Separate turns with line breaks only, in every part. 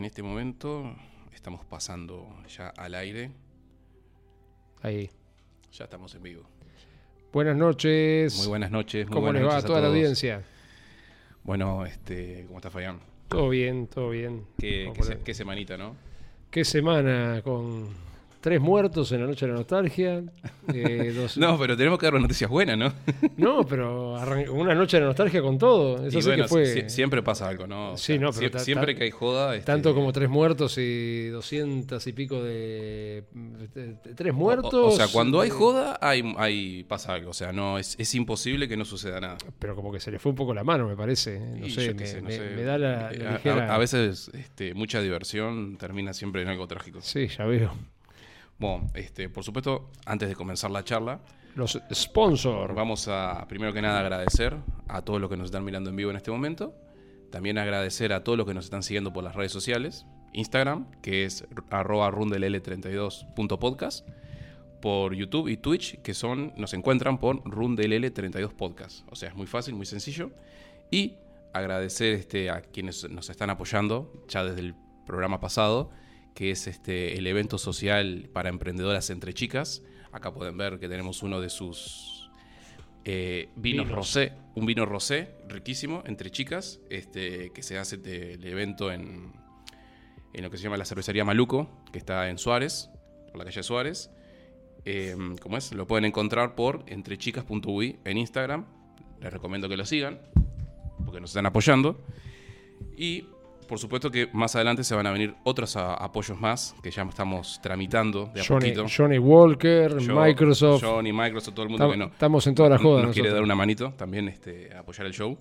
en este momento estamos pasando ya al aire.
Ahí.
Ya estamos en vivo.
Buenas noches.
Muy buenas noches. Muy
¿Cómo
buenas
les va a toda la audiencia?
Bueno, este, ¿cómo está Fabián?
Todo bien, todo bien.
Qué, qué
por
se-
ahí.
qué semanita, ¿no?
¿Qué semana con tres muertos en la noche de la nostalgia? Eh, dos-
No, pero tenemos que dar noticias buenas, ¿no?
No, pero una noche de la nostalgia con todo. Eso
Y bueno,
que fue
siempre pasa algo, ¿no? O
Sí,
sea,
no, pero
siempre que hay joda. este,
tanto como tres muertos y doscientas y pico de, tres muertos.
O, o sea, cuando hay
eh,
joda, hay, hay pasa algo. O sea, no es, es imposible que no suceda nada.
Pero como que se le fue un poco la mano, me parece. ¿eh? No
Y
sé, me,
sé, no
me-
sé.
me da la, la
Eh, a-
ligera-
a, a veces este, mucha diversión termina siempre en algo trágico.
Sí, ya veo.
Bueno, este, por supuesto, antes de comenzar la charla,
Los sponsors.
vamos a primero que nada agradecer a todos los que nos están mirando en vivo en este momento. También agradecer a todos los que nos están siguiendo por las redes sociales. Instagram, que es arroba rundell32.podcast. Por YouTube y Twitch, que son, nos encuentran por rundell32podcast. O sea, es muy fácil, muy sencillo. Y agradecer este, a quienes nos están apoyando ya desde el programa pasado, que es este, el evento social para emprendedoras entre chicas. Acá pueden ver que tenemos uno de sus eh, vinos,
Vinos.
rosé, un vino rosé riquísimo entre chicas, este, que se hace el evento en, en lo que se llama la cervecería Maluco, que está en Suárez, por la calle Suárez. Eh, ¿Cómo es? Lo pueden encontrar por entrechicas.ui en Instagram. Les recomiendo que lo sigan, porque nos están apoyando. Y por supuesto que más adelante se van a venir otros a- apoyos más, que ya estamos tramitando de a
Johnny,
poquito.
Johnny Walker,
Yo,
Microsoft.
Sony, Microsoft, todo el mundo
Tam-
que no,
Estamos en todas las jodas.
nos quiere dar una manito, también este, apoyar el show.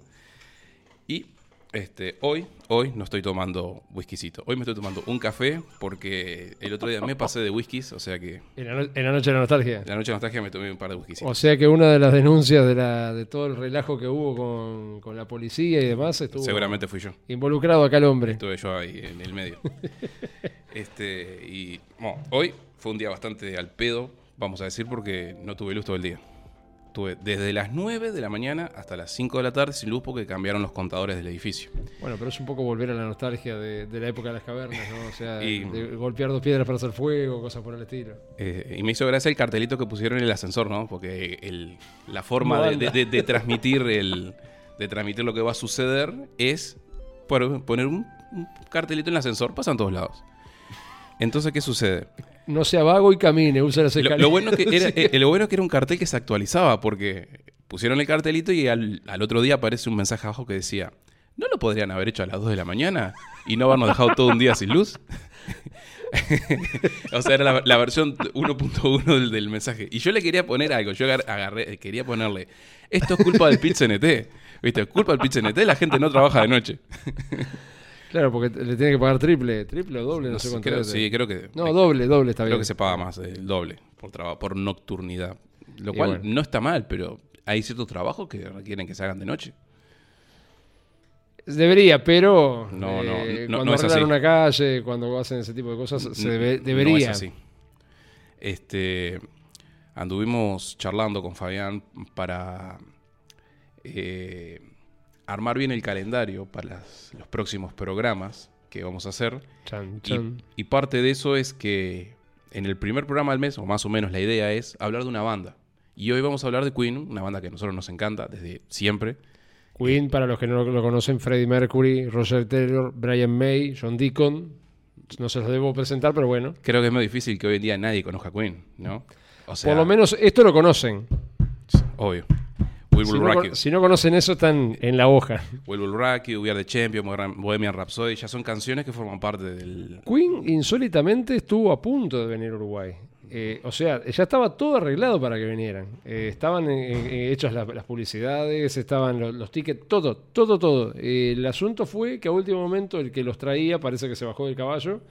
Y este, hoy, hoy no estoy tomando whiskycito. Hoy me estoy tomando un café porque el otro día me pasé de whiskies, o sea que
En la, no- en la noche de la nostalgia.
la noche de nostalgia me tomé un par de whiskycitos.
O sea que una de las denuncias de, la, de todo el relajo que hubo con, con la policía y demás estuvo
Seguramente fui yo.
involucrado acá el hombre.
Estuve yo ahí en el medio. este, y bueno, hoy fue un día bastante al pedo, vamos a decir, porque no tuve luz todo el día. Tuve desde las 9 de la mañana hasta las 5 de la tarde sin luz porque cambiaron los contadores del edificio.
Bueno, pero es un poco volver a la nostalgia de, de la época de las cavernas, ¿no? O sea,
Y-
de golpear dos piedras para hacer fuego, cosas por el estilo.
Eh, y me hizo gracia el cartelito que pusieron en el ascensor, ¿no? Porque el- la forma de, transmitir el, de transmitir lo que va a suceder es poner un, un cartelito en el ascensor, pasan todos lados. Entonces, ¿qué sucede?
No sea vago y camine, usa las
Lo,
escaleras.
lo bueno que era, eh, lo bueno que era un cartel que se actualizaba, porque pusieron el cartelito y al, al otro día aparece un mensaje abajo que decía, ¿no lo podrían haber hecho a las 2 de la mañana y no habernos dejado todo un día sin luz? o sea, era la, la versión 1.1 del, del mensaje. Y yo le quería poner algo, yo agar- agarré, quería ponerle, esto es culpa del Pizza NT. ¿Viste? Culpa del Pizza NT, la gente no trabaja de noche.
Claro, porque le tiene que pagar triple, triple o doble, no, sé cuánto
creo, sí, creo que...
No, doble, doble está
Creo
bien.
que se paga más, el doble, por trabajo, por nocturnidad. Lo
Y
cual
bueno.
no está mal, pero hay ciertos trabajos que requieren que se hagan de noche.
Debería, pero
No, no,
eh,
no-
cuando
no es
arreglan una calle, cuando hacen ese tipo de cosas, se debe-
No
debería.
es así. Este, anduvimos charlando con Fabián para eh, armar bien el calendario para las- los próximos programas que vamos a hacer.
Chan,
Y,
chan.
y parte de eso es que en el primer programa del mes, o más o menos la idea es hablar de una banda. Y hoy vamos a hablar de Queen, una banda que a nosotros nos encanta desde siempre.
Queen, para los que no lo conocen, Freddie Mercury, Roger Taylor, Brian May, John Deacon. No se los debo presentar, pero bueno.
Creo que es muy difícil que hoy en día nadie conozca a Queen, ¿no? O sea,
Por lo menos esto lo conocen.
obvio.
Si
Will
no, si conocen eso, están en la hoja.
Will Rock You, We Are the Champion, Bohemian Rhapsody, ya son canciones que forman parte del...
Queen, insólitamente, estuvo a punto de venir a Uruguay. Eh, o sea, ya estaba todo arreglado para que vinieran. Eh, estaban eh, hechas la- las publicidades, estaban los, los tickets, todo, todo, todo. El asunto fue que a último momento el que los traía parece que se bajó del caballo.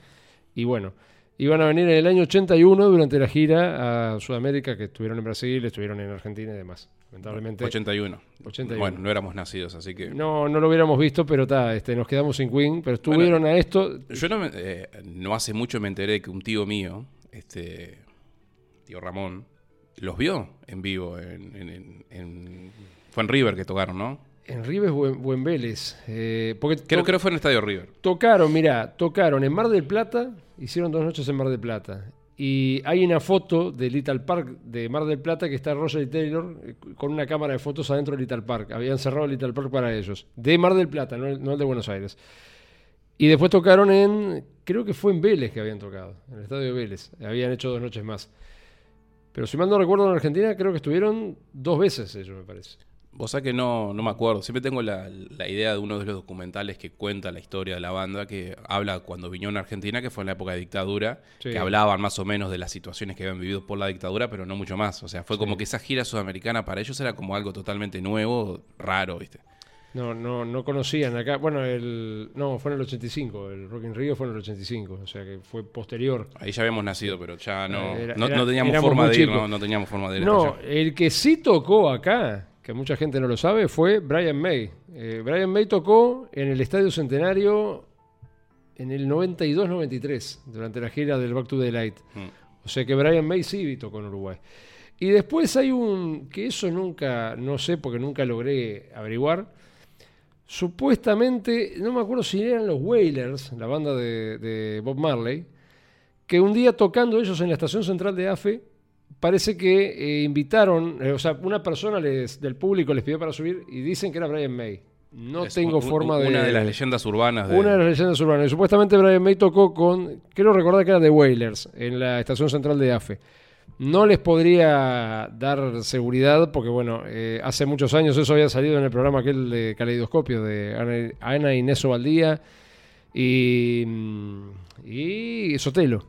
Y bueno, iban a venir en el año 81 durante la gira a Sudamérica, que estuvieron en Brasil, estuvieron en Argentina y demás. Lamentablemente.
81.
81.
Bueno, no éramos nacidos, así que...
No, no lo hubiéramos visto, pero ta, este, nos quedamos sin Queen. Pero estuvieron a esto.
Yo no, me- eh, no hace mucho me enteré que un tío mío, este tío Ramón, los vio en vivo. En, en- en- en- fue en River que tocaron, ¿no?
En River o en, o en Vélez. Eh, porque
creo que fue en el Estadio River.
tocaron, mirá, tocaron en Mar del Plata, hicieron dos noches en Mar del Plata. Y hay una foto de Little Park de Mar del Plata que está Roger y Taylor eh, con una cámara de fotos adentro de Little Park. Habían cerrado Little Park para ellos. De Mar del Plata, no no el de Buenos Aires. Y después tocaron en, creo que fue en Vélez que habían tocado, en el estadio de Vélez. Habían hecho dos noches más. Pero si mal no recuerdo en Argentina, creo que estuvieron dos veces ellos, me parece.
Vos sabés que no, no me acuerdo. Siempre tengo la, la idea de uno de los documentales que cuenta la historia de la banda, que habla cuando vinieron a Argentina, que fue en la época de dictadura,
Sí.
que hablaban más o menos de las situaciones que habían vivido por la dictadura, pero no mucho más. O sea, fue como que esa gira sudamericana para ellos era como algo totalmente nuevo, raro, ¿viste?
No, no, no conocían acá. Bueno, el, no, fue en el 85. El Rock in Rio fue en el 85. O sea que fue posterior.
Ahí ya habíamos nacido, pero ya no,
Era-
no, teníamos forma de ir, no, no teníamos forma de ir.
No, el que sí tocó acá, que mucha gente no lo sabe, fue Brian May. Eh, Brian May tocó en el Estadio Centenario en el 92-93, durante la gira del Back to the Light.
Mm.
O sea que Brian May sí tocó en Uruguay. Y después hay un, que eso nunca, no sé porque nunca logré averiguar. Supuestamente, no me acuerdo si eran los Wailers, la banda de, de Bob Marley, que un día tocando ellos en la estación central de AFE, parece que eh, invitaron, eh, o sea, una persona les, del público les pidió para subir y dicen que era Brian May. No
Es
tengo
un-
forma de...
Una de las leyendas urbanas de...
Una de las leyendas urbanas. Y supuestamente Brian May tocó con, quiero recordar que era de Wailers, en la estación central de AFE. No les podría dar seguridad porque, bueno, eh, hace muchos años eso había salido en el programa aquel de Caleidoscopio de Ana, Ana Inés Ovaldía y, mm, y Sotelo.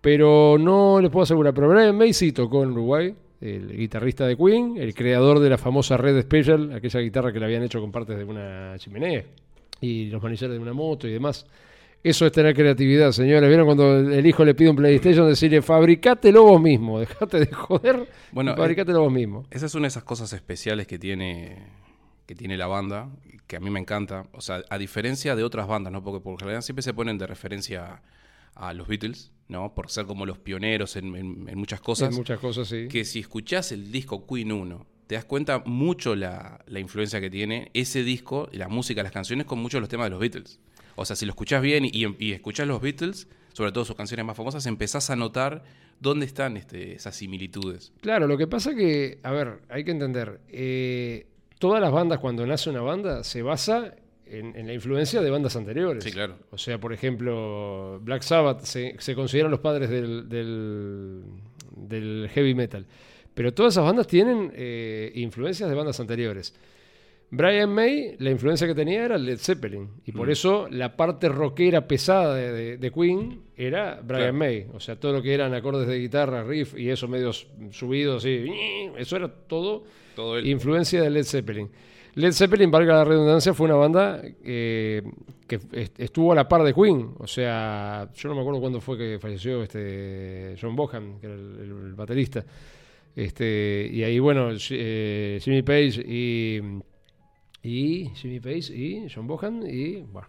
Pero no les puedo asegurar. Pero Brian May sí tocó en Uruguay, el guitarrista de Queen, el creador de la famosa Red Special, aquella guitarra que le habían hecho con partes de una chimenea y los manillares de una moto y demás. Eso es tener creatividad, señores. ¿Vieron cuando el hijo le pide un PlayStation? Decirle, fabricátelo vos mismo, dejate de joder,
Bueno,
fabricátelo vos mismo.
Esa es una de esas cosas especiales que tiene, que tiene la banda, que a mí me encanta. O sea, a diferencia de otras bandas, ¿no? Porque por general siempre se ponen de referencia a los Beatles, ¿no? Por ser como los pioneros en, en- en muchas cosas.
En muchas cosas, sí.
Que si escuchás el disco Queen 1, te das cuenta mucho la, la influencia que tiene ese disco, la música, las canciones, con muchos de los temas de los Beatles. O sea, si lo escuchás bien y, y escuchás los Beatles, sobre todo sus canciones más famosas, empezás a notar dónde están este, esas similitudes.
Claro, lo que pasa que, a ver, hay que entender, eh, todas las bandas, cuando nace una banda, se basa en, en la influencia de bandas anteriores.
Sí, claro.
O sea, por ejemplo, Black Sabbath se, se consideran los padres del, del- del heavy metal. Pero todas esas bandas tienen eh, influencias de bandas anteriores. Brian May, la influencia que tenía era Led Zeppelin. Y por
Mm.
eso la parte rockera pesada de, de- de Queen era Brian
Claro.
May. O sea, todo lo que eran acordes de guitarra, riff y eso medios subidos, así, eso era todo
Todo el,
influencia de Led Zeppelin. Led Zeppelin, valga la redundancia, fue una banda eh, que est- estuvo a la par de Queen. O sea, yo no me acuerdo cuándo fue que falleció este John Bohan, que era el, baterista. Este, y ahí, bueno, eh, Jimmy Page y, y Jimmy Page y John Bohan y bueno,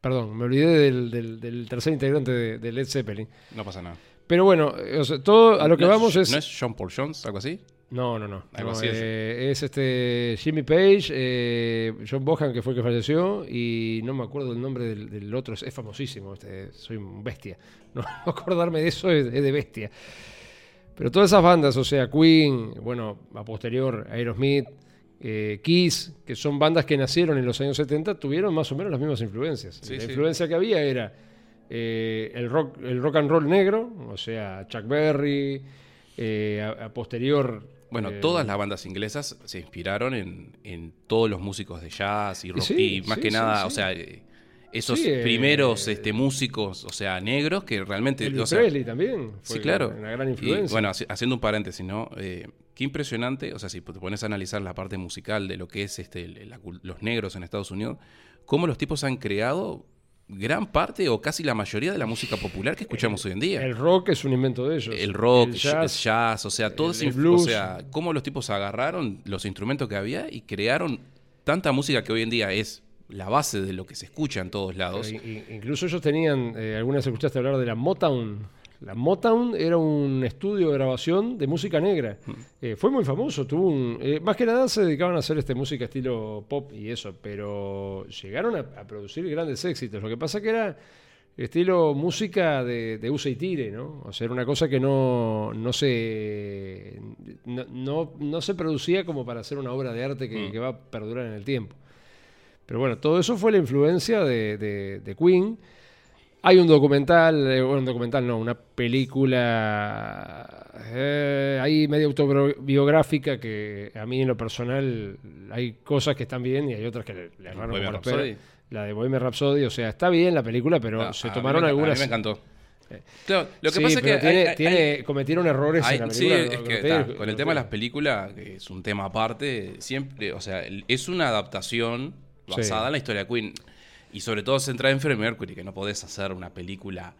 perdón, me olvidé del, del- del tercer integrante de, de Led Zeppelin.
No pasa nada.
Pero bueno, o sea, todo a lo que
¿No
vamos es
¿No es John Paul Jones, algo así?
No, no, no.
Algo
No,
así es.
eh, es este Jimmy Page, eh, John Bohan, que fue el que falleció, y no me acuerdo el nombre del, del otro, es, es famosísimo, este, soy un bestia. No, no acordarme de eso es, es de bestia. Pero todas esas bandas, o sea, Queen, bueno, a posterior, Aerosmith, eh, Kiss, que son bandas que nacieron en los años 70, tuvieron más o menos las mismas influencias.
Sí,
la
sí.
influencia que había era el, rock, el rock and roll negro, o sea, Chuck Berry, a, a posterior
Bueno,
eh,
todas las bandas inglesas se inspiraron en, en todos los músicos de jazz y rock.
Sí,
y más
sí,
que
sí,
nada, o sea, eh, esos
eh,
primeros este, músicos, o sea, negros, que realmente...
Elvis
o sea,
también. Fue
Sí, claro.
Una gran
Y,
influencia.
bueno, haci- haciendo un paréntesis, ¿no? Eh, qué impresionante, o sea, si te pones a analizar la parte musical de lo que es este, el- la los negros en Estados Unidos, cómo los tipos han creado gran parte o casi la mayoría de la música popular que escuchamos hoy en día.
el rock es un invento de ellos.
El rock,
el
jazz,
jazz.
o sea, todo
el-
ese o sea, cómo los tipos agarraron los instrumentos que había y crearon tanta música que hoy en día es la base de lo que se escucha en todos lados.
Incluso ellos tenían, eh, alguna vez escuchaste hablar de la Motown. La Motown era un estudio de grabación de música negra. Eh, fue muy famoso, tuvo un, eh, más que nada se dedicaban a hacer este música estilo pop y eso, pero llegaron a, a producir grandes éxitos. Lo que pasa que era estilo música de, de usa y tire, ¿no? O sea, era una cosa que no, no se no, no, no se producía como para hacer una obra de arte que,
Mm.
que va a perdurar en el tiempo. Pero bueno, todo eso fue la influencia de, de- de Queen. Hay un documental, eh, bueno, un documental no, una película eh, ahí medio autobiográfica que a mí en lo personal hay cosas que están bien y hay otras que le, le erraron como los. La de Bohemian Rhapsody, o sea, está bien la película, pero
Ah,
se tomaron
me-
algunas...
A mí me encantó. Claro, lo que
Sí,
pasa es que
pero tiene,
hay- hay-
tiene- cometieron errores
hay-
en la
sí,
película.
es
lo-
que ta, con el tema de las películas, que es un tema aparte, siempre, o sea, es una adaptación
Sí.
basada en la historia de Queen y sobre todo centrada en Freddie Mercury, que no podés hacer una película,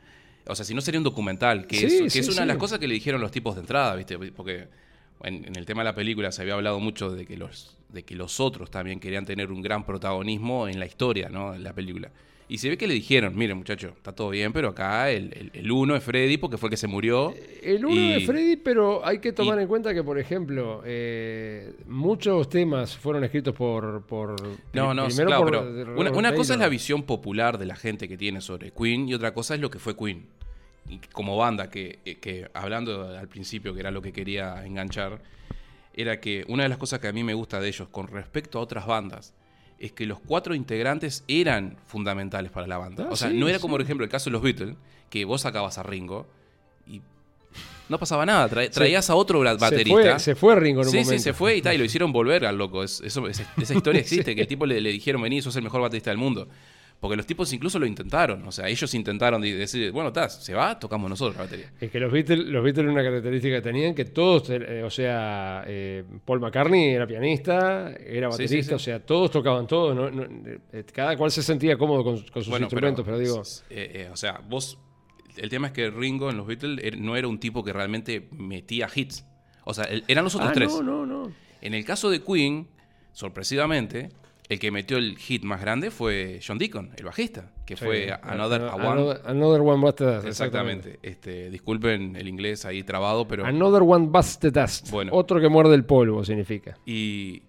o sea, si no sería un documental, que,
Sí,
es, que
sí,
es una de las cosas que le dijeron los tipos de entrada, ¿viste? Porque en, en el tema de la película se había hablado mucho de que los de que los otros también querían tener un gran protagonismo en la historia, ¿no? En la película. Y se ve que le dijeron, miren muchachos, está todo bien, pero acá el, el, el uno es Freddy porque fue el que se murió.
El uno
Y-
de Freddy, pero hay que tomar
y-
en cuenta que, por ejemplo, eh, muchos temas fueron escritos por. por
No, no,
primero
claro,
por
pero una, una cosa es la visión popular de la gente que tiene sobre Queen y otra cosa es lo que fue Queen. Y como banda, que, eh, que hablando al principio, que era lo que quería enganchar, era que una de las cosas que a mí me gusta de ellos con respecto a otras bandas es que los cuatro integrantes eran fundamentales para la banda.
Ah,
o sea,
sí,
no era
sí.
como por ejemplo el caso de los Beatles, que vos sacabas a Ringo y no pasaba nada, tra- traías a otro bra-
Se
baterista.
fue, se fue Ringo en un
Sí,
momento.
sí, se fue y tal, y lo hicieron volver al loco. Es- eso- esa, esa historia existe, que el tipo le, le dijeron, vení, sos el mejor baterista del mundo. Porque los tipos incluso lo intentaron. O sea, ellos intentaron de- decir, bueno, está, se va, tocamos nosotros la batería.
Es que los Beatles, los Beatles una característica que tenían que todos, eh, o sea, eh, Paul McCartney era pianista, era baterista,
sí, sí.
o sea, todos tocaban todo, no- no- eh, cada cual se sentía cómodo con, con sus instrumentos, pero, digo,
o sea, vos. El tema es que Ringo en los Beatles er- no era un tipo que realmente metía hits. O sea, eran los otros
ah,
tres.
no, no, no.
En el caso de Queen, sorpresivamente, el que metió el hit más grande fue John Deacon, el bajista, que fue
Sí,
Another a One.
Another, One Busts the Dust.
Exactamente. Este, disculpen el inglés ahí trabado, pero.
Another One Busts the Dust.
Bueno.
Otro que muerde el polvo significa.
Y,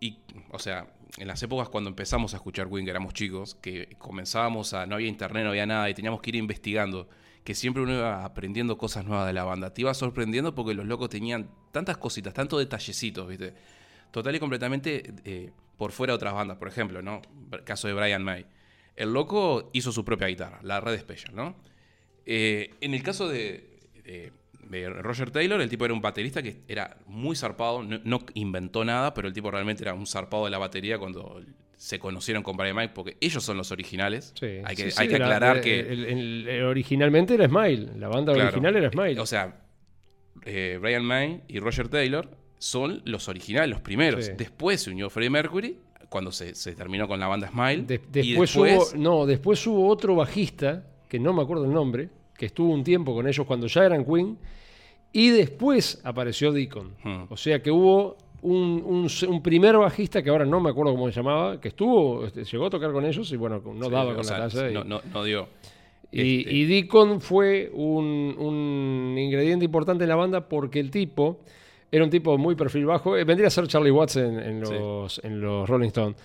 y, o sea, en las épocas cuando empezamos a escuchar Queen, que éramos chicos, que comenzábamos a. No había internet, no había nada, y teníamos que ir investigando, que siempre uno iba aprendiendo cosas nuevas de la banda. Te iba sorprendiendo porque los locos tenían tantas cositas, tantos detallecitos, ¿viste? Total y completamente eh, por fuera de otras bandas. Por ejemplo, ¿no? El caso de Brian May. El loco hizo su propia guitarra, la Red Special, ¿no? Eh, en el caso de, de- de Roger Taylor, el tipo era un baterista que era muy zarpado, no, no inventó nada, pero el tipo realmente era un zarpado de la batería cuando se conocieron con Brian May, porque ellos son los originales.
Sí,
hay que,
sí, sí,
hay que aclarar
eh,
que...
el- el- el- originalmente era Smile. La banda
claro,
original era Smile.
O sea, eh, Brian May y Roger Taylor son los originales, los primeros.
Sí.
Después se unió Freddie Mercury, cuando se, se terminó con la banda Smile.
De-
y
después, hubo, no, después hubo otro bajista, que no me acuerdo el nombre, que estuvo un tiempo con ellos cuando ya eran Queen, y después apareció Deacon.
Hmm.
O sea que hubo un, un primer bajista que ahora no me acuerdo cómo se llamaba, que estuvo, este, llegó a tocar con ellos y bueno, no
Sí,
daba con
sea,
la y-
No, no, no dio.
y,
Este-
y Deacon fue un, un ingrediente importante en la banda porque el tipo era un tipo muy perfil bajo. eh, Vendría a ser Charlie Watts en, en
Sí.
los, en los Rolling Stones.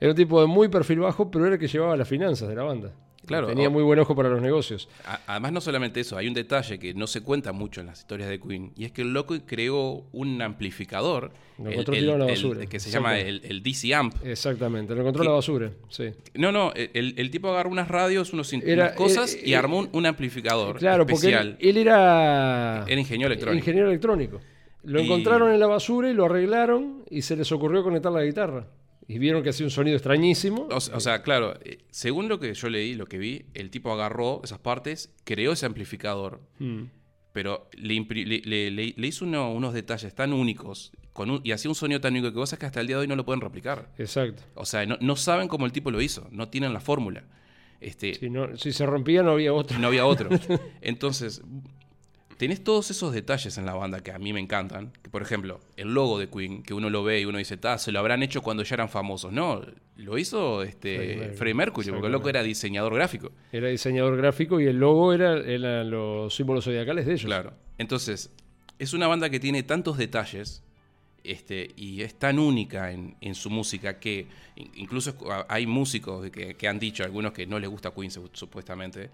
Era un tipo de muy perfil bajo, pero era el que llevaba las finanzas de la banda.
Claro,
Tenía muy buen ojo para los negocios.
Además, no solamente eso, hay un detalle que no se cuenta mucho en las historias de Queen, y es que el loco creó un amplificador
Lo
el-
encontró
el-
en la
el-
basura.
que se llama el, el DC Amp.
Exactamente, lo encontró la basura. Sí.
No, no, el, el tipo agarró unas radios, unos,
Era-
unas cosas y armó un, un amplificador
Claro, porque
especial.
él, él era,
Era ingeniero electrónico.
ingeniero electrónico. Lo
Y-
encontraron en la basura y lo arreglaron y se les ocurrió conectar la guitarra. Y vieron que hacía un sonido extrañísimo.
O, se- o sea, claro, eh, según lo que yo leí, lo que vi, el tipo agarró esas partes, creó ese amplificador,
Mm.
pero le, le- le- le- le hizo uno- unos detalles tan únicos con un- y hacía un sonido tan único que vos sabés que hasta el día de hoy no lo pueden replicar.
Exacto.
O sea, no, no saben cómo el tipo lo hizo, no tienen la fórmula. Este,
Si, no, si se rompía no había otro.
no había otro. Entonces, tenés todos esos detalles en la banda que a mí me encantan. Que, por ejemplo, el logo de Queen, que uno lo ve y uno dice, se lo habrán hecho cuando ya eran famosos. No, lo hizo este
Freddie Mercury.
Porque el loco era diseñador gráfico.
Era diseñador gráfico y el logo era, eran los símbolos zodiacales de ellos.
Claro. Entonces, es una banda que tiene tantos detalles este, y es tan única en, en su música que in- incluso hay músicos que, que han dicho, algunos que no les gusta Queen su- supuestamente,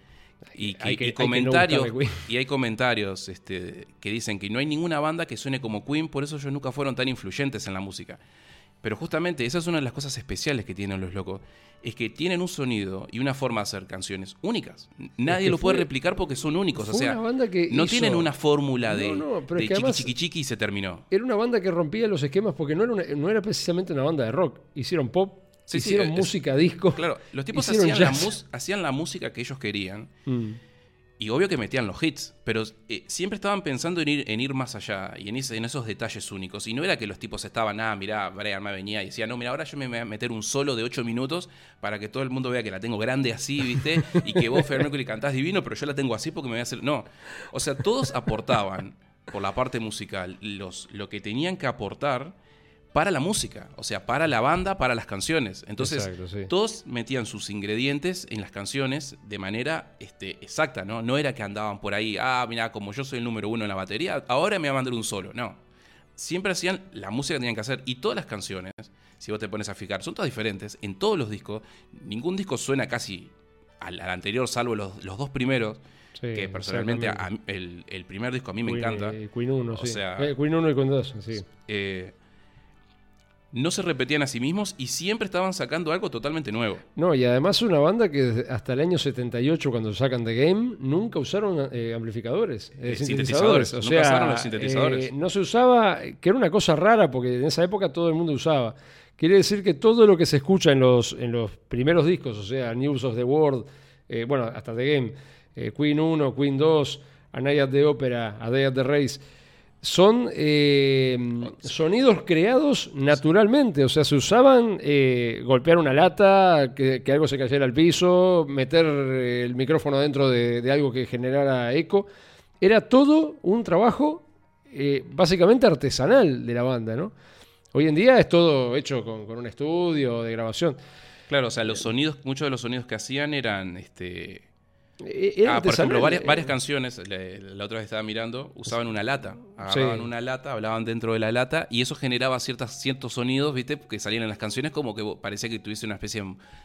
y, que-
Hay que-
y
hay que no
comentarios,
Queen.
y hay comentarios este, que dicen que no hay ninguna banda que suene como Queen, por eso ellos nunca fueron tan influyentes en la música. Pero justamente esa es una de las cosas especiales que tienen los locos, es que tienen un sonido y una forma de hacer canciones únicas. Nadie
que
lo puede replicar porque son únicos, o sea,
una banda que
no
hizo-
tienen una fórmula de,
No, no, pero es
de
que
chiqui chiqui chiqui y se terminó.
Era una banda que rompía los esquemas porque no era, una- no era precisamente una banda de rock. Hicieron pop,
Sí, sí,
hicieron
es-
música disco.
Claro, los tipos hacían la, hacían música que ellos querían
Mm.
y obvio que metían los hits, pero eh, siempre estaban pensando en ir, en ir más allá y en, ese- en esos detalles únicos. Y no era que los tipos estaban, ah, mirá, Brian me venía y decía, no, mira, ahora yo me voy a meter un solo de 8 minutos para que todo el mundo vea que la tengo grande así, ¿viste? Y que vos, Freddie Mercury, cantás divino, pero yo la tengo así porque me voy a hacer... No, o sea, todos aportaban por la parte musical los, lo que tenían que aportar para la música, o sea, para la banda, para las canciones. Entonces,
Exacto, sí.
todos metían sus ingredientes en las canciones de manera este, exacta, ¿no? No era que andaban por ahí, ah, mira, como yo soy el número uno en la batería, ahora me voy a mandar un solo. No. Siempre hacían la música que tenían que hacer y todas las canciones, si vos te pones a fijar, son todas diferentes. En todos los discos, ningún disco suena casi al, al anterior, salvo los, los dos primeros,
Sí,
que personalmente a- el, el primer disco a mí me
Queen,
encanta.
eh, Queen 1,
O
sí.
sea-
Eh, Queen 1 y Queen 2, sí.
Eh, no se repetían a sí mismos y siempre estaban sacando algo totalmente nuevo.
No, y además una banda que hasta el año 78, cuando sacan The Game, nunca usaron eh, amplificadores, eh,
Eh,
sintetizadores.
sintetizadores,
O
nunca
sea,
usaron los sintetizadores.
no se usaba, que era una cosa rara, porque en esa época todo el mundo usaba. Quiere decir que todo lo que se escucha en los, en los primeros discos, o sea, News of the World, bueno, hasta The Game, Queen 1, Queen 2, A Night at the Opera, A Day at the Race, son eh, sonidos creados naturalmente, o sea, se usaban eh, golpear una lata, que, algo se cayera al piso, meter eh, el micrófono dentro de, algo que generara eco. Era todo un trabajo eh, básicamente artesanal de la banda, ¿no? Hoy en día es todo hecho con, con un estudio de grabación.
Claro, o sea, los sonidos, muchos de los sonidos que hacían eran, este, ah, por ejemplo, varias,
eh,
varias canciones, la otra vez estaba mirando, usaban una lata, agarraban
Sí.
una lata, hablaban dentro de la lata y eso generaba ciertas, ciertos sonidos, viste, que salían en las canciones como que parecía que tuviese una especie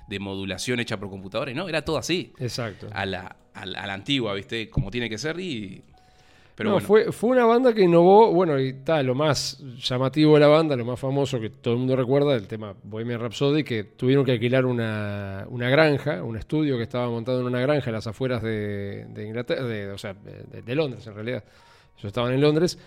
de modulación hecha por computadora y no, era todo así,
Exacto.
a la, a la, a la antigua, viste, como tiene que ser y... Pero
no,
bueno,
fue, fue una banda que innovó, bueno, y está lo más llamativo de la banda, lo más famoso que todo el mundo recuerda, el tema Bohemian Rhapsody, que tuvieron que alquilar una, una granja, un estudio que estaba montado en una granja en las afueras de, de Inglaterra, de, o sea, de, de Londres en realidad. Ellos estaban en Londres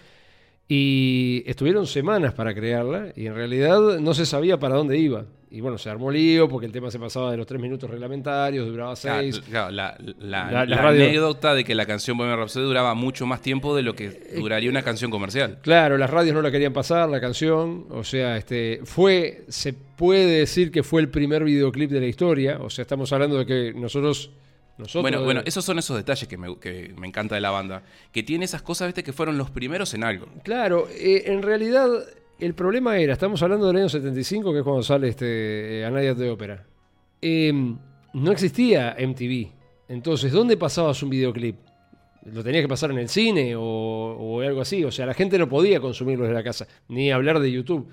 y estuvieron semanas para crearla y en realidad no se sabía para dónde iba. Y bueno, se armó lío porque el tema se pasaba de los tres minutos reglamentarios, duraba seis.
claro, la, la-
La- la
anécdota de que la canción Bohemian Rhapsody duraba mucho más tiempo de lo que duraría una canción comercial.
Claro, las radios no la querían pasar, la canción. O sea, este fue, se puede decir que fue el primer videoclip de la historia. O sea, estamos hablando de que nosotros. Nosotros
Bueno,
de-
bueno, esos son esos detalles que me, que me encanta de la banda. Que tiene esas cosas, viste, que fueron los primeros en algo.
Claro, eh, en realidad el problema era, estamos hablando del año 75, que es cuando sale este eh, A Night at the Opera. Eh, no existía MTV. Entonces, ¿dónde pasabas un videoclip? ¿Lo tenías que pasar en el cine o, o algo así? O sea, la gente no podía consumirlo desde la casa, ni hablar de YouTube.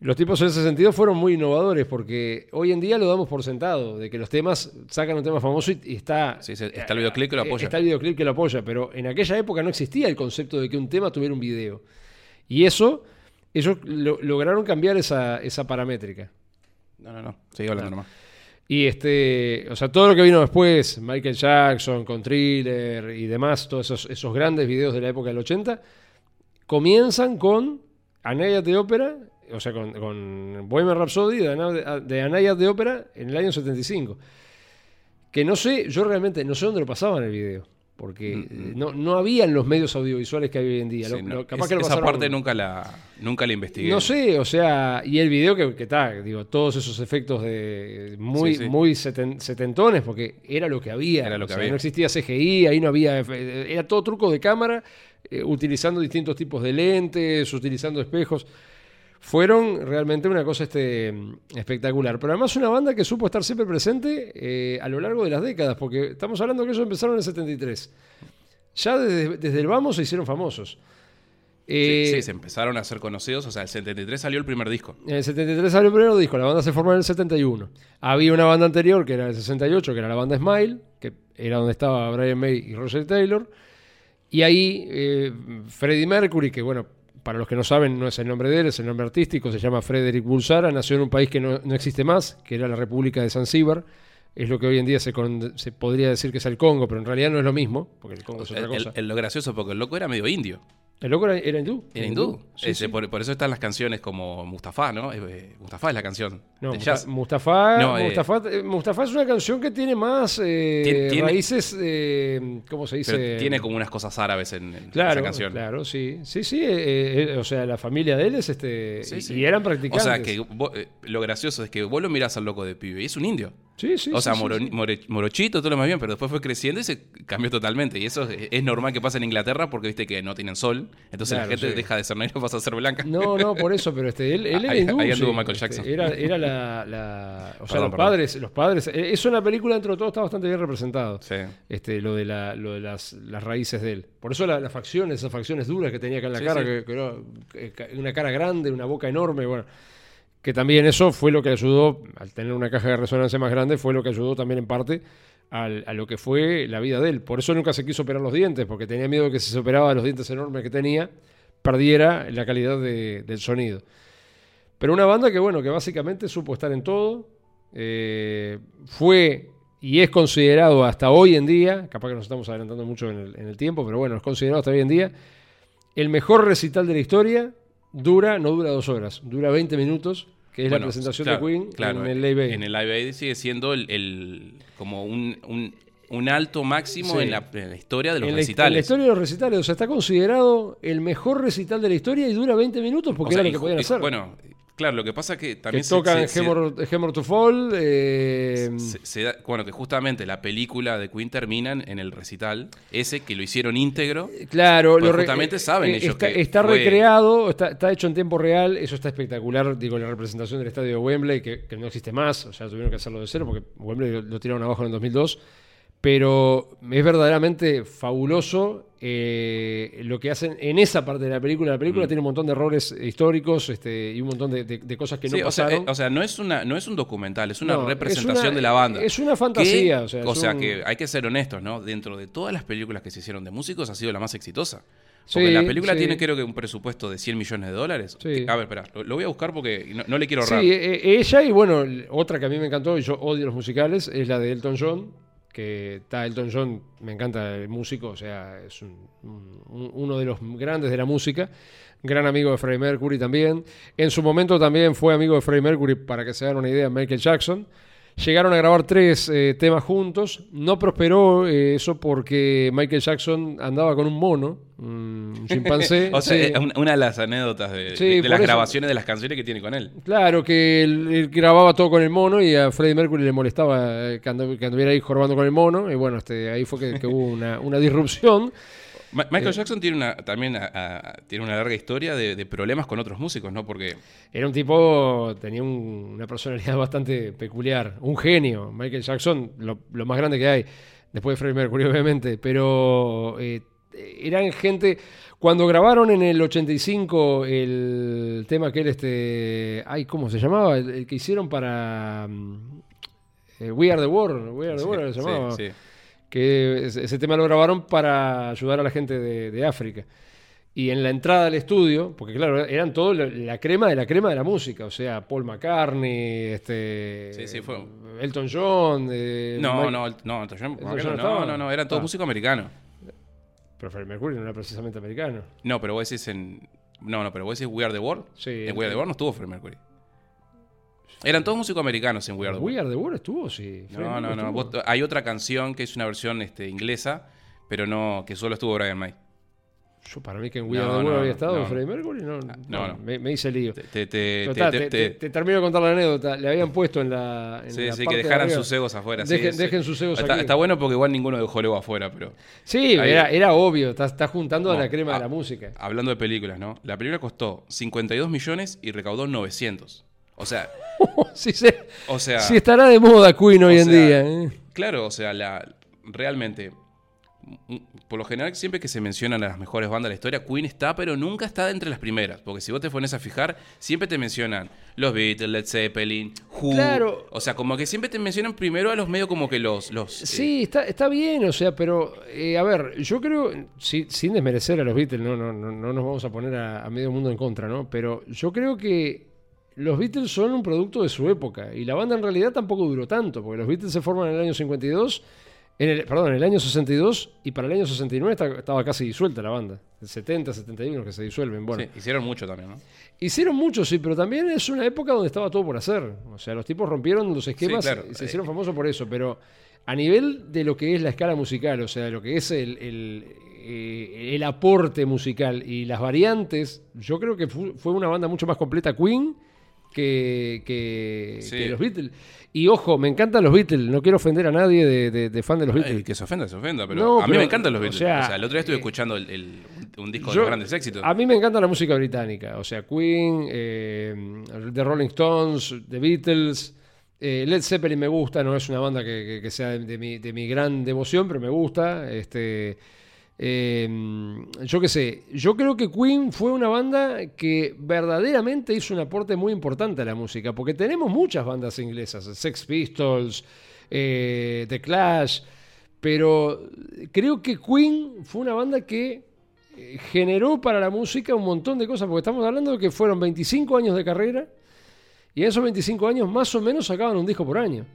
Los tipos en ese sentido fueron muy innovadores porque hoy en día lo damos por sentado, de que los temas sacan un tema famoso y, está...
Sí, está el videoclip que lo
Eh,
apoya.
Está el videoclip que lo apoya, pero en aquella época no existía el concepto de que un tema tuviera un video. Y eso, ellos lo- lograron cambiar esa, esa paramétrica.
No, no, no. Sigue hablando nomás.
Y este, o sea, todo lo que vino después, Michael Jackson con Thriller y demás, todos esos, esos grandes videos de la época del 80, comienzan con A Night at the Opera, o sea, con, con Bohemian Rhapsody de de A Night at the Opera en el año 75. Que no sé, yo realmente no sé dónde lo pasaban el video. porque
Mm,
eh,
mm.
no, no habían los medios audiovisuales que hay hoy en día.
Sí,
Lo-
no,
lo- capaz
es-
que lo
esa parte nunca la, nunca la investigué.
No sé, o sea, y el video que, que está, digo, todos esos efectos de muy,
Sí, sí.
muy seten- setentones, porque era lo que había.
Era lo que
sea,
había.
No existía CGI, ahí no había. eh, Era todo truco de cámara, eh, utilizando distintos tipos de lentes, utilizando espejos. Fueron realmente una cosa este, espectacular. Pero además una banda que supo estar siempre presente eh, a lo largo de las décadas, porque estamos hablando que ellos empezaron en el 73. Ya desde, desde el vamos se hicieron famosos.
Sí,
Eh,
sí, se empezaron a ser conocidos. O sea, el 73 salió el primer disco.
En el 73 salió el primer disco, la banda se formó en el 71. Había una banda anterior que era el 68, que era la banda Smile, que era donde estaba Brian May y Roger Taylor. Y ahí eh, Freddie Mercury, que bueno, para los que no saben, no es el nombre de él, es el nombre artístico, se llama Frederick Bulsara, nació en un país que no, no existe más, que era la República de Zanzíbar. Es lo que hoy en día se, con- se podría decir que es el Congo, pero en realidad no es lo mismo, porque el Congo es otra
el-
cosa.
el- lo gracioso, porque el loco era medio indio.
El loco era, era hindú.
Era hindú.
Sí,
Ese,
sí.
Por, por eso están las canciones como Mustafa, ¿no? Eh, eh, Mustafa es la canción.
No, Musta-. Mustafa,
No, eh,
Mustafa, eh, Mustafa es una canción que tiene más eh,
Tien- tiene-
raíces, eh, ¿cómo se dice?
Pero tiene como unas cosas árabes en, en
claro,
esa canción.
claro, sí, sí, sí, o sea, la familia de él es este,
Sí,
y,
sí.
y eran
O
practicantes.
sea, que vos- lo gracioso es que vos lo mirás al loco de pibe y es un indio.
Sí, sí,
o sea,
sí, sí,
moro-
sí.
more- morochito, todo lo más bien, pero después fue creciendo y se cambió totalmente. Y eso es, es normal que pase en Inglaterra porque viste que no tienen sol. Entonces
Claro,
la gente deja de ser negra y pasa a ser blanca.
No, no, por eso, pero este, él, él era
Ahí- ahí anduvo Michael
este,
Jackson.
Era, era la, la- o sea,
Perdón,
los
perdón.
padres, los padres. eh, Es una película dentro de todo está bastante bien representado.
Sí.
Este, lo de, la, lo de las, las raíces de él. Por eso la- las facciones, esas facciones duras que tenía acá en la cara. Que, que era eh, una cara grande, una boca enorme, bueno. Que también eso fue lo que ayudó, al tener una caja de resonancia más grande, fue lo que ayudó también en parte a lo que fue la vida de él. Por eso nunca se quiso operar los dientes, porque tenía miedo que si se operaba los dientes enormes que tenía, perdiera la calidad de- del sonido. Pero una banda que, bueno, que básicamente supo estar en todo. eh, fue y es considerado hasta hoy en día, capaz que nos estamos adelantando mucho en el, en el tiempo, pero bueno, es considerado hasta hoy en día el mejor recital de la historia. Dura, no dura dos horas, dura 20 minutos, que es
Bueno,
la presentación
claro,
de Queen
claro,
en el Live Aid.
En el Live Aid sigue siendo el, el- como un, un- un alto máximo
Sí.
en, la, en la historia de los
en la, en la
recitales.
historia de los recitales, o sea, está considerado el mejor recital de la historia y dura 20 minutos porque
O sea,
era lo que podían hacer.
Bueno, claro, lo que pasa es que también
que
se-
tocan
se-
to Fall. eh,
se- se da- bueno, que justamente la película de Queen termina en- el recital ese que lo hicieron íntegro.
Claro,
Pues
lo re-
justamente saben ellos
está,
que
está
fue-
recreado, está, está hecho en tiempo real, eso está espectacular, digo, la representación del estadio de Wembley, que, que no existe más, o sea, tuvieron que hacerlo de cero porque Wembley lo, lo tiraron abajo en el 2002, pero es verdaderamente fabuloso eh, lo que hacen en esa parte de la película. La película
Mm.
tiene un montón de errores históricos este, y un montón de, de- de cosas que
Sí,
no
o, sea,
pasaron.
eh, o sea, no es una no es un documental, es una
No, es
representación
una-
de la banda.
es una fantasía,
Que-
o sea,
o
es
sea
un-
que hay que ser honestos, ¿no? Dentro de todas las películas que se hicieron de músicos ha sido la más exitosa. Porque
Sí,
la película
sí.
tiene creo que un presupuesto de 100 millones de dólares.
Sí.
A ver, espera, lo, lo voy a buscar porque no, no le quiero ahorrar.
Sí, eh, ella y bueno, otra que a mí me encantó y yo odio los musicales es la de Elton John, que está Elton John, me encanta el músico, o sea, es un- un- uno de los grandes de la música, gran amigo de Freddie Mercury también. En su momento también fue amigo de Freddie Mercury, para que se hagan una idea, Michael Jackson. Llegaron a grabar tres eh, temas juntos. No prosperó eh, eso porque Michael Jackson andaba con un mono, un chimpancé.
o sea,
sí.
una, una de las anécdotas de,
Sí,
de- de
por
las
eso-
grabaciones de las canciones que tiene con él.
Claro, que él, él grababa todo con el mono y a Freddie Mercury le molestaba eh, que, que anduviera ahí jorobando con el mono. Y bueno, este, ahí fue que, que hubo una, una disrupción.
Ma-
Eh.
Michael Jackson tiene una, también a- a- tiene una larga historia de, de problemas con otros músicos, ¿no? Porque
Era un tipo, tenía un- una personalidad bastante peculiar, un genio. Michael Jackson, lo, lo más grande que hay, después de Freddie Mercury, obviamente. Pero eh, eran gente. Cuando grabaron en el 85 el tema que él, este. Ay, ¿cómo se llamaba? El, el que hicieron para. mm, eh, We Are the World. We Are the
sí,
World se
sí,
llamaba.
sí.
Que ese, tema lo grabaron para ayudar a la gente de, de África. Y en la entrada al estudio, porque claro, eran todo la, crema de la crema de la música, o sea, Paul McCartney, este,
Sí, sí, fue-
Elton John, eh,
No,
Mike-
no, el- no, Elton John,
Elton
¿por qué
John
no, no, no, no, eran todos
Ah.
músicos americanos.
pero Freddie Mercury no era precisamente americano.
No, pero vos decís en. No, no, pero vos decís We Are the World.
Sí.
En We Are the World no estuvo Freddie Mercury. Eran todos músicos americanos en We Are the World.
We Are the World estuvo, sí.
No, no, no. vos- hay otra canción que es una versión este, inglesa, pero no, que solo estuvo Brian May.
Yo para mí que en We Are
No,
the World
no,
había estado
no.
Freddie Mercury, no,
no,
no. Me, me hice lío.
Te, te,
Total, termino de contar la anécdota. Le habían puesto en la. En
sí,
la
sí,
parte
que
de
dejaran sus egos afuera.
Dejen,
sí.
dejen sus egos
Está, está bueno porque igual ninguno dejó el ego afuera, pero
Sí, era, era obvio. Está, está juntando a la crema de
ah,
la música.
hablando de películas, ¿no? La película costó 52 millones y recaudó 900. O sea,
sí, se-
o sea,
sí estará de moda Queen hoy en día. ¿eh?
claro, o sea, la realmente m- por lo general siempre que se mencionan a las mejores bandas de la historia, Queen está, pero nunca está entre las primeras, porque si vos te pones a fijar, siempre te mencionan los Beatles, Led Zeppelin, Who,
Claro.
o sea, como que siempre te mencionan primero a los medios como que los los eh,
Sí, está, está bien, o sea, pero eh, a ver, yo creo, si- sin desmerecer a los Beatles, no, no, no, no nos vamos a poner a, a medio mundo en contra, ¿no? Pero yo creo que los Beatles son un producto de su época y la banda en realidad tampoco duró tanto, porque los Beatles se forman en el año 52, en el, perdón, en el año 62 y para el año 69 esta- estaba casi disuelta la banda, el 70, 71 que se disuelven, bueno.
sí, hicieron mucho también, ¿no?
Hicieron mucho, sí, pero también es una época donde estaba todo por hacer. O sea, los tipos rompieron los esquemas
claro.
y se hicieron famosos por eso. Pero a nivel de lo que es la escala musical, o sea, de lo que es el, el, eh, el aporte musical y las variantes, yo creo que fu- fue una banda mucho más completa Queen que, que,
Sí.
que los Beatles. Y ojo, me encantan los Beatles, no quiero ofender a nadie de, de- de fan de los Beatles.
El que se ofenda, se ofenda, pero
No,
a mí
pero,
me encantan los Beatles. O
sea,
sea, el otro día estuve
eh,
escuchando el, el- un, disco de los grandes éxitos.
A mí me encanta la música británica, o sea, Queen, eh, The Rolling Stones, The Beatles, eh, Led Zeppelin me gusta, no es una banda que, que- que sea de, de mi, de mi gran devoción, pero me gusta. Este, eh, yo qué sé, yo creo que Queen fue una banda que verdaderamente hizo un aporte muy importante a la música, porque tenemos muchas bandas inglesas, Sex Pistols, eh, The Clash, pero creo que Queen fue una banda que eh, generó para la música un montón de cosas, porque estamos hablando de que fueron 25 años de carrera y en esos 25 años más o menos sacaban un disco por año.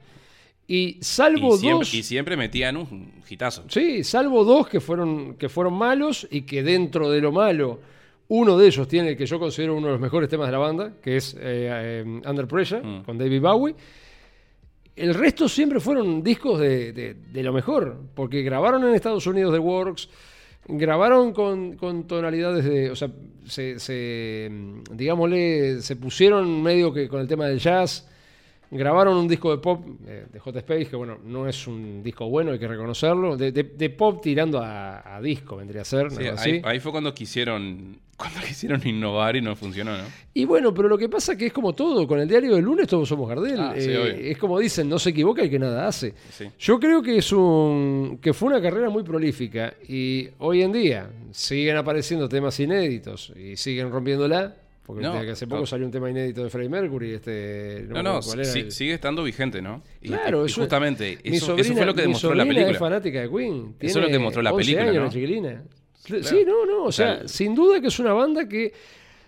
Y salvo
y, siempre,
dos...
y siempre metían un hitazo.
Sí, salvo dos que fueron, que fueron malos y que dentro de lo malo, uno de ellos tiene el que yo considero uno de los mejores temas de la banda, que es eh, eh, Under Pressure,
Mm.
con David Bowie. El resto siempre fueron discos de, de- de lo mejor, porque grabaron en Estados Unidos The Works, grabaron con, con tonalidades de, o sea, se, se, mm, digámosle, se pusieron medio que con el tema del jazz, grabaron un disco de pop eh, de Hot Space, que bueno, no es un disco bueno, hay que reconocerlo, de, de- de pop tirando a, a disco, vendría a ser,
Sí, ahí, fue cuando quisieron cuando quisieron innovar y no funcionó, ¿no?
Y bueno, pero lo que pasa que es como todo, con el diario del lunes todos somos Gardel.
Ah, sí,
Eh, es como dicen, no se equivoca el que nada hace.
Sí.
Yo creo que es un que fue una carrera muy prolífica y hoy en día siguen apareciendo temas inéditos y siguen rompiéndola. Porque
No,
desde que hace poco
no.
salió un tema inédito de Freddie Mercury. Este,
No, no,
cuál era
sí-
el-
sigue estando vigente, ¿no? Y,
Claro,
y
eso-
justamente eso,
sobrina,
eso fue lo que demostró la película.
es fanática de Queen.
Eso es lo que demostró la
11
película,
años,
¿no?
la chiquilina.
Claro.
Sí, no, no. O
sea,
sin duda que es una banda que,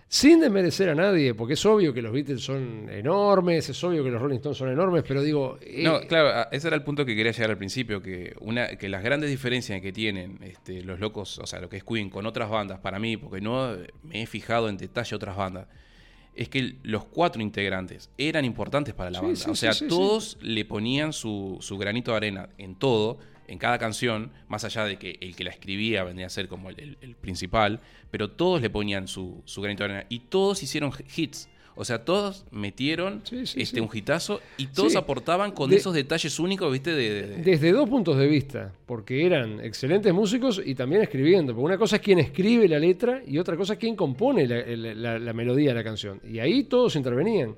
sin desmerecer a nadie, porque es obvio que los Beatles son enormes, es obvio que los Rolling Stones son enormes, pero digo. eh,
No, claro, a- ese era el punto que quería llegar al principio, que una que las grandes diferencias que tienen este, los locos, o sea, lo que es Queen con otras bandas, para mí, porque no me he fijado en detalle otras bandas, es que los cuatro integrantes eran importantes para la
Sí,
banda.
sí,
o sea,
sí,
todos le ponían su, su granito de arena en todo, en cada canción, más allá de que el que la escribía vendría a ser como el, el- el principal, pero todos le ponían su, su granito de arena y todos hicieron hits. O sea, todos metieron
Sí, sí,
este,
sí.
un hitazo y todos aportaban con
De-
esos detalles únicos, ¿viste? De, de- de-
Desde dos puntos de vista, porque eran excelentes músicos y también escribiendo. Porque una cosa es quien escribe la letra y otra cosa es quien compone la, el- la- la melodía de la canción. Y ahí todos intervenían.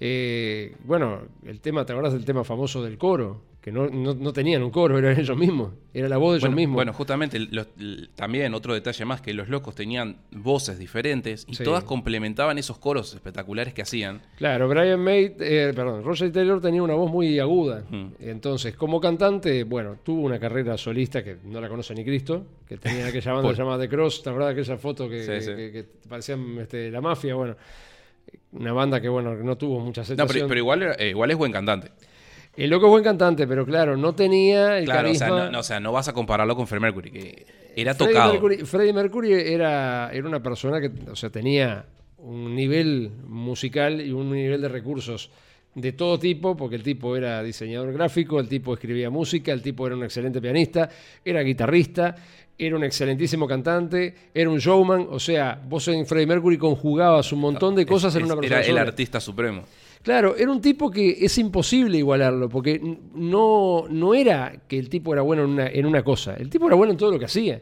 Eh, bueno, el tema, ¿te acordás del tema famoso del coro? Que no, no- no tenían un coro, eran ellos mismos. Era la voz de
bueno,
ellos mismos.
bueno, justamente los- también otro detalle más que los locos tenían voces diferentes y
Sí.
todas complementaban esos coros espectaculares que hacían.
Claro, Brian May, eh, perdón, Roger Taylor tenía una voz muy aguda.
Mm.
Entonces, como cantante, bueno, tuvo una carrera solista que no la conoce ni Cristo, que tenía aquella banda
Por-
llamada The Cross, ¿te acuerdas de aquella foto que,
Sí,
que-
sí.
que- que parecían este, la mafia? Bueno, una banda que, bueno, no tuvo mucha
No, pero, pero igual, eh, igual es buen cantante.
El loco es buen cantante, pero claro, no tenía el
Claro, o sea,
carisma.
no, no, o sea, no vas a compararlo con Freddie Mercury, que era
Freddie
tocado.
Mercury, Freddie Mercury era, era una persona que o sea, tenía un nivel musical y un nivel de recursos de todo tipo, porque el tipo era diseñador gráfico, el tipo escribía música, el tipo era un excelente pianista, era guitarrista, era un excelentísimo cantante, era un showman, o sea, vos en Freddie Mercury conjugabas un montón de cosas
Es-
en una persona.
Era el artista supremo.
Claro, era un tipo que es imposible igualarlo, porque no, no era que el tipo era bueno en una, en una cosa, el tipo era bueno en todo lo que hacía.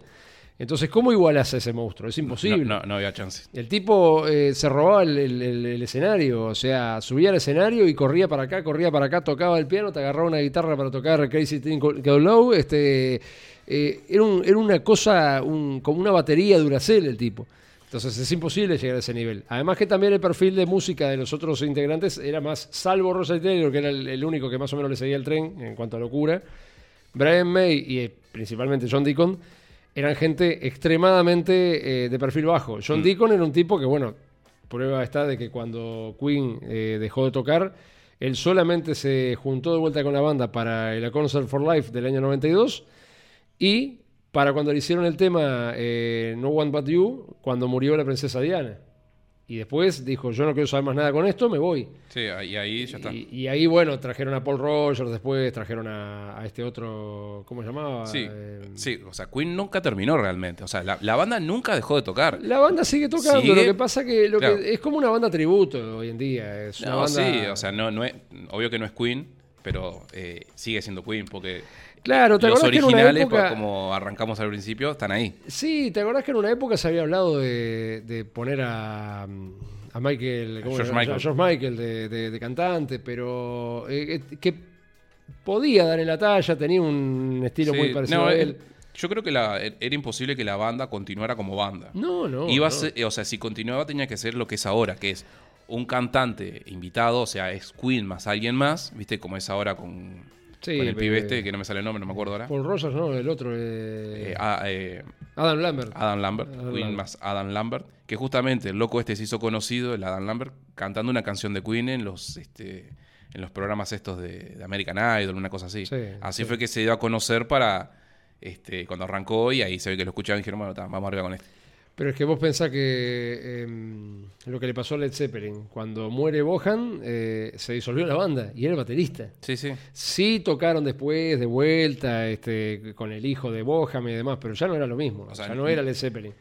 Entonces, ¿cómo igualas a ese monstruo? Es imposible.
No, no, no había chance.
El tipo eh, se robaba el, el- el- el escenario, o sea, subía al escenario y corría para acá, corría para acá, tocaba el piano, te agarraba una guitarra para tocar Crazy Thing Go Low, este, eh, era, un- era una cosa, un- como una batería Duracell el tipo. Entonces es imposible llegar a ese nivel. Además que también el perfil de música de los otros integrantes era más, salvo Roger Taylor, que era el, el único que más o menos le seguía el tren en cuanto a locura, Brian May y eh, principalmente John Deacon eran gente extremadamente eh, de perfil bajo. John
Mm.
Deacon era un tipo que, bueno, prueba está de que cuando Queen eh, dejó de tocar, él solamente se juntó de vuelta con la banda para el A Concert for Life del año 92 y para cuando le hicieron el tema eh, No One But You, cuando murió la princesa Diana. Y después dijo, yo no quiero saber más nada con esto, me voy.
Sí, y ahí ya está.
Y, y ahí, bueno, trajeron a Paul Rogers, después trajeron a, a este otro, ¿cómo se llamaba?
Sí,
Eh,
sí, o sea, Queen nunca terminó realmente. O sea, la, la banda nunca dejó de tocar.
La banda sigue tocando,
Sigue.
lo que pasa que, lo
Claro.
que es como una banda tributo hoy en día. Es una
No,
banda-
sí, o sea, no, no es, obvio que no es Queen, pero eh, sigue siendo Queen porque
claro, ¿te
los originales,
época,
por como arrancamos al principio, están ahí.
Sí, ¿te acordás que en una época se había hablado de, de poner a, a Michael, ¿cómo
George
se llama?
Michael.
A George Michael de, de- de cantante, pero eh, eh, que podía dar en la talla, tenía un estilo
Sí,
muy parecido
no,
a
eh,
él.
Yo creo que la- era imposible que la banda continuara como banda.
No, no.
Iba a
no.
ser- o sea, si continuaba tenía que ser lo que es ahora, que es un cantante invitado, o sea, es Queen más alguien más, viste, como es ahora con,
Sí,
con el pibe
eh,
este, que no me sale el nombre, no me acuerdo ahora.
Paul Rogers, no, el otro. eh,
Eh, a- eh,
Adam Lambert.
Adam Lambert,
Adam
Queen
Lambert.
más Adam Lambert, que justamente el loco este se hizo conocido, el Adam Lambert, cantando una canción de Queen en los este, en los programas estos de, de American Idol, una cosa así.
Sí,
así
sí.
fue que se dio a conocer para este, cuando arrancó y ahí se ve que lo escuchaban y dijeron, bueno, ta, vamos arriba con este.
Pero es que vos pensás que em, lo que le pasó a Led Zeppelin, cuando muere Bohan, eh, se disolvió la banda y era el baterista.
Sí, sí.
Sí tocaron después, de vuelta, este, con el hijo de Boham y demás, pero ya no era lo mismo.
O sea,
ya no era Led Zeppelin.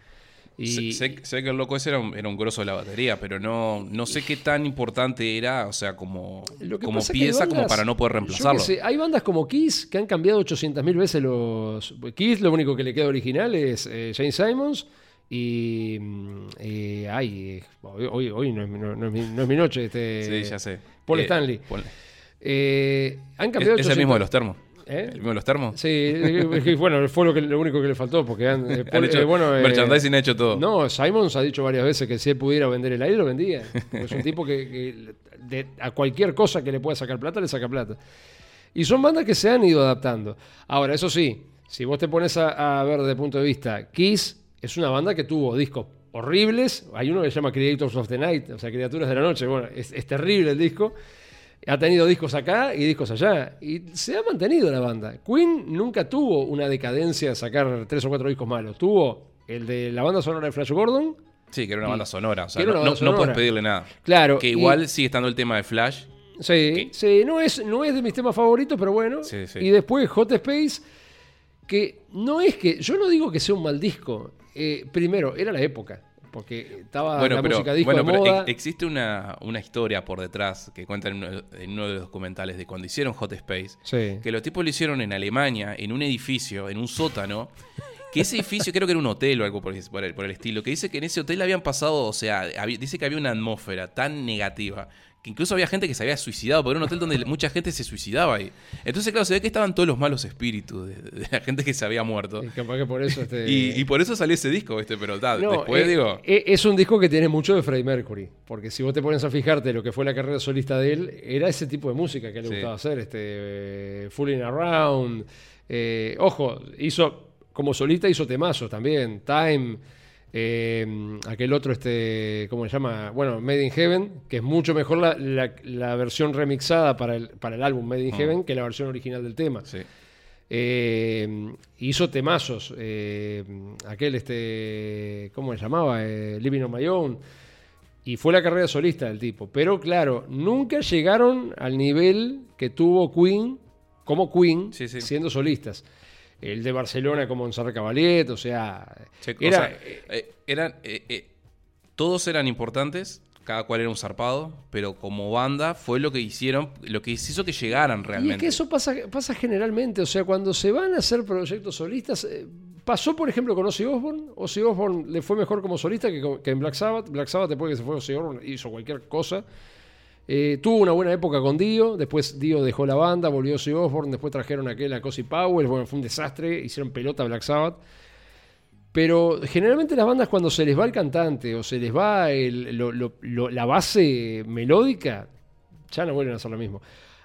Y,
Sé, sé- sé que el loco ese era un, era un grosso de la batería, pero no, no sé qué tan importante era, o sea, como, como pieza, como para no poder reemplazarlo.
sé, hay bandas como Kiss que han cambiado 800.000 veces los... Kiss lo único que le queda original es eh, Jane Simons y... mm, eh, ay, hoy, hoy, no, es, mi- no- no es mi, no es mi noche. Este,
Sí, ya sé.
Paul
Eh,
Stanley.
Paul-
Eh, han cambiado
es el
800
mismo de los termos.
¿Eh?
¿El mismo de los termos?
Sí, bueno, fue lo, que, lo único que le faltó, porque han, eh,
Han
Paul-
hecho-
bueno,
merchandising ha hecho todo.
No, Simons ha dicho varias veces que si él pudiera vender el aire, lo vendía. Es un tipo que, que de- a cualquier cosa que le pueda sacar plata, le saca plata. Y son bandas que se han ido adaptando. Ahora, eso sí, si vos te pones a, a ver desde el punto de vista, Kiss es una banda que tuvo discos horribles. Hay uno que se llama Creators of the Night, o sea, Criaturas de la Noche. Bueno, es, es terrible el disco. Ha tenido discos acá y discos allá. Y se ha mantenido la banda. Queen nunca tuvo una decadencia de sacar tres o cuatro discos malos. Tuvo el de la banda sonora de Flash Gordon.
Sí, que era una banda sonora. O sea, no, no- puedes pedirle nada.
Claro.
Que
y-
igual sigue estando el tema de Flash.
Sí, sí, no es, no es de mis temas favoritos, pero bueno.
Sí, sí.
Y después Hot Space, que no es que. Yo no digo que sea un mal disco. Eh, primero, era la época. Porque estaba
bueno,
la
pero,
música disco
bueno,
de
pero
moda.
ex- existe una, una historia por detrás que cuenta en uno, en uno de los documentales de cuando hicieron Hot Space.
Sí.
Que los tipos lo hicieron en Alemania, en un edificio, en un sótano. Que ese edificio creo que era un hotel o algo por, el- por el, por el estilo. Que dice que en ese hotel habían pasado, o sea, había- dice que había una atmósfera tan negativa. Que incluso había gente que se había suicidado, porque era un hotel donde mucha gente se suicidaba ahí. Entonces, claro, se ve que estaban todos los malos espíritus de, de la gente que se había muerto.
Y capaz que por eso. Este...
Y, y por eso salió ese disco, ¿viste? Pero ta,
No,
después
eh,
digo.
eh, Es un disco que tiene mucho de Freddie Mercury. Porque si vos te pones a fijarte lo que fue la carrera solista de él, era ese tipo de música que le
Sí.
gustaba hacer. Este, eh, Fooling Around. eh, ojo, hizo. Como solista hizo temazos también. Time. Eh, aquel otro, este, ¿cómo se llama? Bueno, Made in Heaven, que es mucho mejor la, la- la versión remixada para el, para el álbum Made in
Mm.
Heaven que la versión original del tema.
Sí.
Eh, hizo temazos. eh, aquel, este, ¿cómo se llamaba? Eh, Living on My Own. Y fue la carrera solista del tipo. Pero claro, nunca llegaron al nivel que tuvo Queen, como Queen,
Sí, sí.
siendo solistas. El de Barcelona como Gonzalo Caballet, o sea,
Sí, o
era,
sea, eh, eran, eh, eh, todos eran importantes, cada cual era un zarpado, pero como banda fue lo que hicieron, lo que hizo que llegaran
Y es
realmente.
que eso pasa, pasa generalmente, o sea, cuando se van a hacer proyectos solistas, eh, pasó por ejemplo con Ozzy Osbourne, Ozzy Osbourne le fue mejor como solista que en Black Sabbath, Black Sabbath después que se fue Ozzy Osbourne hizo cualquier cosa, Eh, tuvo una buena época con Dio, después Dio dejó la banda, volvió Ozzy Osbourne, después trajeron aquel a Cozy Powell, bueno, fue un desastre, hicieron pelota a Black Sabbath. Pero generalmente las bandas cuando se les va el cantante o se les va la base melódica, ya no vuelven a hacer lo mismo.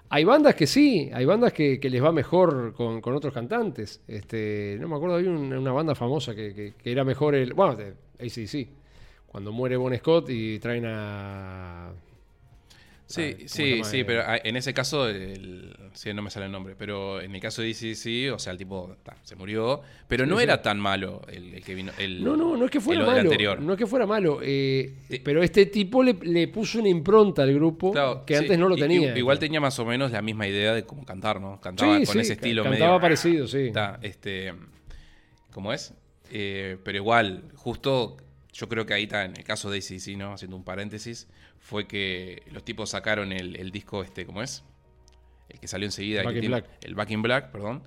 Hay bandas que sí, hay bandas que, les va mejor con, otros cantantes. Este, no me acuerdo, había un- una banda famosa que, era mejor el. Bueno, ACC. Cuando muere Bon Scott y traen a.
Sí,
Ay, ¿cómo se
sí, sí, pero ah, en ese caso, el, sí, no me sale el nombre, pero en el caso de DCC, o sea, el tipo ta, se murió, pero no
sí.
era tan malo el, el que vino. El,
No, no, no es que fuera
el-
malo.
anterior.
No es que fuera malo. eh,
Sí.
Pero este tipo le, le puso una impronta al grupo
Claro,
que
sí,
antes no lo tenía.
Igual tenía más o menos la misma idea de cómo cantar, ¿no? Cantaba
Sí,
con
sí,
ese estilo medio.
Cantaba parecido, sí.
Ta, este, ¿Cómo es? Eh, pero igual, justo yo creo que ahí está, en el caso de ACC, ¿no? Haciendo un paréntesis, fue que los tipos sacaron el, el disco este, ¿cómo es? El que salió enseguida.
Back
que
in Black.
El Back in Black, perdón.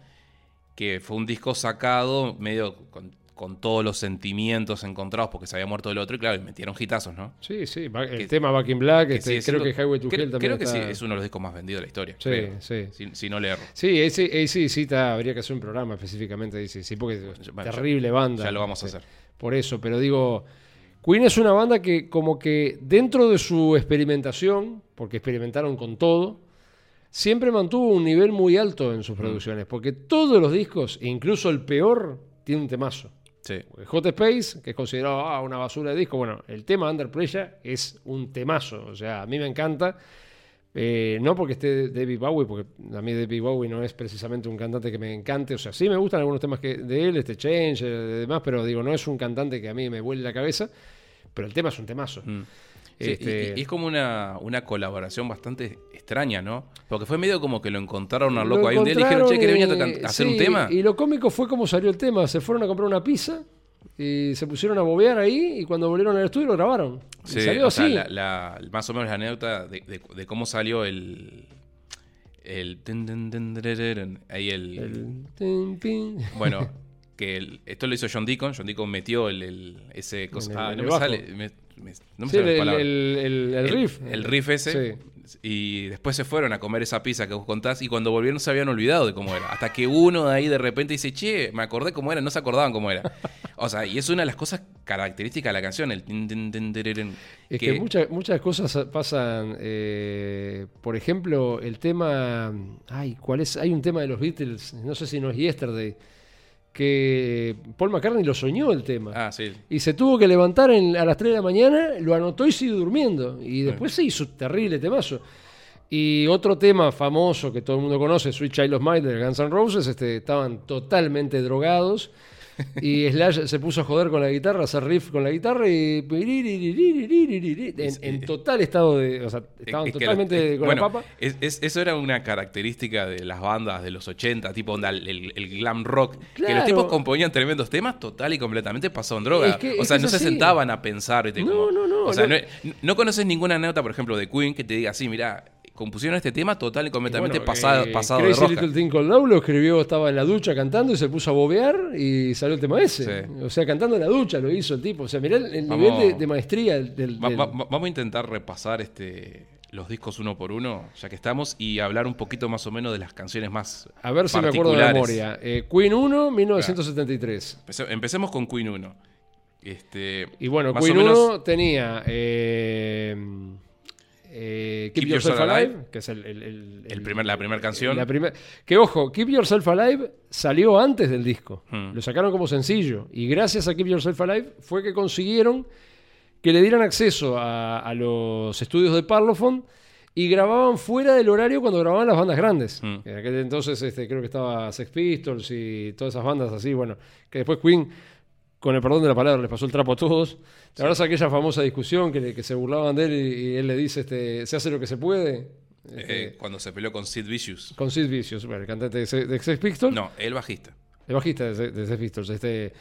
Que fue un disco sacado medio con, con todos los sentimientos encontrados porque se había muerto el otro y claro, y metieron hitazos, ¿no?
Sí, sí. El
Que-
tema Back in Black,
Que
este, creo
siendo-
que Highway to
creo,
Hell también.
creo que sí, es uno de los discos más vendidos de la historia.
Sí,
creo.
sí.
Si, si no le erro.
Sí, ese, ese sí está, habría que hacer un programa específicamente de sí, porque
Bueno,
terrible banda.
Ya lo vamos a hacer.
Por eso, pero digo, Queen es una banda que como que dentro de su experimentación, porque experimentaron con todo, siempre mantuvo un nivel muy alto en sus
Mm.
producciones, porque todos los discos, e incluso el peor, tiene un temazo.
Sí.
El Hot Space, que es considerado ah, una basura de disco, bueno, el tema Under Pressure es un temazo, o sea, a mí me encanta. Eh, no porque esté David Bowie, porque a mí David Bowie no es precisamente un cantante que me encante. O sea, sí me gustan algunos temas que, de él, este Change, eh, demás, pero digo, no es un cantante que a mí me vuele la cabeza. Pero el tema es un temazo.
Mm. Sí,
Este-
y, y es como una, una colaboración bastante extraña, ¿no? Porque fue medio como que lo encontraron al
Lo
loco ahí un día y le dijeron, che, ¿querés venir a
encontraron
tocar-
y-
a hacer un tema?
Y lo cómico fue cómo salió el tema. Se fueron a comprar una pizza y se pusieron a bobear ahí y cuando volvieron al estudio lo grabaron. Y salió
sea,
así.
la- la- más o menos la anécdota de, de- de cómo salió el. El. Ahí el.
El tin, pin.
Bueno, que el- esto lo hizo John Deacon. John Deacon metió el, el- ese cosa.
En el-
ah, no me
bajo.
sale. me- me- no me
Sí,
sale
el riff.
El riff ese.
Sí.
Y después se fueron a comer esa pizza que vos contás. Y cuando volvieron se habían olvidado de cómo era. Hasta que uno de ahí de repente dice, che, me acordé cómo era. No se acordaban cómo era. O sea, y es una de las cosas características de la canción. El tin, tin, tin, tereren,
Es que, muchas, muchas cosas pasan. eh, por ejemplo, el tema. Ay, ¿cuál es? Hay un tema de los Beatles, no sé si no es Yesterday, que Paul McCartney lo soñó el tema.
Ah, sí.
Y se tuvo que levantar en- a las 3 de la mañana, lo anotó y siguió durmiendo. Y después se hizo terrible temazo. Y otro tema famoso que todo el mundo conoce, Sweet Child of Mine de Guns N' Roses, este, estaban totalmente drogados. Y Slash se puso a joder con la guitarra, a hacer riff con la guitarra y. En, total estado de. O sea, estaban totalmente
la-
con
bueno,
papa.
es- es- eso era una característica de las bandas de los 80, tipo onda, el, el- el glam rock. Que los tipos componían tremendos temas total y completamente pasaban droga. O sea, no se sentaban a pensar. ¿viste?
No, no, no,
O sea,
no.
no, no conoces ninguna nota, por ejemplo, de Queen que te diga así, mira, compusieron este tema total y completamente
Bueno,
pasado,
eh,
pasado de
Crazy
roca.
Little Thing Called lo escribió, estaba en la ducha cantando y se puso a bobear y salió el tema ese.
Sí.
O sea, cantando en la ducha lo hizo el tipo. O sea, mirá el, el
Vamos-
nivel de, de maestría del. del-
Va-
del-
va- va- vamos a intentar repasar este los discos uno por uno, ya que estamos, y hablar un poquito más o menos de las canciones más
a ver si me acuerdo de memoria. Eh, Queen 1, 1973.
Empece- empecemos con Queen 1. Este,
Y bueno, Queen
o menos-
1 tenía eh, eh, Keep,
Keep
Yourself, Alive,
Alive,
que es el, el- el-
el primer, la primera canción.
La primer- que ojo, Keep Yourself Alive salió antes del disco.
Hmm.
Lo sacaron como sencillo. Y gracias a Keep Yourself Alive fue que consiguieron que le dieran acceso a, a los estudios de Parlophone y grababan fuera del horario cuando grababan las bandas grandes.
Hmm.
En aquel entonces este, creo que estaba Sex Pistols y todas esas bandas así, bueno, que después Queen con el perdón de la palabra, les pasó el trapo a todos. La verdad es aquella famosa discusión que, le- que se burlaban de él y, y él le dice, este, se hace lo que se puede. Este,
Eh, cuando se peleó con Sid Vicious.
Con Sid Vicious, bueno, el cantante de, Se- de Sex Pistols.
No, el bajista.
El bajista de, Se- de Sex Pistols. Este,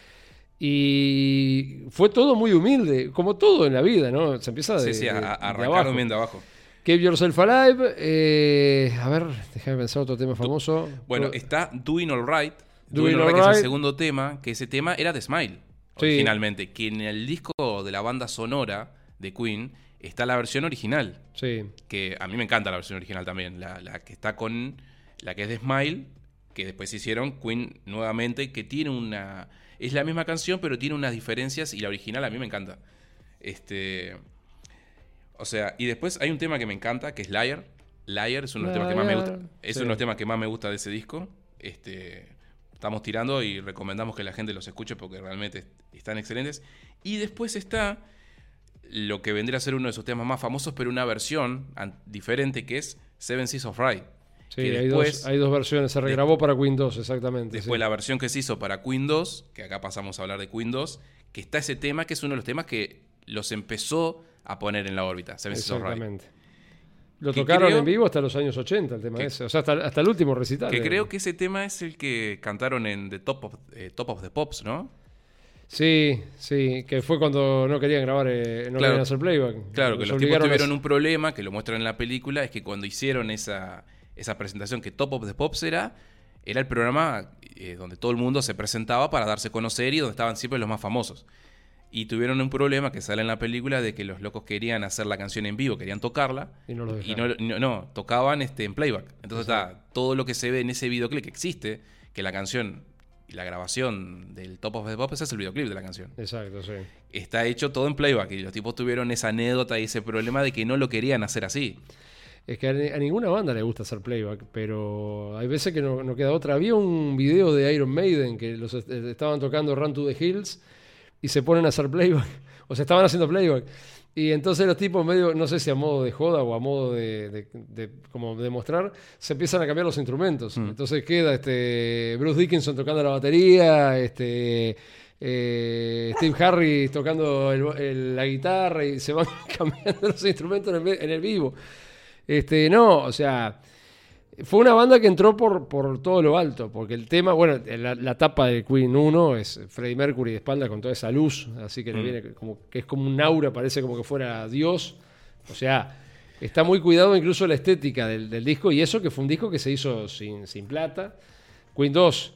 y fue todo muy humilde, como todo en la vida, ¿no? Se empieza de,
Sí, sí, a- a- bien de abajo.
Keep Yourself Alive. eh, a ver, déjame pensar otro tema famoso.
Bueno, está Doing Alright.
Doing
Doing Alright, que es el segundo tema, que ese tema era de Smile,
Sí.
originalmente. Que en el disco de la banda sonora de Queen está la versión original.
Sí,
Que a mí me encanta la versión original también. La, la que está con. La que es de Smile, que después hicieron Queen nuevamente, que tiene una. Es la misma canción, pero tiene unas diferencias y la original a mí me encanta. Este. O sea, y después hay un tema que me encanta, que es Liar. Liar es uno de los temas que más me gusta. Es
sí.
uno de los temas que más me gusta de ese disco. Este, estamos tirando y recomendamos que la gente los escuche porque realmente están excelentes. Y después está lo que vendría a ser uno de sus temas más famosos, pero una versión diferente que es Seven Seas of Rye.
sí
que
hay,
después,
dos, hay dos versiones. Se regrabó para Queen 2, exactamente.
después
sí.
la versión que se hizo para Queen 2, que acá pasamos a hablar de Queen 2, que está ese tema que es uno de los temas que los empezó a poner en la órbita, Seven Seas of Rye.
Exactamente. Lo tocaron
creo-
en vivo hasta los años 80, el tema
que-
ese. O sea, hasta, hasta el último recital.
Que
eh.
creo que ese tema es el que cantaron en The Top of, eh, Top of the Pops, ¿no?
Sí, sí, que fue cuando no querían grabar, eh, no
Claro.
querían hacer playback.
Claro, que
Los
tipos
a-
tuvieron un problema, que lo muestran en la película, es que cuando hicieron esa, esa presentación que Top of the Pops era, era el programa eh, donde todo el mundo se presentaba para darse a conocer y donde estaban siempre los más famosos. Y tuvieron un problema que sale en la película de que los locos querían hacer la canción en vivo, querían tocarla,
Y no lo
y no, no, no, tocaban este, en playback. Entonces está todo lo que se ve en ese videoclip que existe, que la canción, la grabación del Top of the Pops es el videoclip de la canción
Exacto, sí.
está hecho todo en playback y los tipos tuvieron esa anécdota y ese problema de que no lo querían hacer así.
Es que a, ni- a ninguna banda le gusta hacer playback, pero hay veces que no, no queda otra. Había un video de Iron Maiden que los est- estaban tocando Run to the Hills y se ponen a hacer playback, o se estaban haciendo playback. Y entonces los tipos medio, no sé si a modo de joda o a modo de, de- de- como demostrar, se empiezan a cambiar los instrumentos. Entonces queda este Bruce Dickinson tocando la batería, este eh, Steve Harris tocando el- el- la guitarra y se van cambiando los instrumentos en el, en el vivo. Este, no, o sea, fue una banda que entró por, por todo lo alto, porque el tema, bueno, la, la tapa de Queen 1 es Freddie Mercury de espalda con toda esa luz, así que le viene como que es como un aura, parece como que fuera Dios. O sea, está muy cuidado incluso la estética del, del disco, y eso que fue un disco que se hizo sin, sin plata. Queen 2,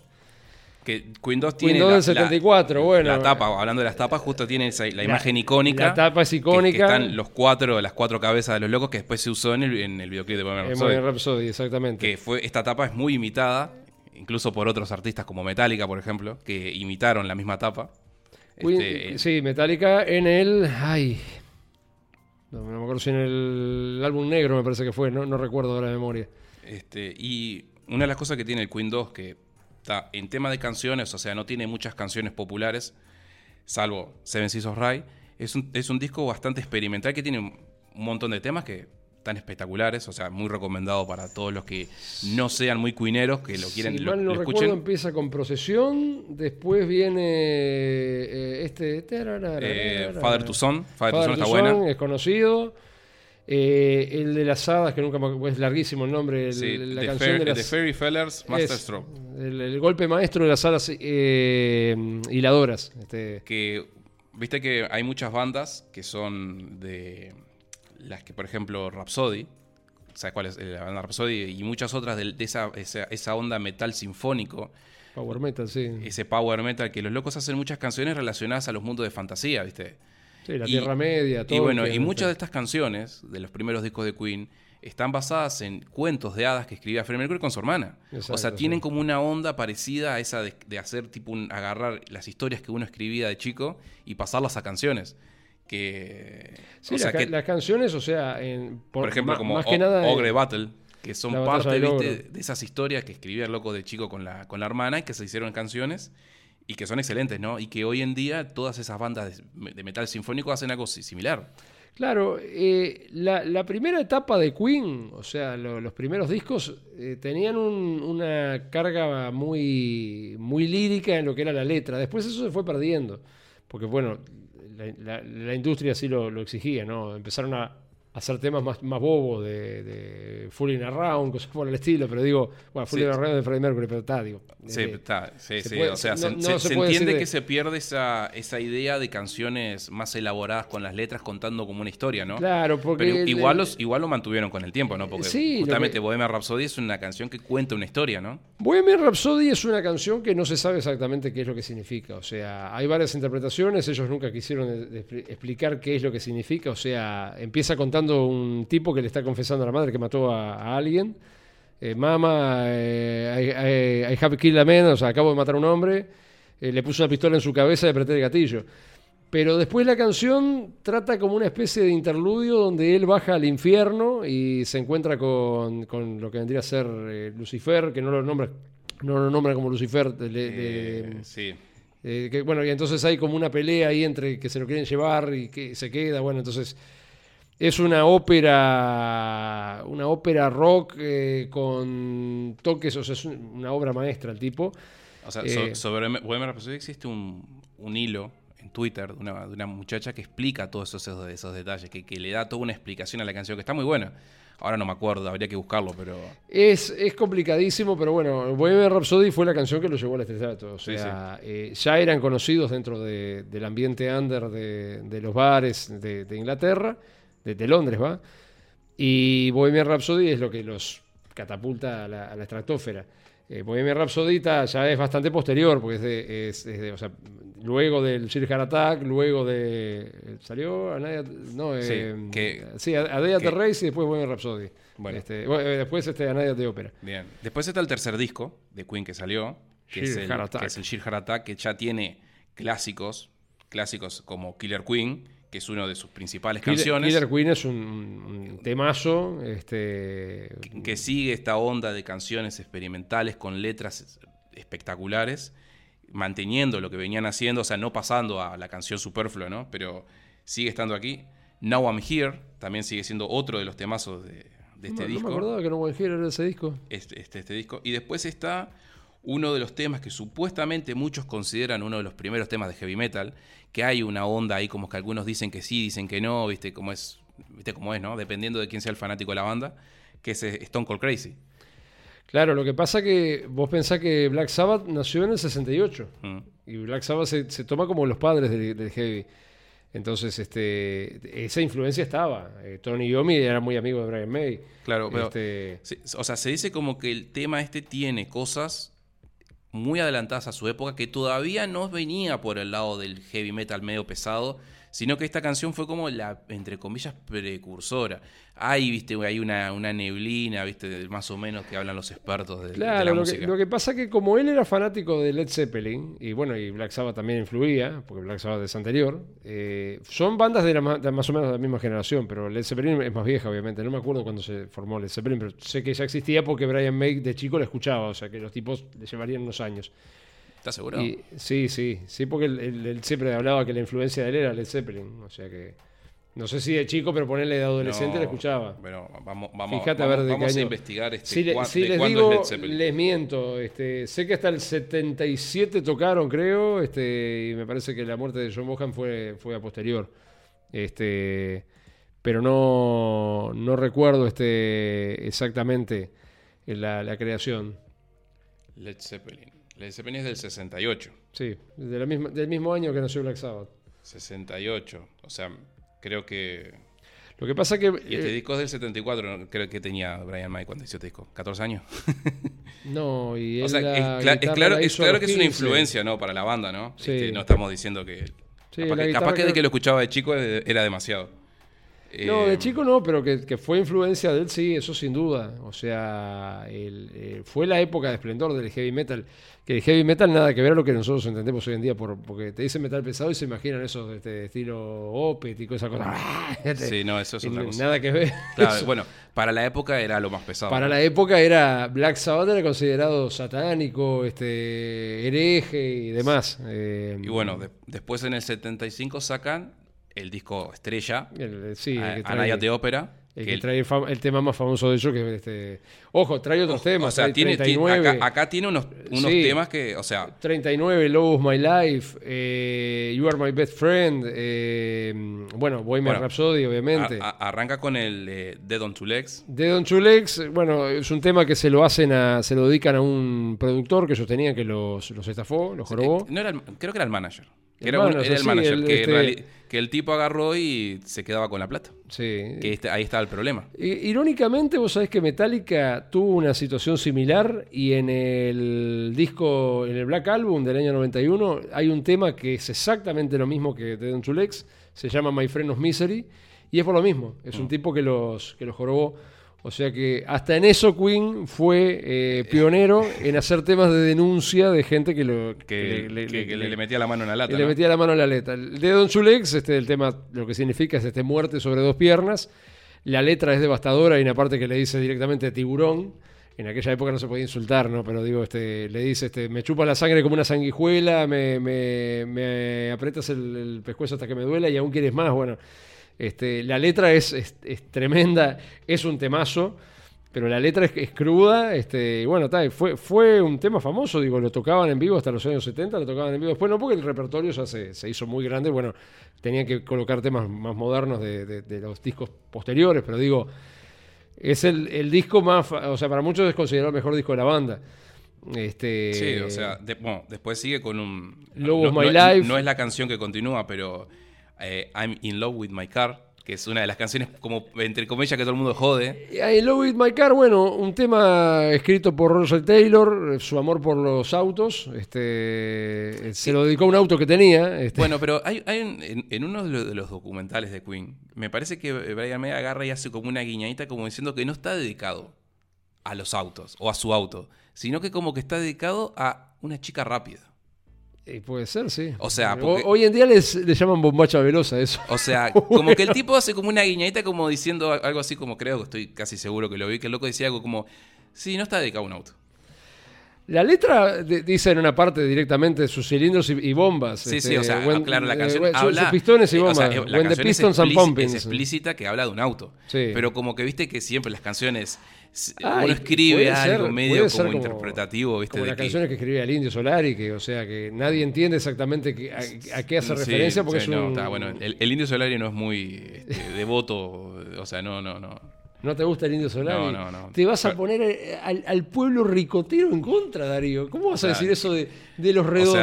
Que Queen 2 tiene
2
la,
del 74,
la-
bueno.
la tapa, hablando de las tapas, justo tiene esa- la, imagen icónica.
la tapa es icónica.
Que, están los cuatro, las cuatro cabezas de los locos que después se usó en el, en el videoclip de Bohemian Rhapsody.
Rhapsody, exactamente.
Que fue, esta tapa es muy imitada, incluso por otros artistas como Metallica, por ejemplo, que imitaron la misma tapa. Este,
sí, Metallica en el. Ay. No, no me acuerdo si en el álbum negro me parece que fue, no, no recuerdo de la memoria.
Este, y una de las cosas que tiene el Queen 2, que está en tema de canciones, o sea, no tiene muchas canciones populares, salvo Seven Seas of Rye, es un, es un disco bastante experimental que tiene un montón de temas que están espectaculares, o sea, muy recomendado para todos los que no sean muy cuineros, que lo quieren,
si
lo,
mal no
lo
recuerdo,
escuchen.
empieza con Procesión, después viene eh, este.
Eh, Father to Son, Father, to
Father
Son está
to
buena.
Es conocido. Eh, el de las hadas, que nunca es larguísimo el nombre, el-
Sí,
la
The,
canción
Fair-
de las
The Fairy Fellers, Master
es
Stroke.
el, el golpe maestro de las alas eh, hiladoras. Este,
que viste que hay muchas bandas que son de las que por ejemplo Rhapsody ¿sabes cuál es Eh, la banda Rhapsody? y muchas otras de, de esa, esa, esa onda metal sinfónico
power metal, sí.
ese power metal que los locos hacen muchas canciones relacionadas a los mundos de fantasía viste
Sí, la
y-
Tierra Media, todo.
y bueno y muchas de estas canciones de los primeros discos de Queen están basadas en cuentos de hadas que escribía Freddie Mercury con su hermana. o sea, tienen como una onda parecida a esa de, de hacer tipo un, agarrar las historias que uno escribía de chico y pasarlas a canciones. Que,
Sí,
o sea,
la ca-
que,
las canciones, o sea, en,
por, ejemplo, como
más
O-
que nada.
Ogre Battle, que son parte ¿viste? de esas historias que escribía el loco de chico con la, con la hermana y que se hicieron canciones y que son excelentes, ¿no? Y que hoy en día todas esas bandas de, metal sinfónico hacen algo si- similar.
Claro, eh, la, primera etapa de Queen, o sea, lo- los primeros discos eh, tenían un- una carga muy, muy lírica en lo que era la letra. Después eso se fue perdiendo, porque bueno, la, industria lo, lo exigía, ¿no? Empezaron a hacer temas más, más bobos de, de Fooling Around, cosas por el estilo, pero digo, bueno, Fooling
Sí.
Around de Freddie Mercury, pero está, digo.
Sí,
eh,
está, sí,
se
sí,
puede-
o sea,
no-
se,
no
entiende
de-
que se pierde esa, esa idea de canciones más elaboradas con las letras contando como una historia, ¿no?
Claro, porque
Pero
el-
igual, los, igual lo mantuvieron con el tiempo, ¿no? Porque
Sí,
justamente
que-
Bohemian Rhapsody es una canción que cuenta una historia, ¿no?
Bohemian Rhapsody es una canción que no se sabe exactamente qué es lo que significa. O sea, hay varias interpretaciones, ellos nunca quisieron explicar qué es lo que significa. O sea, empieza contando un tipo que le está confesando a la madre que mató a, a alguien. Eh, Mama, eh, I, I- I have killed a man, o sea, acabo de matar a un hombre. Eh, le puso una pistola en su cabeza y apreté el gatillo. Pero después la canción trata como una especie de interludio donde él baja al infierno y se encuentra con, con lo que vendría a ser eh, Lucifer, que no lo nombra, no lo nombra como Lucifer. de- de-
Eh, sí.
eh, que, bueno, y entonces hay como una pelea ahí entre que se lo quieren llevar y que se queda. Bueno, entonces es una ópera, una ópera rock eh, con toques, o sea, es un- una obra maestra el tipo.
O sea,
Eh,
so- sobre Bohemian Rhapsody existe un, un hilo en Twitter de una, de una muchacha que explica todos esos, esos, detalles, que, que le da toda una explicación a la canción, que está muy buena. Ahora no me acuerdo, habría que buscarlo, pero...
Es, es complicadísimo, pero bueno, Bohemian Rhapsody fue la canción que lo llevó al estrellato. O
Sí,
sea, eh, ya eran conocidos dentro de- del ambiente under de, de los bares de Inglaterra, de, de Londres, ¿va? Y Bohemian Rhapsody es lo que los catapulta a la, a la estratosfera. Eh, Bohemian Rhapsody ya es bastante posterior, porque es de, es- es de- o sea, luego del Sir Attack, luego de... ¿Salió? A Nadia- no,
Sí,
eh,
que-
sí, a, a Day at the Race y después Bohemian Rhapsody.
Bueno.
Este, bueno, eh, después este, a Nadia de Ópera.
Bien. Después está el tercer disco de Queen que salió, que, es el, que es el Sheer Heart Attack, que ya tiene clásicos, clásicos como Killer Queen, que es uno de sus principales
Killer,
canciones,
Killer Queen es un, un temazo. Este,
que sigue esta onda de canciones experimentales con letras espectaculares, manteniendo lo que venían haciendo, o sea, no pasando a la canción superflua, ¿no? Pero sigue estando aquí. Now I'm Here también sigue siendo otro de los temazos de, de este
no,
disco.
no me acordaba que no One Hit era ese disco.
este, este, este disco. Y después está uno de los temas que supuestamente muchos consideran uno de los primeros temas de heavy metal, que hay una onda ahí como que algunos dicen que sí, dicen que no, viste cómo es, viste cómo es, ¿no? Dependiendo de quién sea el fanático de la banda, que es eh, Stone Cold Crazy.
Claro, lo que pasa que vos pensás que Black Sabbath nació en el 68.
Mm.
Y Black Sabbath se, se toma como los padres del, del heavy. Entonces, este, esa influencia estaba. Eh, Tony Iommi era muy amigo de Brian May.
Claro, pero
Este,
o sea, se dice como que el tema este tiene cosas muy adelantadas a su época que todavía no venía por el lado del heavy metal medio pesado, sino que esta canción fue como la, entre comillas, precursora. Hay, viste, hay una, una neblina, viste, de- más o menos que hablan los expertos de, de
Claro,
la
lo que,
música.
lo que pasa que como él era fanático de Led Zeppelin, y bueno, y Black Sabbath también influía, porque Black Sabbath es anterior, eh, son bandas de, la de más o menos de la misma generación, pero Led Zeppelin es más vieja, obviamente. No me acuerdo cuándo se formó Led Zeppelin, pero sé que ya existía porque Brian May de chico la escuchaba, o sea que los tipos le llevarían unos años.
¿Estás seguro?
Y, sí, sí, sí, porque él, él- él siempre hablaba que la influencia de él era Led Zeppelin, o sea que... No sé si de chico, pero ponerle de adolescente
No,
la escuchaba.
Bueno, vamos, vamos,
Fíjate a ver de qué
vamos a investigar este,
Si, le-
cua-
si
de
les digo,
es Led Zeppelin.
les miento. Este, sé que hasta el 77 tocaron, creo, este, y me parece que la muerte de John Bohan fue, fue a posterior. Este, pero no, no recuerdo este, exactamente la, la creación.
Led Zeppelin. Led Zeppelin es del 68.
Sí, de la misma, del mismo año que nació Black Sabbath.
68. O sea, creo que
Lo que pasa que...
Y este
eh,
disco es del 74, ¿no? creo que tenía Brian May cuando hizo este disco. 14 años.
no, y
o
él
sea,
la
es, cla- es
guitarra
claro,
la
es, claro que es una
15.
influencia, ¿no? Para la banda, ¿no?
Sí.
Este, no estamos diciendo que...
Sí,
capaz que, capaz que de que lo escuchaba de chico eh, era demasiado.
No,
Eh,
de chico no, pero que, que fue influencia de él, sí, eso sin duda. O sea, el- eh, fue la época de esplendor del heavy metal. Que el heavy metal nada que ver a lo que nosotros entendemos hoy en día, por, porque te dicen metal pesado y se imaginan esos de este estilo Opet y cosas cosas.
Sí, no, eso es otra cosa.
Nada que ver.
Claro, bueno, para la época era lo más pesado.
Para
¿no?
la época era Black Sabbath era considerado satánico, este hereje y demás. Eh,
Y bueno, de- después en el 75 sacan el disco estrella,
El- sí, trae-
Anaya de Ópera.
El
que
trae el, tema más famoso de ellos, que es este. Ojo, trae otros temas.
o sea,
trae
tiene, tiene-
39,
acá, acá tiene unos, unos
Sí.
temas que, o sea,
39, Love of My Life, eh, You Are My Best Friend, eh, bueno, Bohemian
Bueno,
Rhapsody, obviamente.
a- a- arranca con el eh, Dead on Two Legs.
Dead on Two Legs, bueno, es un tema que se lo hacen a, se lo dedican a un productor que ellos tenían que los, los estafó, los jorobó.
Eh, no era el- creo que era el manager.
El
era, un-
manager,
era el
sí,
manager,
el,
que,
este-
el tipo agarró y se quedaba con la plata.
Sí.
Que este- ahí estaba el problema.
Irónicamente, vos sabés que Metallica tuvo una situación similar y en el disco, en el Black Album del año 91, hay un tema que es exactamente lo mismo que Two Legs, se llama My Friend of Misery, y es por lo mismo, es
Mm.
un tipo que los, que los jorobó. O sea que hasta en eso Queen fue eh, pionero en hacer temas de denuncia de gente que lo
Que,
le-
que-
le-
que
le-
le, metía la mano en la lata.
le
¿no?
metía la mano a la letra. El de Don Chulex, este, el tema, lo que significa es este, muerte sobre dos piernas. La letra es devastadora. Hay una parte que le dice directamente tiburón. En aquella época no se podía insultar, ¿no? Pero digo, este, le dice, este, me chupa la sangre como una sanguijuela, me, me, me aprietas el, el pescuezo hasta que me duela y aún quieres más. Bueno, este, la letra es, es- es tremenda, es un temazo. Pero la letra es, es cruda, este, y bueno, tal, fue, fue un tema famoso, digo, lo tocaban en vivo hasta los años 70, lo tocaban en vivo después, no porque el repertorio ya se, se hizo muy grande, bueno, tenían que colocar temas más modernos de, de- de los discos posteriores, pero digo, es el, el disco más, o sea, para muchos es considerado el mejor disco de la banda. Este,
Sí, o sea, de- bueno, después sigue con un... No,
of My
no-
Life.
no es la canción que continúa, pero eh, I'm in love with my car, que es una de las canciones como, entre comillas, que todo el mundo jode.
I Love With My Car, bueno, un tema escrito por Russell Taylor, eh, su amor por los autos, este, se lo dedicó a un auto que tenía. este,
Bueno, pero hay, hay un- en, en uno de los, de los documentales de Queen, me parece que Brian May agarra y hace como una guiñadita como diciendo que no está dedicado a los autos o a su auto, sino que como que está dedicado a una chica rápida.
Eh, puede ser, sí.
O sea, porque-
hoy en día les, le llaman bombacha velosa eso.
O sea, como que el tipo hace como una guiñadita como diciendo algo así como creo que estoy casi seguro que lo vi, que el loco decía algo como, sí, no está dedicado a un auto.
La letra de- dice en una parte directamente sus cilindros y, y bombas.
Sí,
este,
sí, o sea,
when-
claro, la
eh,
canción
sus-
habla...
sus pistones y
eh, o
bombas.
sea, la
When the pistons and pumpings.
Es explícita que habla de un auto.
Sí.
Pero como que viste que siempre las canciones...
Ay,
uno escribe
ser-
algo medio como, interpretativo, viste,
Como
de
las
que-
canciones que escribía el Indio Solari, que, o sea, que nadie entiende exactamente a, a qué hace
Sí,
referencia porque
sí,
es
no,
un...
está bueno. El, el indio Solari no es muy este, devoto, o sea, no, no, no.
¿No te gusta el Indio Solari?
No, no, no.
Te vas a poner eh, al, al pueblo ricotero en contra, Darío. ¿Cómo vas a
O sea,
decir eso de, de los
O
redondos?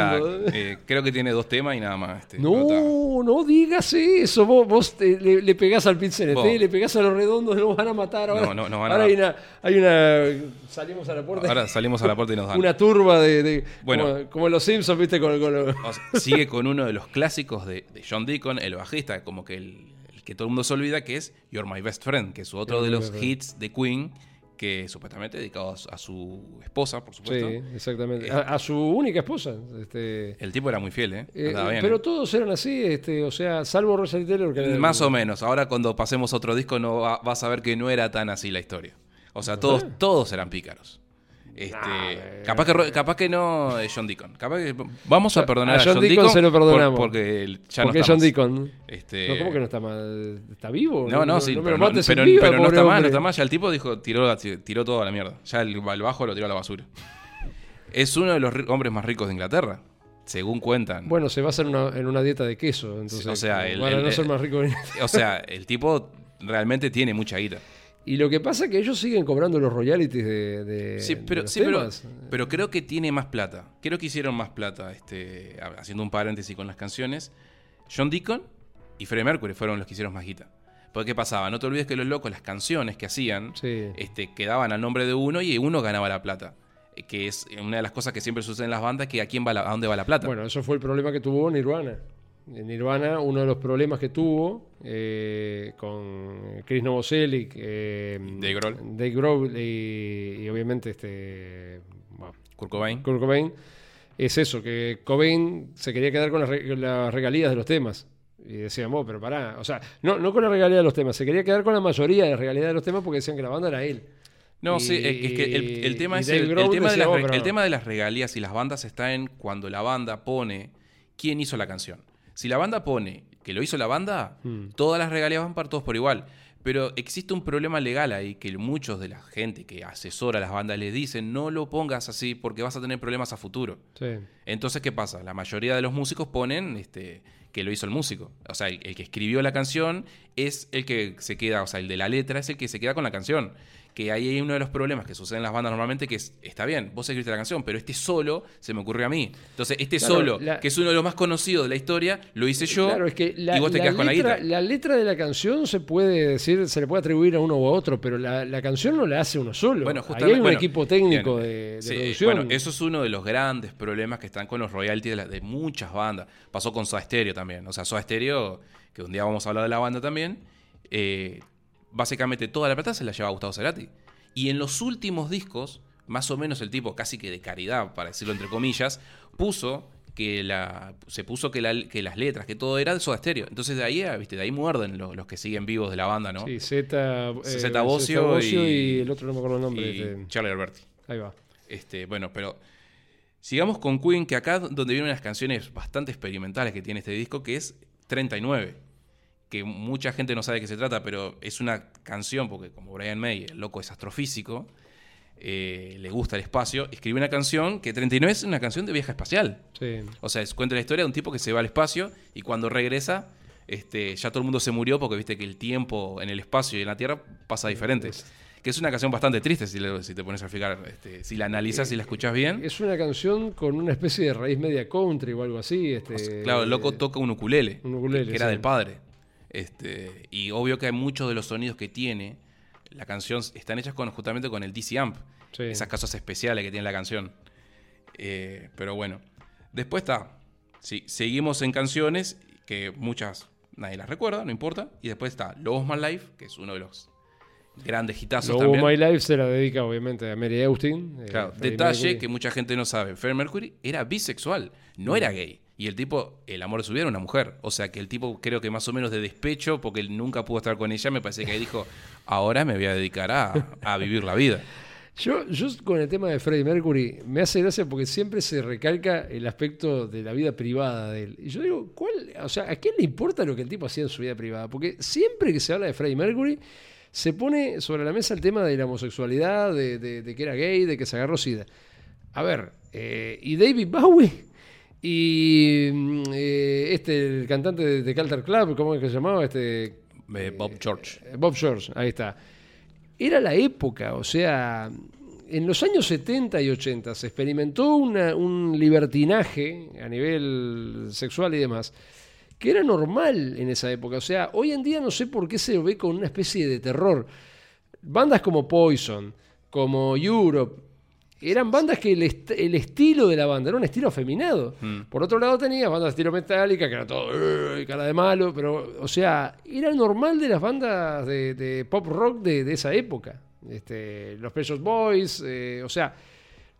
sea, eh, creo que tiene dos temas y nada más. este.
No, no digas eso. Vos, vos te- le, le pegás al pin
Vos.
le pegás a los redondos, nos van a matar. Ahora,
No, no, van
ahora hay una, hay una. Salimos a la puerta.
Ahora salimos a la puerta y nos dan.
una turba de. de-
Bueno.
como, los Simpsons, ¿viste? Con, con los-
O sea, sigue con uno de los clásicos de, de John Deacon, el bajista, como que el, el que todo el mundo se olvida, que es You're My Best Friend, que es otro
You're
de los hits de Queen, que supuestamente dedicado a, su- esposa, por
Sí,
supuesto.
exactamente. A, a su única esposa. Este,
El tipo era muy fiel, ¿eh?
eh,
bien,
pero
¿eh?
todos eran así, este, o sea, salvo Rosalie Taylor. Que
Más o menos. Ahora cuando pasemos a otro disco no va- vas a ver que no era tan así la historia. O sea, todos, todos eran pícaros. Este,
Nah,
capaz, que, capaz que no John Deacon. Capaz que vamos a perdonar
a
a,
John
John,
Deacon
Deacon
se lo
por-
perdonamos.
porque ya
porque
no
es
está
John
más.
Deacon.
Este,
No, ¿Cómo que no está mal? ¿Está vivo?
No, no, sí, pero, no, pero- pero está mal, no está mal. Ya el tipo dijo, tiró, tiró todo a la mierda. Ya el, el bajo lo tiró a la basura. Es uno de los hombres más ricos de Inglaterra, según cuentan.
Bueno, se basa en una, en una dieta de queso. Entonces,
o sea, el-
para
el-
no ser más rico.
O sea, el tipo realmente tiene mucha guita.
Y lo que pasa es que ellos siguen cobrando los royalties de, de-
Sí,
de
pero,
los
sí
temas.
pero creo que tiene más plata. Creo que hicieron más plata, este, haciendo un paréntesis con las canciones. John Deacon y Freddie Mercury fueron los que hicieron más guita. Porque ¿qué pasaba? No te olvides que los locos, las canciones que hacían,
Sí.
este, quedaban al nombre de uno y uno ganaba la plata. Eh, Que es una de las cosas que siempre sucede en las bandas, que a quién va la- a dónde va la plata.
Bueno, eso fue el problema que tuvo Nirvana. En Nirvana, uno de los problemas que tuvo eh, con Chris Novoselic, eh,
Dave Grohl.
Dave Grohl y, y obviamente este, bueno,
Kurt Cobain.
Kurt Cobain, es eso, que Cobain se quería quedar con las, regalías de los temas. Y decían, vos, pero pará. O sea, no, no con la regalía de los temas, se quería quedar con la mayoría de las regalías de los temas porque decían que la banda era él.
No,
Y-
sí, es que el, el tema es el, tema de las regalías y las bandas está en cuando la banda pone quién hizo la canción. Si la banda pone que lo hizo la banda,
Mm.
todas las regalías van para todos por igual. Pero existe un problema legal ahí que muchos de la gente que asesora a las bandas les dicen no lo pongas así porque vas a tener problemas a futuro.
Sí.
Entonces, ¿qué pasa? La mayoría de los músicos ponen este, que lo hizo el músico. O sea, el, el que escribió la canción es el que se queda, o sea, el de la letra es el que se queda con la canción. Que ahí hay uno de los problemas que suceden en las bandas normalmente, que es, está bien, vos escribiste la canción, pero este solo se me ocurrió a mí. Entonces, este
Claro,
solo,
la-
que es uno de los más conocidos de la historia, lo hice yo
Claro, es que la,
y vos te
la
quedas con la guitarra.
la letra de la canción se puede decir, se le puede atribuir a uno u otro, pero la, la canción no la hace uno solo.
Bueno,
Ahí
justamente-
hay un
bueno,
equipo técnico
bien,
de, de
sí,
producción.
Bueno, eso es uno de los grandes problemas que están con los royalties de muchas bandas. Pasó con Soda Stereo también. O sea, Soda Stereo, que un día vamos a hablar de la banda también, eh, básicamente toda la plata se la lleva Gustavo Cerati. Y en los últimos discos, más o menos el tipo, casi que de caridad, para decirlo entre comillas, puso que la se puso que, la- que las letras, que todo era de Soda Stereo. Entonces de ahí, ah, viste, de ahí muerden los, los que siguen vivos de la banda, ¿no?
Sí, Z, eh,
Zeta Bosio
Zeta
y-
y, el otro no me acuerdo el nombre.
y
este,
Charlie Alberti.
ahí va.
Este, bueno, pero sigamos con Queen, que acá donde vienen unas canciones bastante experimentales que tiene este disco, que es 39. Que mucha gente no sabe de qué se trata, pero es una canción, porque como Brian May, el loco es astrofísico, eh, le gusta el espacio, escribe una canción que 39 es una canción de viaje espacial.
Sí.
O sea, es- cuenta la historia de un tipo que se va al espacio y cuando regresa, este, ya todo el mundo se murió porque viste que el tiempo en el espacio y en la Tierra pasa diferente. Que es una canción bastante triste si, le- si te pones a fijar, este, si la analizas y la escuchas bien.
Es una canción con una especie de raíz media country o algo así. Este,
O sea, claro, el loco toca un ukulele,
un ukulele,
que era
sí.
del padre. Este, y obvio que hay muchos de los sonidos que tiene la canción están hechas con, justamente con el DC Amp.
Sí.
Esas cosas especiales que tiene la canción. Eh, pero bueno. Después está. Sí, seguimos en canciones que muchas nadie las recuerda, no importa. Y después está Love of My Life, que es uno de los grandes hitazos
Lobo
también.
My Life se la dedica obviamente a Mary Austin. eh,
Claro, detalle
Mercury.
que mucha gente no sabe. Freddie Mercury era bisexual, no era gay. Y el tipo, el amor de su vida era una mujer. O sea que el tipo creo que más o menos de despecho, porque él nunca pudo estar con ella, me parece que ahí dijo, ahora me voy a dedicar a, a vivir la vida.
Yo, yo con el tema de Freddie Mercury me hace gracia porque siempre se recalca el aspecto de la vida privada de él. Y yo digo, ¿cuál? O sea, ¿a quién le importa lo que el tipo hacía en su vida privada? Porque siempre que se habla de Freddie Mercury, se pone sobre la mesa el tema de la homosexualidad, de, que era gay, de que se agarró sida. A ver, eh, y David Bowie y mm, eh, este, el cantante de, de Calter Club, ¿cómo es que se llamaba? Este,
Eh, Bob George.
eh, Bob George, ahí está. Era la época, o sea, en los años 70 y 80 se experimentó una- un libertinaje a nivel sexual y demás, que era normal en esa época. O sea, hoy en día no sé por qué se lo ve con una especie de terror. Bandas como Poison, como Europe, eran bandas que el, est- el estilo de la banda era un estilo afeminado.
Mm.
Por otro lado tenía bandas de estilo metálica, que era todo cara de malo, pero, o sea, era normal de las bandas de, de pop rock de, de esa época. Este, los Precious Boys, eh, o sea,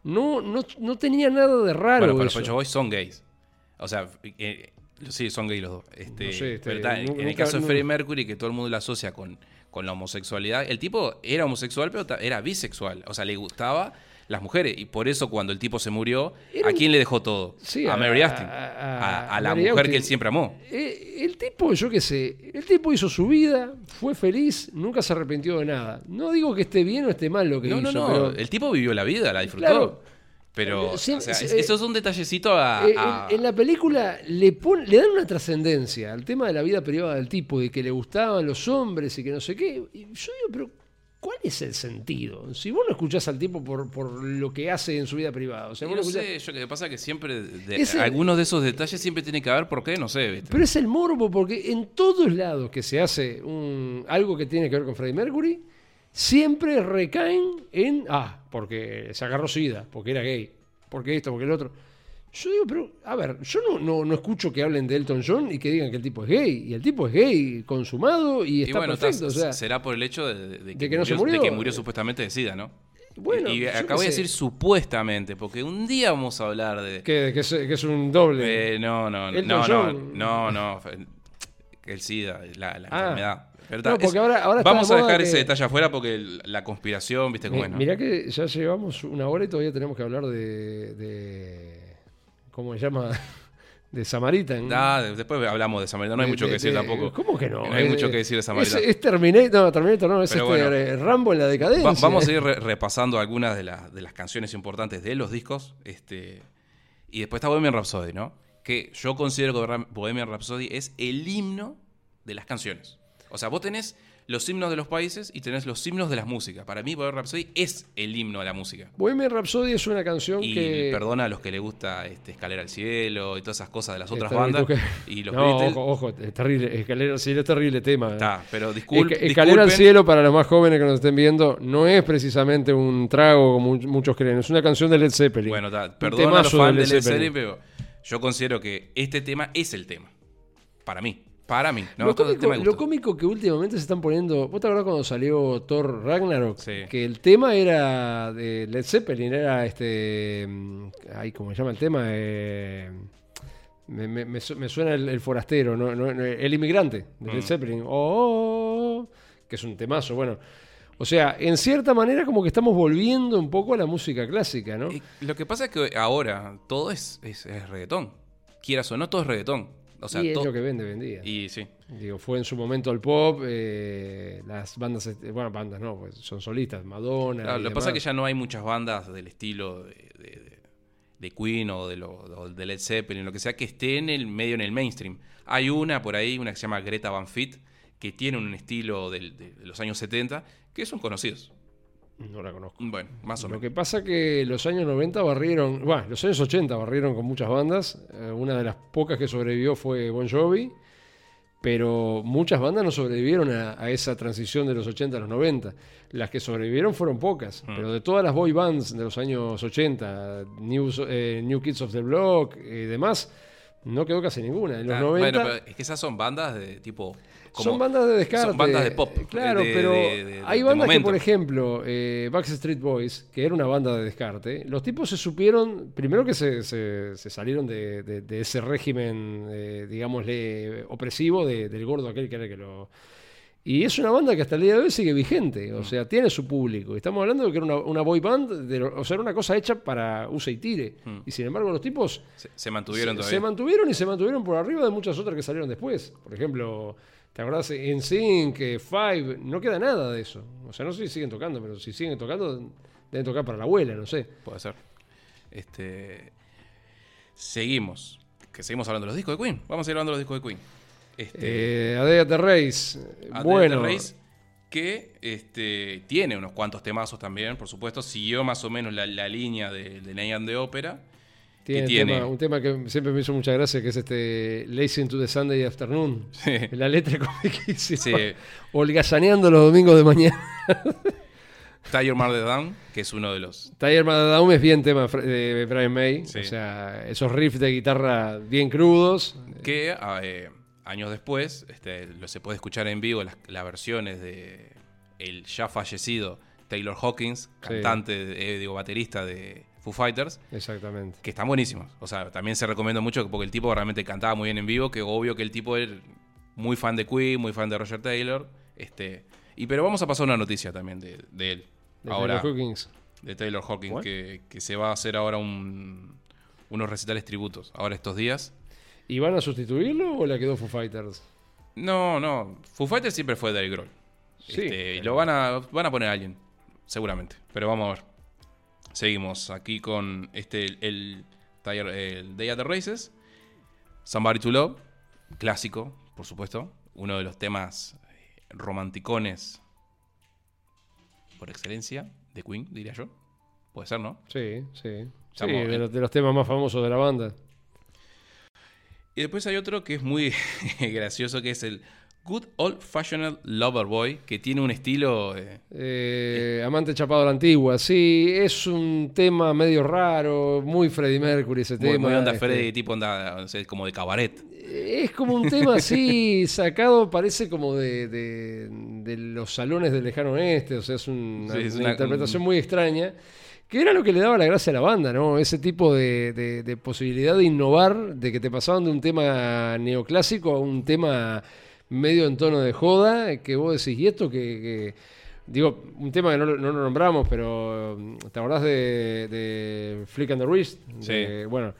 no, no, no tenía nada de raro.
bueno, pero los Shop Boys son gays. O sea, eh, sí, son gays los dos. Este,
No sé, este,
pero está,
nu-
en el
nunca-
caso de Freddie Mercury, que todo el mundo lo asocia con, con la homosexualidad, el tipo era homosexual, pero era bisexual. O sea, le gustaba las mujeres. Y por eso cuando el tipo se murió, ¿a quién le dejó todo?
Sí,
a
a-
Mary Austin.
a-
A,
a-
a la
Mary
mujer
Austin.
que él siempre amó.
Eh, el tipo, yo qué sé, el tipo hizo su vida, fue feliz, nunca se arrepintió de nada. No digo que esté bien o esté mal lo que
No, no,
hizo,
no.
pero
El tipo vivió la vida, la disfrutó.
Claro.
Pero,
Eh, sí,
o sea,
sí,
es-
eh,
eso es un detallecito a. A-
en, en la película le, pon- le dan una trascendencia al tema de la vida privada del tipo, de que le gustaban los hombres y que no sé qué. Y yo digo, pero ¿cuál es el sentido? Si vos no escuchás al tipo por, por lo que hace en su vida privada. O sea, vos
no
escuchás-
sé, yo que pasa que siempre. de- algunos de esos detalles siempre tiene que haber, ¿por qué? No sé, ¿viste?
Pero es el morbo, porque en todos lados que se hace un, algo que tiene que ver con Freddie Mercury, siempre recaen en, ah, porque se agarró sida, porque era gay, porque esto, porque el otro. Yo digo, pero, a ver, yo no, no, no escucho que hablen de Elton John y que digan que el tipo es gay, y el tipo es gay, consumado, y
Y
está
bueno,
perfecto. o sea,
será por el hecho de, de- de
que no se
murió, de
murió.
que murió supuestamente de SIDA, ¿no?
bueno,
y
yo
acá
qué
voy a
sé,
decir supuestamente, porque un día vamos a hablar de.
que, que es, que es un doble.
Eh, no, no,
Elton
no, no,
John.
no, no, el SIDA, la, la
Ah.
enfermedad.
No, porque ahora- ahora
vamos
de
a dejar
que-
ese detalle afuera porque la conspiración, ¿viste cómo es, no?
Mirá que ya llevamos una hora y todavía tenemos que hablar de. de- ¿Cómo se llama? de Samaritan.
Ah, de- después hablamos de Samaritan. No hay
De-
mucho
de-
que decir
de-
tampoco.
¿Cómo que no?
No hay
Eh,
mucho que decir de
Es,
Samaritan.
es Terminator, no, Terminator no, es este
bueno.
eh, Rambo en la decadencia.
Va- vamos a ir re- repasando algunas de, las- de las canciones importantes de los discos. Este, y después está Bohemian Rhapsody, ¿no? Que yo considero que Bohemian Rhapsody es el himno de las canciones. O sea, vos tenés los himnos de los países y tenés los himnos de las músicas. Para mí, Bohemian Rhapsody es el himno de la música.
Bohemian Rhapsody es una canción
Y
que...
perdona a los que les gusta este, Escalera al Cielo y todas esas cosas de las otras bandas. Y los
no,
Beatles.
ojo, ojo, es terrible. Escalera al cielo es terrible tema.
Está, pero discul-
Esca- Escalera al cielo, para los más jóvenes que nos estén viendo, no es precisamente un trago como mu- muchos creen. Es una canción de Led Zeppelin.
Bueno, está, perdona a los fans de
Led. Zeppelin,
pero yo considero que este tema es el tema. Para mí. Para mí. No,
lo,
todo
cómico, lo cómico que últimamente se están poniendo. ¿Vos te acordás cuando salió Thor Ragnarok?
Sí.
Que el tema era de Led Zeppelin, era este. mm, Ay, ¿cómo se llama el tema? Eh, me, me- me su- me suena el, el forastero, no, no, no, el inmigrante de Led
Mm.
Zeppelin. Oh, oh, oh, que es un temazo, bueno. O sea, en cierta manera, como que estamos volviendo un poco a la música clásica, ¿no?
Y lo que pasa es que ahora todo es, es, es reggaetón. Quieras o no, todo es reggaetón. O sea,
y es
to-
lo que vende, vendía.
y sí.
Digo, fue en su momento el pop, eh, las bandas, este, bueno, bandas no, pues son solistas, Madonna.
Claro,
y
lo que pasa es que ya no hay muchas bandas del estilo de, de- de Queen o de, lo- de Led Zeppelin, lo que sea, que esté en el medio en el mainstream. Hay una por ahí, una que se llama Greta Van Fleet, que tiene un estilo de los años 70, que son conocidos.
No la conozco.
Bueno, más o
Lo
menos.
que pasa que los años 90 barrieron, bueno, los años 80 barrieron con muchas bandas. eh, una de las pocas que sobrevivió fue Bon Jovi, pero muchas bandas no sobrevivieron a, a esa transición de los 80 a los 90. Las que sobrevivieron fueron pocas,
Mm.
pero de todas las boy bands de los años 80, New, eh, New Kids of the Block y demás, no quedó casi ninguna. En los
Ah,
90
Bueno, pero es que esas son bandas de tipo. Como-
son bandas de descarte.
son bandas de pop,
Eh, Claro,
de-
pero
de- de-
hay bandas que, por ejemplo, eh, Backstreet Boys, que era una banda de descarte, los tipos se supieron, primero que se, se- se salieron de, ese régimen, eh, digámosle, opresivo de- del gordo aquel que era el que lo... Y es una banda que hasta el día de hoy sigue vigente,
Mm.
o sea, tiene su público. Estamos hablando de que era una, una boy band, de o sea, era una cosa hecha para usa y tire.
Mm.
Y sin embargo, los tipos
Se, se mantuvieron
se,
todavía.
se mantuvieron y se mantuvieron por arriba de muchas otras que salieron después. Por ejemplo, ¿te acordás? En Sync, Five, no queda nada de eso. O sea, no sé si siguen tocando, pero si siguen tocando, deben tocar para la abuela, no sé.
Puede ser. Este. Seguimos. Que seguimos hablando de los discos de Queen. Vamos a ir hablando de los discos de Queen. Este,
Eh, A Day at the Race.
At the
bueno,
Race, que este, tiene unos cuantos temazos también, por supuesto. Siguió más o menos la, la línea de, de de ópera.
Tiene,
tiene?
tema- un tema que siempre me hizo mucha gracia, que es este Lacing to the Sunday Afternoon.
Sí.
La letra comiquísima.
Sí.
Holgazaneando los domingos de mañana.
Your Mother Down, que es uno de los.
Tiger Down es bien tema de Brian May.
Sí.
O sea, esos riffs de guitarra bien crudos.
que ah, eh, años después este, lo, se puede escuchar en vivo las, las versiones de el ya fallecido Taylor Hawkins, cantante, eh, digo, baterista de Foo Fighters,
Exactamente.
que están buenísimos. O sea, también se recomienda mucho porque el tipo realmente cantaba muy bien en vivo, que obvio que el tipo era muy fan de Queen, muy fan de Roger Taylor. Este, y pero vamos a pasar una noticia también de, de él.
De
ahora,
Taylor Hawkins.
de Taylor Hawkins, que, que se va a hacer ahora un, unos recitales tributos, ahora estos días.
¿Y van a sustituirlo o le quedó Foo Fighters?
No, no. Foo Fighters siempre fue Dave Grohl.
Sí,
Este, Lo van a, van a poner a alguien, seguramente. Pero vamos a ver. Seguimos aquí con este el, el, Day at the Races. Somebody to Love. Clásico, por supuesto. Uno de los temas eh, romanticones por excelencia de Queen, diría yo. Puede ser, ¿no?
Sí, sí. Sí, de los, de los temas más famosos de la banda.
Y después hay otro que es muy gracioso, que es el Good Old Fashioned Lover Boy, que tiene un estilo... eh,
Eh, Amante Chapado a la Antigua. Sí, es un tema medio raro, muy Freddie Mercury ese
Muy,
tema.
muy onda
este.
Freddy, tipo onda, no sé, como de cabaret.
Es como un tema así, sacado, parece como de, de- de los salones del lejano oeste, o sea, es una,
Sí, es
una
una-
interpretación muy extraña, que era lo que le daba la gracia a la banda, ¿no? Ese tipo de- de posibilidad de innovar, de que te pasaban de un tema neoclásico a un tema medio en tono de joda, que vos decís, ¿y esto que... que-?" Digo, un tema que no, lo- no lo nombramos, pero ¿te acordás de, de Flick and the Wrist? De- Bueno,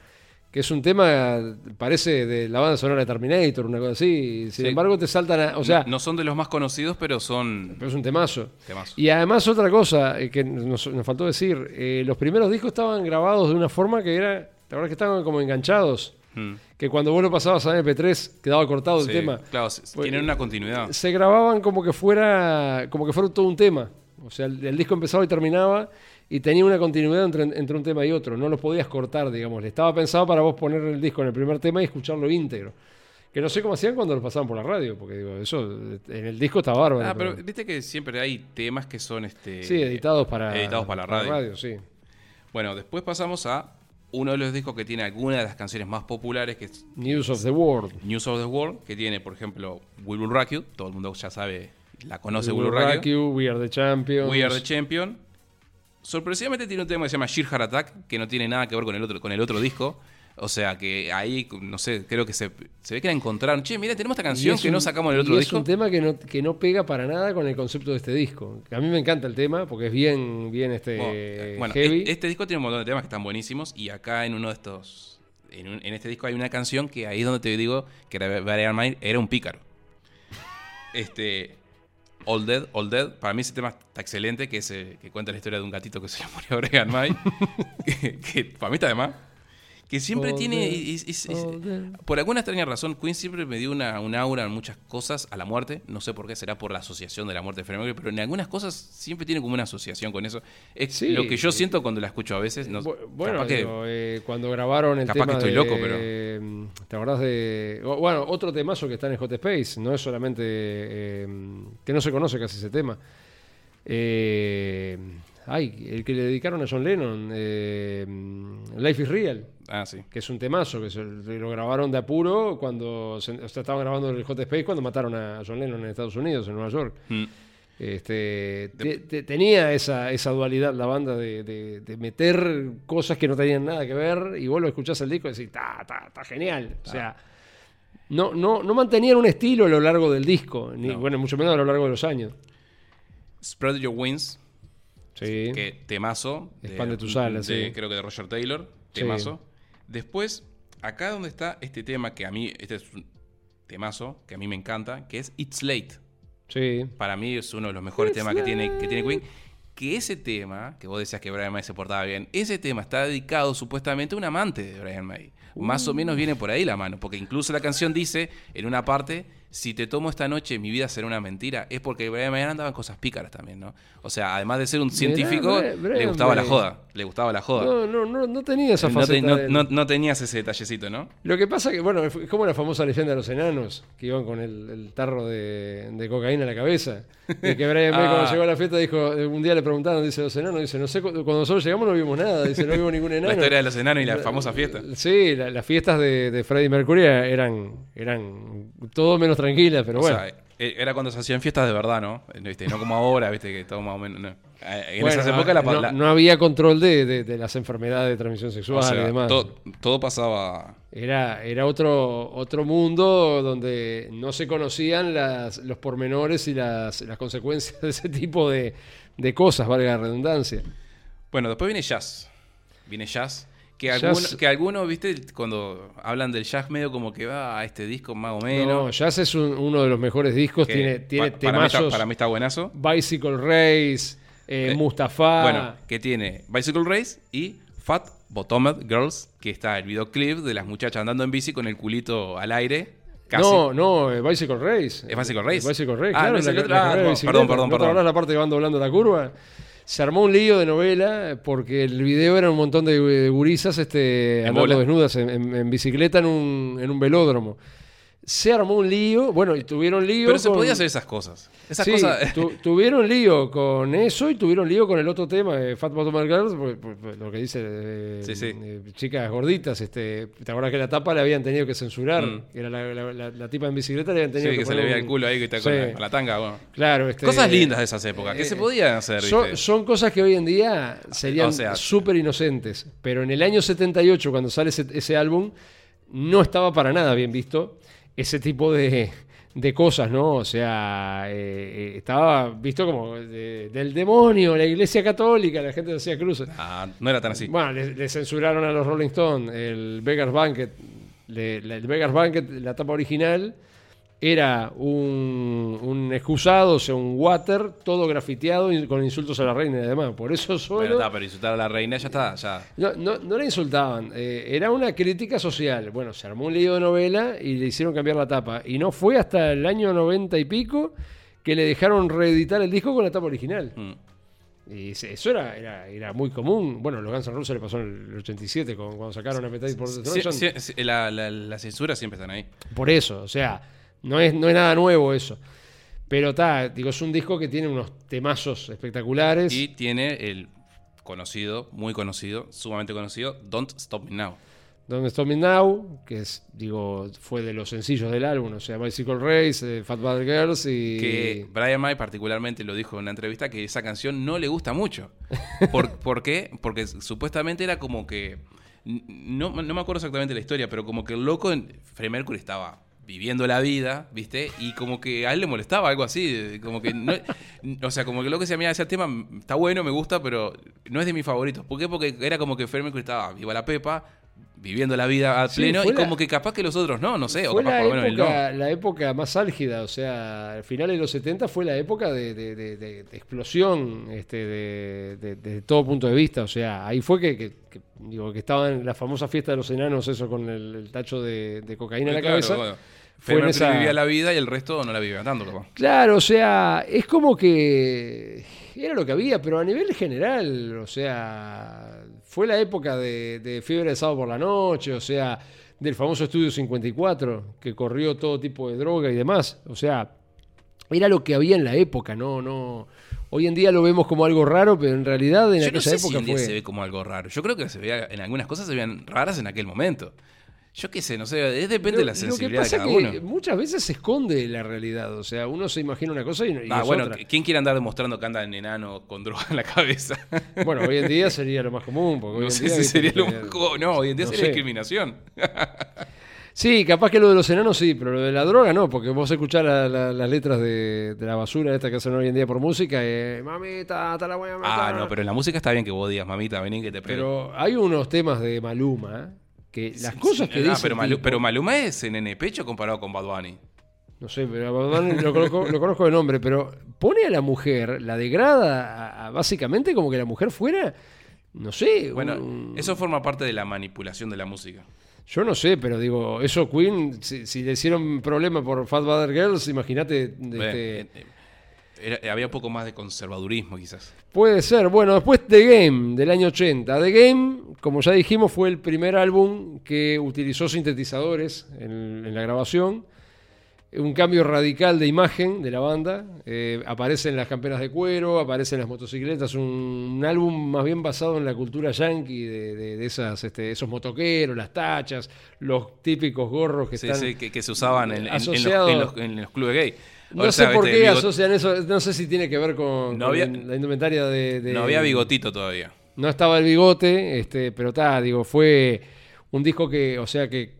que es un tema, parece de la banda sonora de Terminator, una cosa así. Sin
Sí.
embargo, te saltan a. O sea,
no son de los más conocidos, pero son
pero es un temazo.
temazos.
Y además, otra cosa eh, que nos, nos faltó decir: eh, los primeros discos estaban grabados de una forma que era. La verdad que estaban como enganchados.
Mm.
Que cuando vos lo pasabas a MP3 quedaba cortado el tema.
Claro,
Pues,
tienen una continuidad.
Se grababan como que fuera. como que fuera todo un tema. O sea, el, el disco empezaba y terminaba. Y tenía una continuidad entre, entre un tema y otro. No los podías cortar, digamos. Estaba pensado para vos poner el disco en el primer tema y escucharlo íntegro. Que no sé cómo hacían cuando lo pasaban por la radio, porque digo, eso en el disco está bárbaro.
Ah, pero
pero-
viste que siempre hay temas que son este
sí, editados para,
editados para la radio.
sí.
Bueno, después pasamos a uno de los discos que tiene alguna de las canciones más populares, que es
News of the World.
News of the World, que tiene, por ejemplo, We Will Rock You. Todo el mundo ya sabe, la conoce
We
Will
Will
Rock. You,
We Are the Champions.
We Are the Champion. Sorpresivamente tiene un tema que se llama Sheer Heart Attack, que no tiene nada que ver con el otro, con el otro disco. O sea que ahí, no sé, creo que se, se ve que la encontraron. Che, mira, tenemos esta canción
es
que no sacamos del
y
otro
es
disco.
un tema que no, que no pega para nada con el concepto de este disco. A mí me encanta el tema porque es bien, bien este,
Bueno, bueno,
heavy.
este disco tiene un montón de temas que están buenísimos y acá en uno de estos, en, un- en este disco hay una canción que ahí es donde te digo que Brian May era un pícaro. Este, All Dead, All Dead, para mí ese tema está excelente, que es eh, que cuenta la historia de un gatito que se le murió a Brian May, que, que para mí está de más. Que siempre tiene, es- es- por alguna extraña razón, Queen siempre me dio una, un aura en muchas cosas a la muerte. No sé por qué, será por la asociación de la muerte de Freddie Mercury, pero en algunas cosas siempre tiene como una asociación con eso. Es
Sí,
lo que yo siento cuando la escucho a veces. No,
Bu- bueno,
que-
eh, cuando grabaron el
capaz
tema
que estoy
de-
loco, pero-
¿Te acordás de...? Bueno, otro temazo que está en Hot Space. No es solamente... eh, que no se conoce casi ese tema. Eh, ay, el que le dedicaron a John Lennon. eh, Life is Real.
ah, sí.
que es un temazo, que se- lo grabaron de apuro cuando se, o sea, estaban grabando el Hot Space cuando mataron a John Lennon en Estados Unidos, en Nueva York.
Mm.
Este, te- te- tenía esa, esa dualidad la banda de, de- de meter cosas que no tenían nada que ver y vos lo escuchás el disco y decís, está, está, genial. O sea, no, no, no mantenían un estilo a lo largo del disco, ni
No.
bueno, mucho menos a lo largo de los años.
Spread Your Wings,
Sí.
que temazo.
Expande tus alas,
de-
sí.
Creo que de Roger Taylor, temazo. Después, acá donde está este tema que a mí, este es un temazo que a mí me encanta, que es It's Late.
Sí.
Para mí es uno de los mejores
It's
temas que tiene, que tiene Queen. Que ese tema, que vos decías que Brian May se portaba bien, ese tema está dedicado supuestamente a un amante de Brian May. Más o menos viene por ahí la mano, porque incluso la canción dice en una parte, si te tomo esta noche mi vida será una mentira, es porque Brian May andaba en cosas pícaras también, ¿no? O sea, además de ser un científico, le gustaba la joda, le gustaba la joda.
No, no, no, no tenía esa
No, te- no-
de él.
no- no tenías ese detallecito, ¿no?
Lo que pasa que, bueno, es como la famosa leyenda de los enanos, que iban con el, el tarro de, de cocaína en la cabeza. Y que Brian May
Ah.
cuando llegó a la fiesta dijo, eh, un día le preguntaron, dice los enanos, dice, no sé, cu- cuando nosotros llegamos no vimos nada, dice, no vimos ningún enano.
La historia de los enanos y la famosa fiesta.
Sí, la- las fiestas de, de Freddie Mercury eran, eran todo menos tranquilas, pero
O
bueno.
sea, era cuando se hacían fiestas de verdad, ¿no? ¿Viste? No como ahora, viste, que todo más o menos. no. Eh, En
Bueno,
esas épocas la,
no,
la-
no había control de, de- de las enfermedades de transmisión sexual
o sea,
y demás.
todo, todo pasaba.
Era, era otro, otro mundo donde no se conocían las, los pormenores y las, las consecuencias de ese tipo de, de cosas, valga la redundancia.
Bueno, después viene jazz. Viene jazz. Que algunos, viste, cuando hablan del jazz medio como que va a este disco más o menos.
No, Jazz es un- uno de los mejores discos,
que
tiene, tiene
pa- para, mí está,
temazos,
para mí está buenazo.
Bicycle Race, eh,
Eh,
Mustafa.
Bueno, que tiene Bicycle Race y Fat Bottomed Girls, que está el videoclip de las muchachas andando en bici con el culito al aire. Casi.
No, no, eh, Bicycle Race.
¿Es Bicycle Race?
Bicycle Race,
Ah,
claro.
no es el
la-
otro.
la
Ah, no, perdón, perdón,
¿No
perdón.
la parte que van doblando la curva? Se armó un lío de novela porque el video era un montón de, de gurisas este, andando
bola.
desnudas en, en- en bicicleta en un, en un velódromo. Se armó un lío, bueno, y tuvieron lío.
Pero se
con-
podía hacer esas cosas. Esas
Sí,
cosas.
tu- tuvieron lío con eso y tuvieron lío con el otro tema de Fat Bottom Girls, porque- porque lo que dice eh,
Sí, sí.
eh, chicas gorditas. Este, ¿Te acuerdas que la tapa le habían tenido que censurar?
Mm.
Era la, la- la- la tipa en bicicleta, le habían tenido
Sí,
que,
que se le veía
un-
el culo ahí que está con la, tanga. Bueno.
Claro, este,
Cosas lindas de esas épocas, que
eh,
se podían hacer.
Son, son cosas que hoy en día serían
O sea,
súper inocentes. Pero en el año 78, cuando sale ese, ese álbum, no estaba para nada bien visto ese tipo de, de cosas, ¿no? O sea, eh, eh, estaba visto como de- del demonio, la iglesia católica, la gente hacía cruces.
Ah, no era tan así.
Bueno, le, le censuraron a los Rolling Stones el Beggar's Banquet. le- el Beggar's Banquet, la tapa original, era un, un excusado, o sea, un water, todo grafiteado y con insultos a la reina y demás. Por eso solo.
Bueno, está, pero insultar a la reina ya está, ya.
No, no, no la insultaban, eh, era una crítica social. Bueno, se armó un lío de novela y le hicieron cambiar la tapa. Y no fue hasta el año 90 y pico que le dejaron reeditar el disco con la tapa original.
Mm.
Y eso era, era, era muy común. Bueno, los Guns N' Roses le pasó en el 87 con- cuando sacaron Appetite for
Sí,
Destruction.
sí, sí, la, la, la censura siempre están ahí.
Por eso, o sea, no es, no es nada nuevo eso. Pero está, digo, es un disco que tiene unos temazos espectaculares.
Y tiene el conocido, muy conocido, sumamente conocido, Don't Stop Me Now.
Don't Stop Me Now, que es, digo, fue de los sencillos del álbum, o sea, Bicycle Race, eh, Fat Bad Girls y...
Que Brian May particularmente lo dijo en una entrevista que esa canción no le gusta mucho. ¿Por, ¿por qué? Porque supuestamente era como que... No, no me acuerdo exactamente la historia, pero como que el loco, en, Freddie Mercury estaba viviendo la vida, ¿viste? Y como que a él le molestaba algo así, como que no, o sea, como que el loco decía, mira, ese tema está bueno, me gusta, pero no es de mis favoritos. ¿Por qué? Porque era como que Mercury estaba viva la pepa, viviendo la vida a pleno, y
la-
como que capaz que los otros no, no sé, o capaz
la
por lo menos él no.
la época más álgida, o sea, al final de los 70 fue la época de, de- de- de- de explosión este, de, todo punto de vista, o sea, ahí fue que, que- que, digo, que estaba en la famosa fiesta de los enanos, eso con el, el tacho de, de cocaína en la
Claro,
cabeza.
bueno.
Fue en esa-
vivía la vida y el resto no la vivía tanto, capaz.
Claro, o sea, es como que era lo que había, pero a nivel general, o sea, fue la época de, de Fiebre de Sábado por la Noche, o sea, del famoso Estudio 54, que corrió todo tipo de droga y demás, o sea, era lo que había en la época, no, no. Hoy en día lo vemos como algo raro, pero en realidad en
Yo
aquella
no sé si
época
hoy en día se ve como algo raro. Yo creo que se veía, en algunas cosas se veían raras en aquel momento. Yo qué sé, no sé, es depende de la sensibilidad
Lo que
de
pasa
cada
es que
uno.
muchas veces se esconde la realidad, o sea, uno se imagina una cosa y, y
Ah,
es
bueno,
otra.
¿quién quiere andar demostrando que anda en enano con droga en la cabeza?
Bueno, hoy en día sería lo más común. Porque hoy
no
en
sé
día,
si sería lo más co- No, hoy en día
no
sería
sé.
discriminación.
Sí, capaz que lo de los enanos sí, pero lo de la droga no, porque vos escuchás la- la- las letras de, de la basura esta que hacen hoy en día por música, eh, mamita, te la voy a matar.
Ah, no, pero en la música está bien que vos digas, mamita, vení que te pego.
Pero hay unos temas de Maluma que las cosas que
Ah,
dice.
pero, Malu-
tipo-
pero Maluma es en nene pecho comparado con Bad Bunny.
No sé, pero a Bad Bunny lo, conozco, lo conozco de nombre, pero pone a la mujer, la degrada a- a- básicamente como que la mujer fuera, no sé.
Bueno,
un-
eso forma parte de la manipulación de la música.
Yo no sé, pero digo, eso Queen, si, si le hicieron problema por Fat Bad Girls, imagínate.
Bueno,
este,
eh, eh, era- había un poco más de conservadurismo, quizás.
Puede ser. Bueno, después The Game, del año 80. The Game, como ya dijimos, fue el primer álbum que utilizó sintetizadores en, en la grabación. Un cambio radical de imagen de la banda. Eh, aparecen las camperas de cuero, aparecen las motocicletas. Un, un álbum más bien basado en la cultura yankee, de, de- de esas, este, esos motoqueros, las tachas, los típicos gorros que
Sí,
están
sí, que, que se usaban en, en- en los,
asociados-
en los- en los clubes gay.
No
O sea,
sé por qué
bigot-
asocian eso, no sé si tiene que ver con,
No
con
había-
la indumentaria de, de-
No había bigotito todavía.
No estaba el bigote, este, pero está, digo, fue un disco que, o sea que,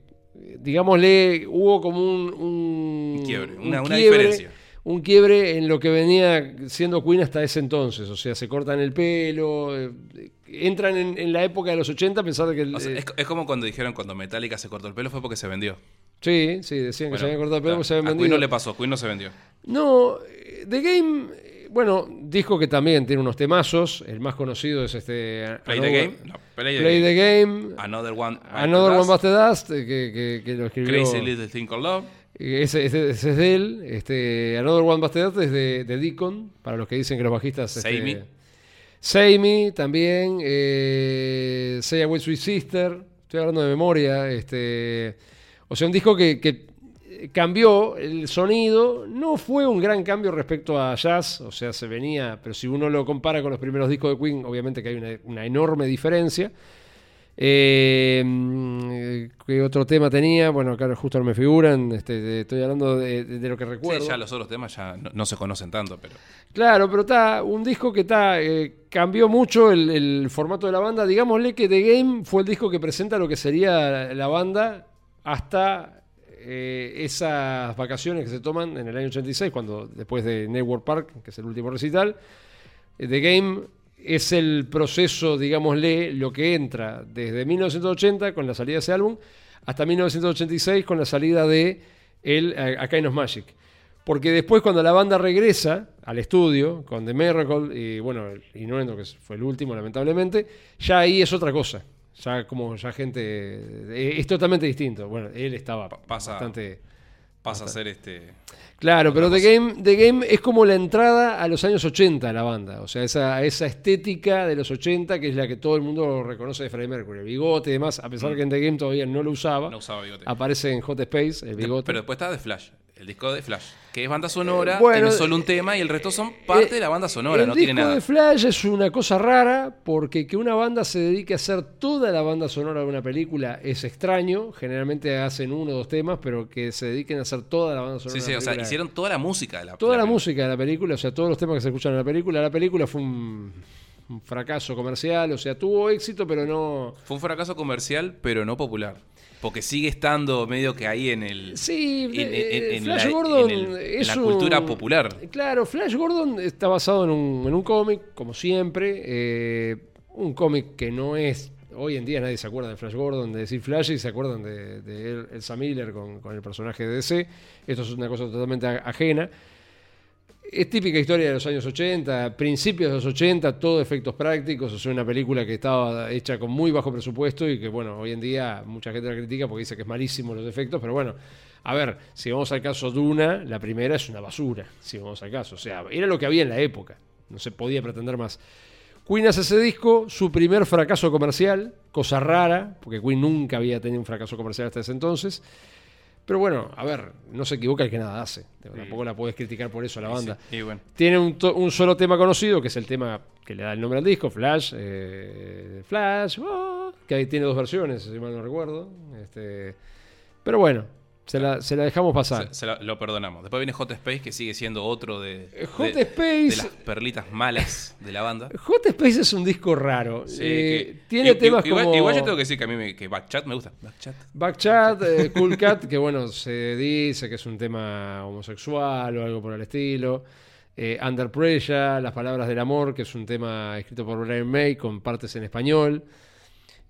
digámosle, hubo como un, un,
Un quiebre,
un
una-
quiebre,
diferencia.
Un quiebre en lo que venía siendo Queen hasta ese entonces. O sea, se cortan el pelo, eh, entran en, en la época de los 80 pensando que... el-
O sea,
eh,
es, es como cuando dijeron cuando Metallica se cortó el pelo fue porque se vendió.
Sí, sí, decían que se habían cortado el pelo,
claro,
porque se habían
a Queen
vendido.
no le pasó, Queen no se vendió.
No, eh, The Game, eh, bueno, disco que también tiene unos temazos. El más conocido es este.
Play
Another-
the Game. No, play the
Play
Game.
the Game.
Another One.
Another One Busted Dust, eh, que, que- que lo escribió.
Crazy Little Thing Called Love.
eh, Ese, ese- ese es de él. Este, Another One Busted Dust es de, de Deacon, para los que dicen que los bajistas. este,
Say Me.
Say Me también. Eh, Say Away Sweet Sister. Estoy hablando de memoria. Este, o sea, un disco que, que cambió el sonido. No fue un gran cambio respecto a jazz. O sea, se venía. Pero si uno lo compara con los primeros discos de Queen, obviamente que hay una, una enorme diferencia. Eh, mm, ¿Qué otro tema tenía? Bueno, acá justo no me figuran. Este, estoy hablando de, de- de lo que recuerdo.
Sí, ya los otros temas ya no, no se conocen tanto, pero.
Claro, pero está un disco que está cambió mucho el, el formato de la banda. Digámosle que The Game fue el disco que presenta lo que sería la banda hasta eh, esas vacaciones que se toman en el año 86, cuando después de Network Park, que es el último recital, eh, The Game es el proceso, digámosle, lo que entra desde 1980 con la salida de ese álbum hasta 1986 con la salida de el A Kind of Magic. Porque después cuando la banda regresa al estudio con The Miracle y bueno, y no que fue el último lamentablemente, ya ahí es otra cosa. Ya como ya gente eh, es totalmente distinto. Bueno, él estaba
pasa,
bastante
pasa a ser este
Claro, pero The Game, The Game es como la entrada a los años 80 de la banda. O sea, esa, esa estética de los 80 que es la que todo el mundo reconoce de Freddie Mercury. El bigote y demás, a pesar mm. que en The Game todavía no lo usaba.
No usaba bigote.
Aparece en Hot Space el bigote.
Pero después está The Flash el disco de Flash, que es banda sonora, tiene solo un tema y el resto son parte eh, de la banda sonora, no tiene nada.
De Flash es una cosa rara porque que una banda se dedique a hacer toda la banda sonora de una película es extraño. Generalmente hacen uno o dos temas, pero que se dediquen a hacer toda la banda sonora.
Sí, sí, o sea, hicieron toda la música de la
Toda la, música de la película, o sea, todos los temas que se escuchan en la película. La película fue un fracaso comercial, o sea, tuvo éxito, pero no.
Fue un fracaso comercial, pero no popular. Porque sigue estando medio que ahí en el.
Sí, en, Flash Gordon
en, la cultura popular.
Claro, Flash Gordon está basado en un, cómic, como siempre. Eh, un cómic que no es. Hoy en día nadie se acuerda de Flash Gordon, de decir Flash, y se acuerdan de, de Elsa Miller con, con el personaje de DC. Esto es una cosa totalmente ajena. Es típica historia de los años 80, principios de los 80, todo efectos prácticos, sea, una película que estaba hecha con muy bajo presupuesto y que, bueno, hoy en día mucha gente la critica porque dice que es malísimo los efectos, pero bueno, a ver, si vamos al caso Duna, la primera es una basura, si vamos al caso, o sea, era lo que había en la época, no se podía pretender más. Queen hace ese disco, su primer fracaso comercial, cosa rara, porque Queen nunca había tenido un fracaso comercial hasta ese entonces. Pero bueno, a ver, no se equivoca el que nada hace. Tampoco la puedes criticar por eso a la banda. Tiene un, solo tema conocido, que es el tema que le da el nombre al disco, Flash. Eh, Flash, oh, que ahí tiene dos versiones, si mal no recuerdo. Este, pero bueno, se la, dejamos pasar.
Se, lo perdonamos. Después viene Hot Space, que sigue siendo otro de,
Hot Space,
las perlitas malas de la banda.
Hot Space es un disco raro. Eh, tiene temas como...
Igual yo tengo que decir que a mí me, que Backchat me gusta. Backchat.
Backchat, eh, Cool Cat, que bueno, se dice que es un tema homosexual o algo por el estilo. Eh, Under Pressure, Las Palabras del Amor, que es un tema escrito por Brian May con partes en español.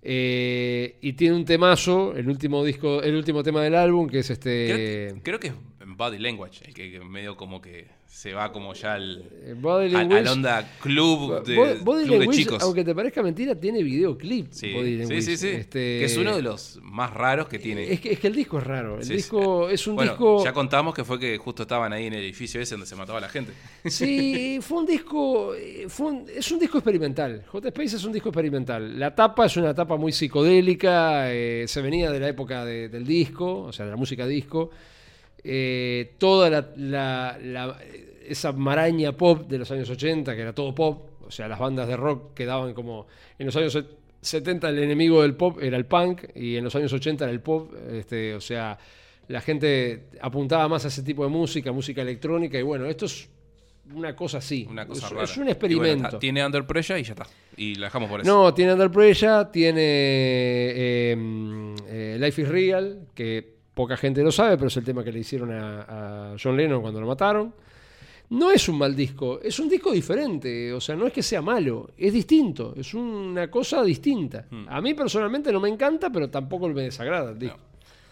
Eh, y tiene un temazo, el último disco, el último tema del álbum, que es este.
Creo, que es Body Language, el que, medio como que se va como ya al, eh, al, onda club de, chicos.
Aunque te parezca mentira, tiene videoclip.
Sí, sí, sí, este, que es uno de los más raros que tiene.
Es que, es que el disco es raro. El disco es un disco.
Ya contamos que fue que justo estaban ahí en el edificio ese donde se mataba la gente.
Sí, fue un disco. Eh, es un disco experimental. J Space es un disco experimental. La tapa es una tapa muy psicodélica. se venía de la época del disco, o sea, de la música disco. Eh, toda la, esa maraña pop de los años 80, que era todo pop, o sea, las bandas de rock quedaban como... En los años 70 el enemigo del pop era el punk y en los años 80 era el pop, este, o sea, la gente apuntaba más a ese tipo de música, música electrónica, y bueno, esto es una cosa así.
Una cosa
es,
rara.
es, un experimento.
tiene Under Pressure y ya está. Y la dejamos por eso.
No, tiene Under Pressure, tiene eh, eh, Life is Real, que poca gente lo sabe, pero es el tema que le hicieron a, John Lennon cuando lo mataron. No es un mal disco, es un disco diferente, o sea, no es que sea malo, es distinto, es una cosa distinta. Hmm. A mí personalmente no me encanta, pero tampoco me desagrada el disco.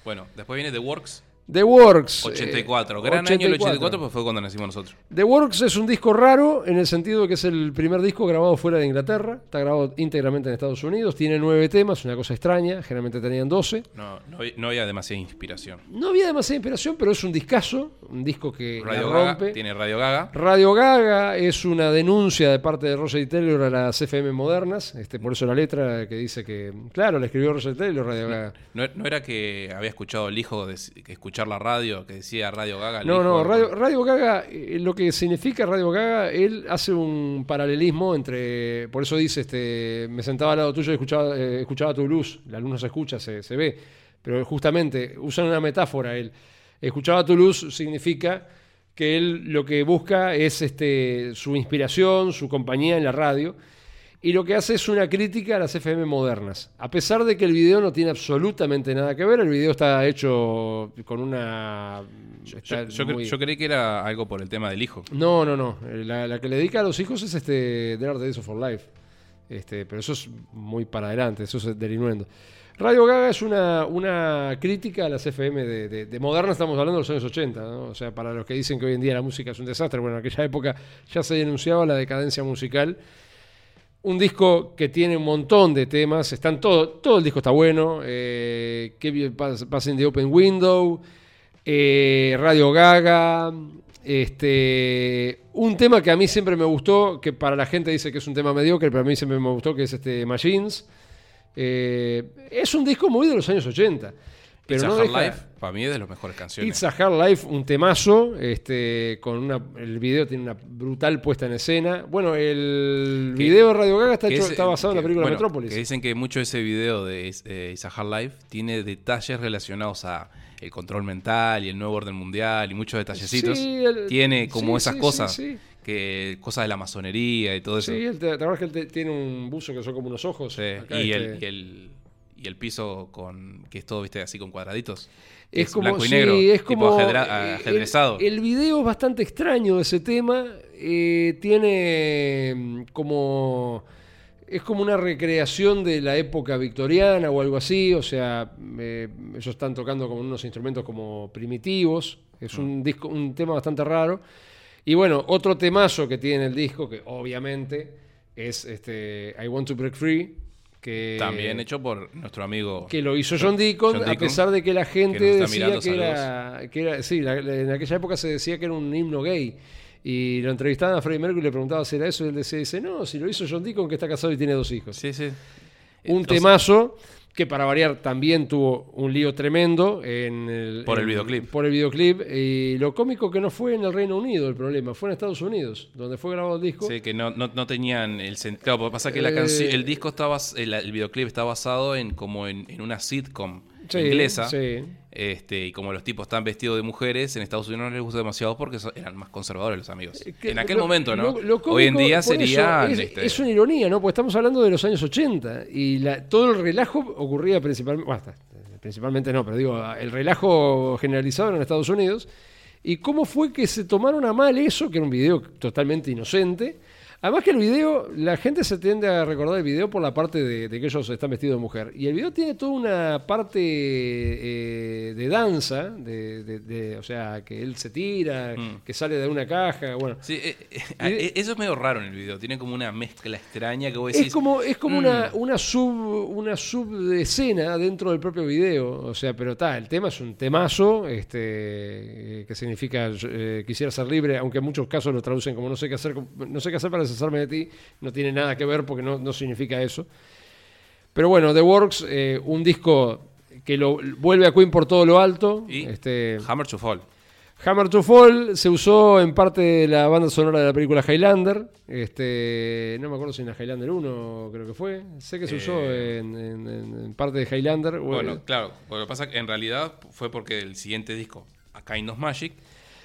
Bueno, después viene The Works,
The Works.
84. Eh, Gran año el 84, pues fue cuando nacimos nosotros.
The Works es un disco raro en el sentido de que es el primer disco grabado fuera de Inglaterra. Está grabado íntegramente en Estados Unidos. Tiene nueve temas, una cosa extraña. Generalmente tenían doce.
No, no, había demasiada inspiración.
No había demasiada inspiración, pero es un discazo. Un disco que
Radio
rompe.
tiene Radio Gaga.
Radio Gaga es una denuncia de parte de Roger Taylor a las FM modernas. Este, por eso la letra que dice que, claro, la escribió Roger Taylor, Radio Gaga.
No, era que había escuchado el hijo de, que escuchar la radio, que decía Radio Gaga.
No, no, Radio, Gaga, eh, lo que significa Radio Gaga, él hace un paralelismo entre, por eso dice, este, me sentaba al lado tuyo y escuchaba, eh, escuchaba tu luz, la luz no se escucha, se, se ve, pero justamente usan una metáfora, él, escuchaba tu luz significa que él lo que busca es este, su inspiración, su compañía en la radio. Y lo que hace es una crítica a las FM modernas. A pesar de que el video no tiene absolutamente nada que ver, el video está hecho con una...
Yo, yo cre-
muy-
yo creí que era algo por el tema del hijo.
No, no, no. Eh, La, la que le dedica a los hijos es este The Art Days of Our Life. Este, pero eso es muy para adelante, eso es del innuendo. Radio Gaga es una, una crítica a las FM de, de, de moderna, estamos hablando de los años 80, ¿no? O sea, para los que dicen que hoy en día la música es un desastre, bueno, en aquella época ya se denunciaba la decadencia musical. Un disco que tiene un montón de temas, están todo, todo el disco está bueno. Pass- Passing the Open Window, eh, Radio Gaga, este, un tema que a mí siempre me gustó, que para la gente dice que es un tema mediocre, pero a mí siempre me gustó, que es este Machines. Eh, es un disco muy de los años 80. Pero
It's a
no
Hard
deja-
Life, para mí es de las mejores canciones.
It's a Hard Life, un temazo, este, con una, el video tiene una brutal puesta en escena. Bueno, el
Que-
video de Radio Gaga está, hecho-
es-
está basado en la película
bueno,
Metrópolis.
Que dicen que mucho de ese video de eh, It's a Hard Life tiene detalles relacionados a el control mental y el nuevo orden mundial y muchos detallecitos.
Sí, el-
tiene como
sí,
esas
sí,
cosas, que cosas de la masonería y todo eso.
Sí, él te, ¿te que él te- tiene un buzo que son como unos ojos?
Sí,
Acá,
y,
este,
el, y, el, y el piso con que es todo, viste, así con cuadraditos. que
Es como,
blanco y
sí,
negro,
es
tipo
como
ajedrezado.
El, el video es bastante extraño de ese tema. eh, tiene mm, como. Es como una recreación de la época victoriana o algo así. O sea, eh, ellos están tocando con unos instrumentos como primitivos. Es
Mm.
un, disco, un tema bastante raro. Y bueno, otro temazo que tiene el disco, que obviamente es este I Want to Break Free. Que,
También hecho por nuestro amigo.
que lo hizo John Deacon,
John
a pesar de que la gente
que
decía
mirando,
que era, que era- sí, la- en aquella época se decía que era un himno gay. Y lo entrevistaban a Freddie Mercury y le preguntaba si era eso, y él decía, dice, no, si lo hizo John Deacon, que está casado y tiene dos hijos.
Sí, sí.
un temazo que para variar también tuvo un lío tremendo en el,
Por el
en-
videoclip.
Por el videoclip. Y lo cómico que no fue en el Reino Unido el problema, fue en Estados Unidos, donde fue grabado el disco.
Sí, que no, no, no tenían el sentido. Claro, porque pasa que la
Eh,
canción, el disco está bas- el, el videoclip está basado en como en, en una sitcom
Sí,
inglesa.
sí.
Este, y como los tipos están vestidos de mujeres, en Estados Unidos no les gusta demasiado porque eran más conservadores los amigos.
Eh, que
En aquel
lo-
momento, ¿no?
lo- lo
Hoy en día.
Es,
este,
es una ironía, ¿no? Porque estamos hablando de los años 80 y la- todo el relajo ocurría principalmente. bueno, hasta- principalmente no, pero digo, el relajo generalizado era en Estados Unidos. ¿Y cómo fue que se tomaron a mal eso, que era un video totalmente inocente? Además que el video, la gente se tiende a recordar el video por la parte de, de que ellos están vestidos de mujer. Y el video tiene toda una parte eh, de danza, de, de- de- o sea, que él se tira,
Mm.
que sale de una caja, bueno.
Sí, eh, eh,
de-
eh, eso es medio raro en el video. Tiene como una mezcla extraña que vos decís.
Es como, es como
"Mm".
una, una sub una subescena dentro del propio video. O sea, pero está, el tema es un temazo, este, que significa quisiera ser libre, aunque en muchos casos lo traducen como no sé qué hacer, no sé qué hacer para deshacerme de ti, no tiene nada que ver porque no, no significa eso. Pero bueno, The Works, eh, un disco que lo vuelve a Queen por todo lo alto.
Y
este,
Hammer to Fall.
Hammer to Fall se usó en parte de la banda sonora de la película Highlander. Este, no me acuerdo si en la Highlander 1 creo que fue. Sé que se usó
Eh.
en, en- en- en parte de Highlander.
Bueno, claro. Lo que pasa es que en realidad fue porque el siguiente disco, A Kind of Magic,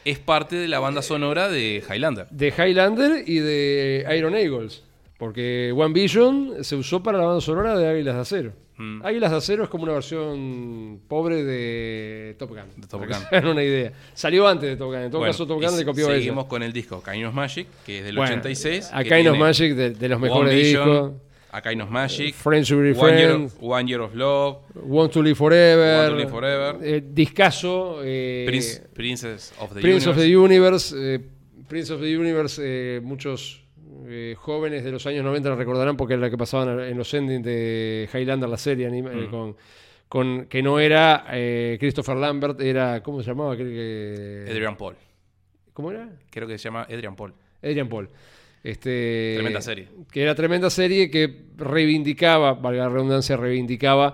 es parte de la banda sonora de Highlander.
de Highlander y de Iron Eagles. Porque One Vision se usó para la banda sonora de Águilas de Acero.
Mm.
Águilas de Acero es como una versión pobre de Top Gun.
De Top Gun.
una idea. Salió antes de Top Gun. En todo
Bueno,
caso, Top Gun le copió ella.
Seguimos con el disco Kind of Magic, que es del
Bueno,
86.
A Kind of Magic de, de los
One
mejores
Vision,
discos.
A Kind of Magic,
Friends Will Be
One Year,
Friends.
One Year of Love,
Want to Live Forever.
Want to Live Forever.
eh, discaso. eh,
Prince, Princess of the
Prince of
Universe.
the Universe. eh, Prince of the Universe, eh, muchos eh, jóvenes de los años 90 lo recordarán porque era la que pasaban en los endings de Highlander, la serie anima- eh,
Mm.
con, con que no era eh, Christopher Lambert, era. ¿Cómo se llamaba? Que-
Adrian Paul.
¿Cómo era?
Creo que se llama Adrian Paul.
Adrian Paul. Este,
Tremenda serie.
Que era tremenda serie que reivindicaba, valga la redundancia, reivindicaba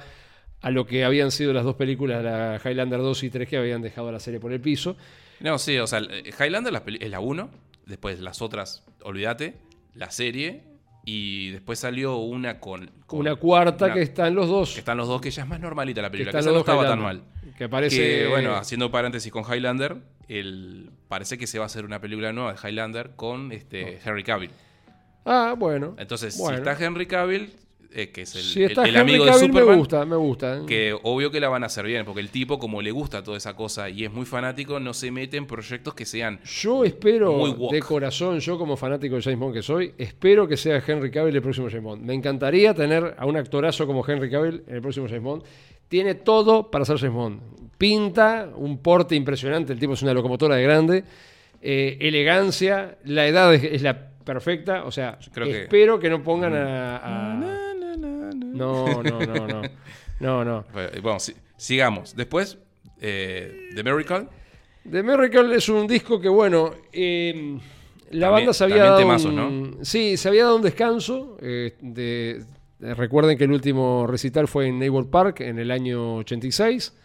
a lo que habían sido las dos películas, la Highlander 2 y 3, que habían dejado la serie por el piso.
No, sí, o sea, eh, Highlander es la 1, después las otras, olvídate, la serie, y después salió una con... con
Una cuarta
una-
que están los dos.
que están los dos, que ya es más normalita la
que
película, que,
están
esa no
los dos
estaba tan mal.
Que aparece.
Que, bueno, haciendo paréntesis con Highlander, el, parece que se va a hacer una película nueva de Highlander con este Henry Cavill.
Ah, bueno.
Entonces,
Bueno.
si está Henry Cavill, eh, que es el,
Si
el- amigo de Superman,
me gusta, me gusta.
que obvio que la van a hacer bien, porque el tipo, como le gusta toda esa cosa y es muy fanático, no se mete en proyectos que sean
Yo espero,
Muy
de corazón, yo como fanático de James Bond que soy, espero que sea Henry Cavill el próximo James Bond. Me encantaría tener a un actorazo como Henry Cavill en el próximo James Bond. Tiene todo para ser James Bond. Pinta, un porte impresionante, el tipo es una locomotora de grande, eh, elegancia, la edad es, es la perfecta, o sea,
creo
espero que... no pongan a... a- No, no, no, no. No, no.
Bueno, si- sigamos. Después, eh, The Miracle.
The Miracle es un disco que, bueno, eh, la
También-
banda se había dado.
temazos,
un- Sí, se había dado un descanso. eh, de- de- recuerden que el último recital fue en Naval Park en el año 86.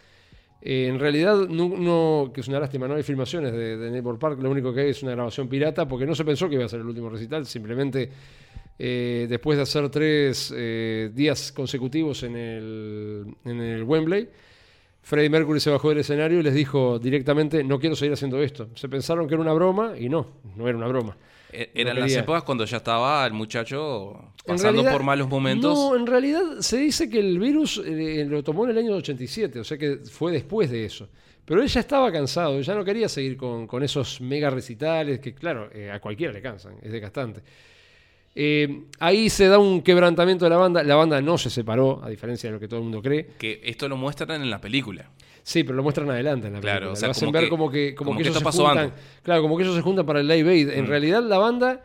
Eh, en realidad, no, que es una lástima, no hay filmaciones de, de Naval Park. Lo único que hay es una grabación pirata porque no se pensó que iba a ser el último recital. Simplemente, eh, después de hacer tres eh, días consecutivos en el, en el Wembley. Freddie Mercury se bajó del escenario y les dijo directamente, no quiero seguir haciendo esto. Se pensaron que era una broma y no, no era una broma.
Eh, Eran las épocas cuando ya estaba el muchacho pasando
realidad-
por malos momentos.
No, en realidad se dice que el virus eh, lo tomó en el año 87, o sea que fue después de eso. Pero él ya estaba cansado, ya no quería seguir con, con esos mega recitales que, claro, eh, a cualquiera le cansan, es desgastante. Eh, ahí se da un quebrantamiento de la banda. La banda no se separó, a diferencia de lo que todo el mundo cree.
Que esto lo muestran en la película.
Sí, pero lo muestran adelante en la
Claro,
película.
o sea,
Lo hacen
como
ver
que-
como que, como
como
que
que
ellos
esto
se juntan.
antes. Mm.
Claro, como que ellos se juntan para el Live Aid. En realidad la banda...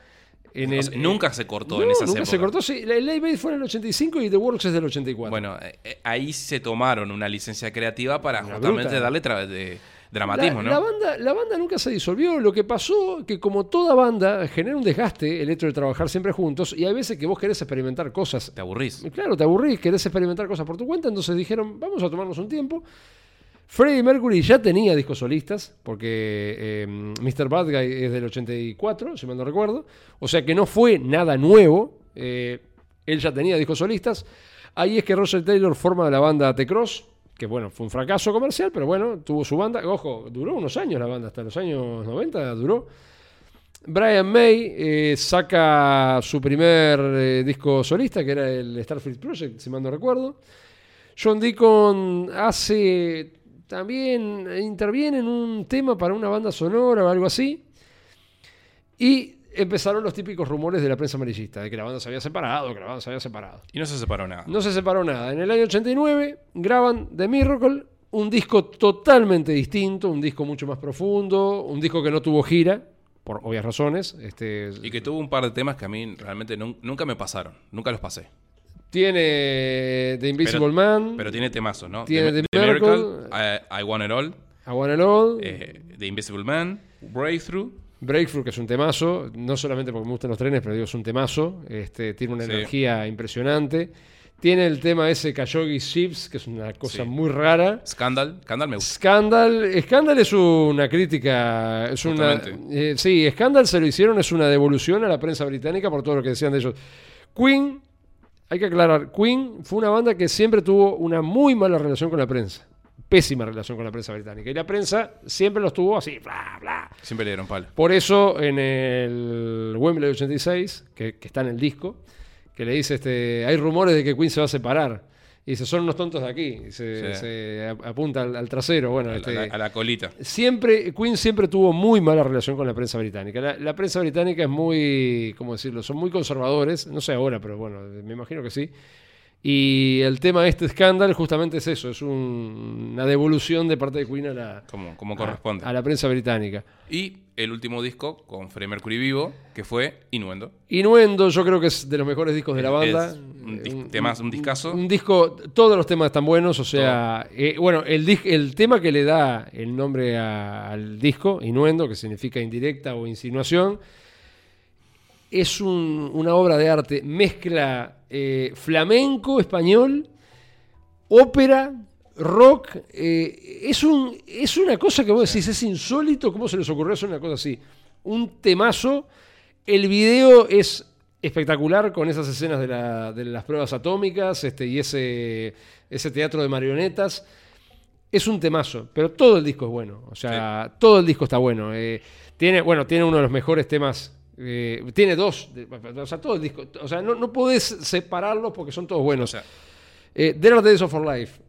En
O
el,
sea, nunca se cortó
No,
en esas
nunca
épocas.
se cortó. Sí, el Live Aid fue en el 85 y The Works es del 84.
Bueno, eh, eh, ahí se tomaron una licencia creativa para
Una
justamente
bruta.
darle tra- de dramatismo,
la,
¿no?
la banda, la banda nunca se disolvió. Lo que pasó que como toda banda genera un desgaste el hecho de trabajar siempre juntos y hay veces que vos querés experimentar cosas.
Te aburrís.
Claro, te aburrís, querés experimentar cosas por tu cuenta, entonces dijeron, vamos a tomarnos un tiempo. Freddie Mercury ya tenía discos solistas, porque eh, Mr. Bad Guy es del 84, si mal no recuerdo. O sea que no fue nada nuevo. eh, él ya tenía discos solistas. Ahí es que Roger Taylor forma la banda T-Cross, que bueno, fue un fracaso comercial, pero bueno, tuvo su banda. Ojo, duró unos años la banda, hasta los años 90 duró. Brian May eh, saca su primer eh, disco solista, que era el Starfield Project, si mal no recuerdo. John Deacon hace también, interviene en un tema para una banda sonora o algo así. Y empezaron los típicos rumores de la prensa amarillista, de que la banda se había separado, que la banda se había separado.
Y no se separó nada.
No se separó nada. En el año 89 graban The Miracle, un disco totalmente distinto, un disco mucho más profundo, un disco que no tuvo gira, por obvias razones. Este,
Y que tuvo un par de temas que a mí realmente nun- nunca me pasaron. Nunca los pasé.
Tiene The Invisible
Pero-
Man,
Pero tiene temazos, ¿no?
Tiene
The,
The
The
Miracle,
Miracle, I, I Want It All,
I Want It All,
eh, The Invisible Man, Breakthrough.
Breakthrough, que es un temazo, no solamente porque me gustan los trenes, pero digo, es un temazo. Este, tiene una
Sí.
energía impresionante. Tiene el tema ese Khashoggi Ships, que es una cosa
Sí.
muy rara.
Scandal. Scandal me gusta.
Scandal, Scandal es una crítica, es una, eh, sí, Scandal se lo hicieron, es una devolución a la prensa británica por todo lo que decían de ellos. Queen, hay que aclarar, Queen fue una banda que siempre tuvo una muy mala relación con la prensa, pésima relación con la prensa británica, y la prensa siempre los tuvo así, bla, bla.
Siempre le dieron palo.
Por eso en el Wembley 86, que, que está en el disco, que le dice, este, hay rumores de que Queen se va a separar. Y dice, son unos tontos de aquí. Y se,
Sí.
se ap- apunta al, al trasero. Bueno,
A, la-
este,
a la, a la colita.
siempre, Queen siempre tuvo muy mala relación con la prensa británica. La, la prensa británica es muy, ¿cómo decirlo? Son muy conservadores. No sé ahora, pero bueno, me imagino que sí. Y el tema de este escándalo justamente es eso, es un- una devolución de parte de Queen a la,
Como, como
a-
corresponde.
a la prensa británica.
Y el último disco con Freddie Mercury vivo, que fue Innuendo.
Innuendo, yo creo que es de los mejores discos de la banda.
es un dis- temas- un discazo.
Un disco, todos los temas están buenos, o sea, eh, bueno, el, el tema que le da el nombre a- al disco, Innuendo, que significa indirecta o insinuación, es un- una obra de arte, mezcla eh, flamenco, español, ópera, rock. eh, es, un, es una cosa que vos decís, es insólito cómo se les ocurrió hacer una cosa así. Un temazo. El video es espectacular con esas escenas de, la- de las pruebas atómicas este, y ese, ese teatro de marionetas. Es un temazo, pero todo el disco es bueno. O sea, todo el disco está bueno. Eh, tiene, bueno, tiene uno de los mejores temas Eh, tiene dos, o sea, todo el disco. O sea, no, no podés separarlos porque son todos
O
buenos.
sea,
Eh, There Are Days of Our Life,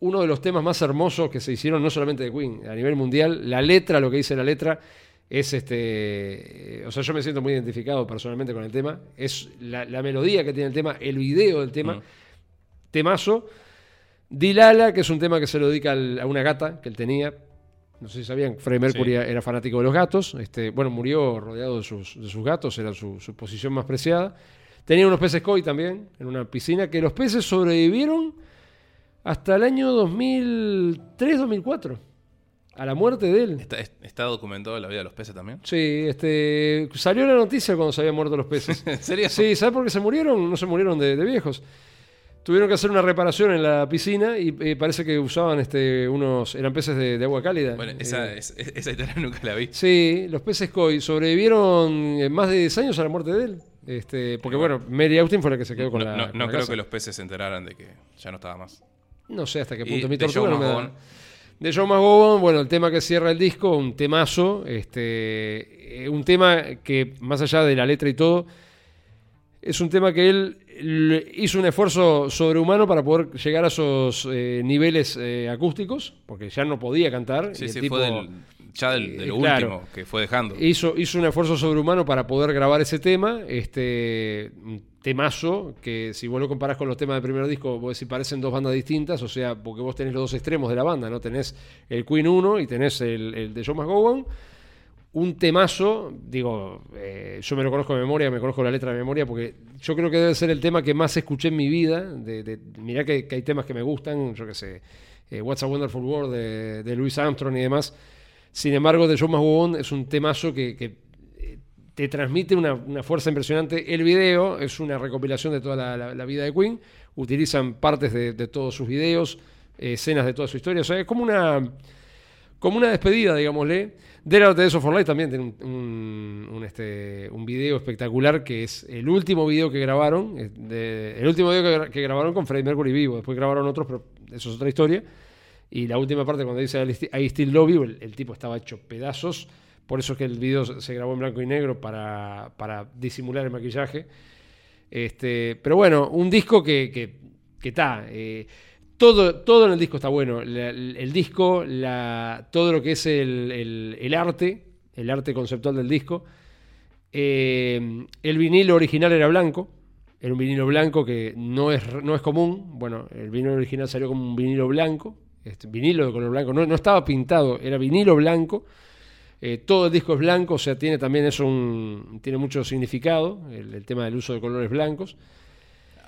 uno de los temas más hermosos que se hicieron, no solamente de Queen, a nivel mundial. La letra, lo que dice la letra, es este. eh, O sea, yo me siento muy identificado personalmente con el tema. Es la, la melodía que tiene el tema, el video del tema,
Mm.
temazo. Dilala, que es un tema que se lo dedica al- a una gata que él tenía. No sé si sabían, Freddie Mercury
Sí.
era fanático de los gatos. Este, bueno, murió rodeado de sus, de sus gatos, era su, su posición más preciada. Tenía unos peces koi también en una piscina, que los peces sobrevivieron hasta el año 2003-2004, a la muerte de él.
está, está documentado la vida de los peces también.
Sí, este, salió la noticia cuando se habían muerto los peces.
¿En serio?
Sí, ¿sabes por qué se murieron? No se murieron de, de viejos. Tuvieron que hacer una reparación en la piscina y eh, parece que usaban este, unos. eran peces de, de agua cálida.
Bueno, esa,
Eh,
es- esa historia nunca la vi.
Sí, los peces koi sobrevivieron eh, más de 10 años a la muerte de él. Este, porque bueno, Mary Austin fue la que se quedó con
no
la.
no-
con
no
la
creo
casa.
que los peces se enteraran de que ya no estaba más.
No sé hasta qué
Y
punto. Mi
de
tortuga no me da-. De Joe Mahone, bueno, el tema que cierra el disco, un temazo, este, eh, un tema que más allá de la letra y todo, es un tema que él hizo un esfuerzo sobrehumano para poder llegar a esos eh, niveles eh, acústicos, porque ya no podía cantar. y
Sí,
el
sí,
tipo
fue del, ya del, de
eh,
lo
claro.
último que fue dejando.
hizo, hizo un esfuerzo sobrehumano para poder grabar ese tema, este temazo, que si vos lo comparás con los temas del primer disco, vos decís parecen dos bandas distintas, o sea, porque vos tenés los dos extremos de la banda, ¿no? Tenés el Queen 1 y tenés el, el de Joe Must Go On. Un temazo, digo, eh, yo me lo conozco de memoria, me conozco la letra de memoria, porque yo creo que debe ser el tema que más escuché en mi vida. De, mirá que, hay temas que me gustan, yo qué sé, eh, What's a Wonderful World de, de Louis Armstrong y demás. Sin embargo, The Show Must es un temazo que, eh, te transmite una, fuerza impresionante. El video es una recopilación de toda la, vida de Queen. Utilizan partes de, todos sus videos, escenas de toda su historia. O sea, es como una, como una despedida, digámosle. There Are Days of Our Life también tiene un, un, este, un video espectacular que es el último video que grabaron. de- el último video que, gra- que grabaron con Freddie Mercury vivo. Después grabaron otros, pero eso es otra historia. Y la última parte, cuando dice I Still- Love You, el, tipo estaba hecho pedazos. Por eso es que el video se grabó en blanco y negro para, para disimular el maquillaje. Este, pero bueno, un disco que que, que está. eh, todo, todo en el disco está bueno. El, disco, la, todo lo que es el, arte, el arte conceptual del disco. Eh, el vinilo original era blanco. Era un vinilo blanco que no es, no es común. Bueno, el vinilo original salió como un vinilo blanco. Este, vinilo de color blanco. No, no estaba pintado, era vinilo blanco. Eh, todo el disco es blanco, o sea, tiene también eso un, tiene mucho significado, el, el tema del uso de colores blancos.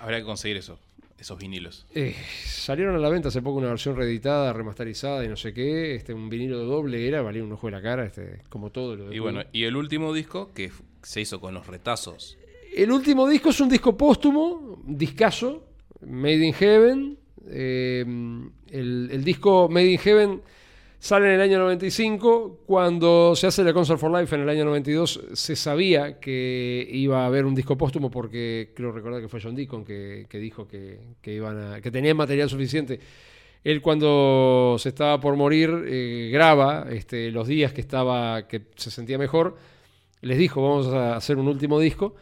Habría que conseguir eso, esos vinilos.
Eh, salieron a la venta hace poco una versión reeditada, remasterizada y no sé qué, este, un vinilo doble era, valía un ojo de la cara, este, como todo lo de
Y bueno, y el último disco que se hizo con los retazos.
El último disco es un disco póstumo, un discazo, Made in Heaven. Eh, el, el disco Made in Heaven sale en el año 95. Cuando se hace la Concert for Life en el año 92, se sabía que iba a haber un disco póstumo porque creo recordar que fue John Deacon que, dijo que, que iban a, que tenían material suficiente. Él cuando se estaba por morir eh, graba este, los días que estaba que se sentía mejor. Les dijo vamos a hacer un último disco.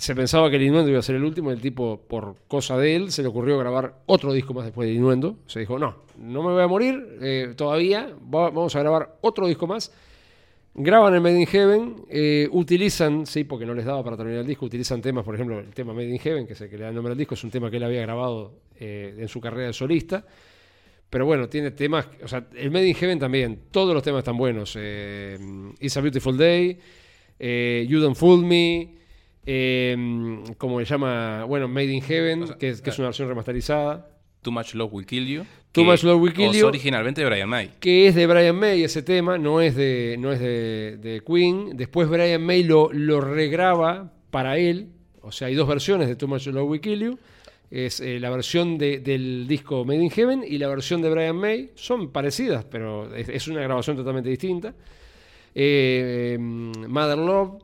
Se pensaba que el Inuendo iba a ser el último, el tipo, por cosa de él, se le ocurrió grabar otro disco más después del Inuendo. Se dijo, no, no me voy a morir eh, todavía, va- vamos a grabar otro disco más. Graban el Made in Heaven, eh, utilizan, sí, porque no les daba para terminar el disco, utilizan temas, por ejemplo, el tema Made in Heaven, que es el que le da el nombre al disco, es un tema que él había grabado eh, en su carrera de solista. Pero bueno, tiene temas, o sea, el Made in Heaven también, todos los temas están buenos. It's a Beautiful Day, You Don't Fool Me, eh, como se llama, bueno, Made in Heaven,
O sea,
que, es, que es una versión remasterizada,
Too Much Love Will Kill You.
Too Much Love Will Kill You.
originalmente de Brian May.
que es de Brian May ese tema, no es de, no es de, de Queen. Después Brian May lo, lo regraba para él, o sea, hay dos versiones de Too Much Love Will Kill You. Es eh, la versión de- del disco Made in Heaven y la versión de Brian May. Son parecidas, pero es, es una grabación totalmente distinta. Eh, eh, Mother Love.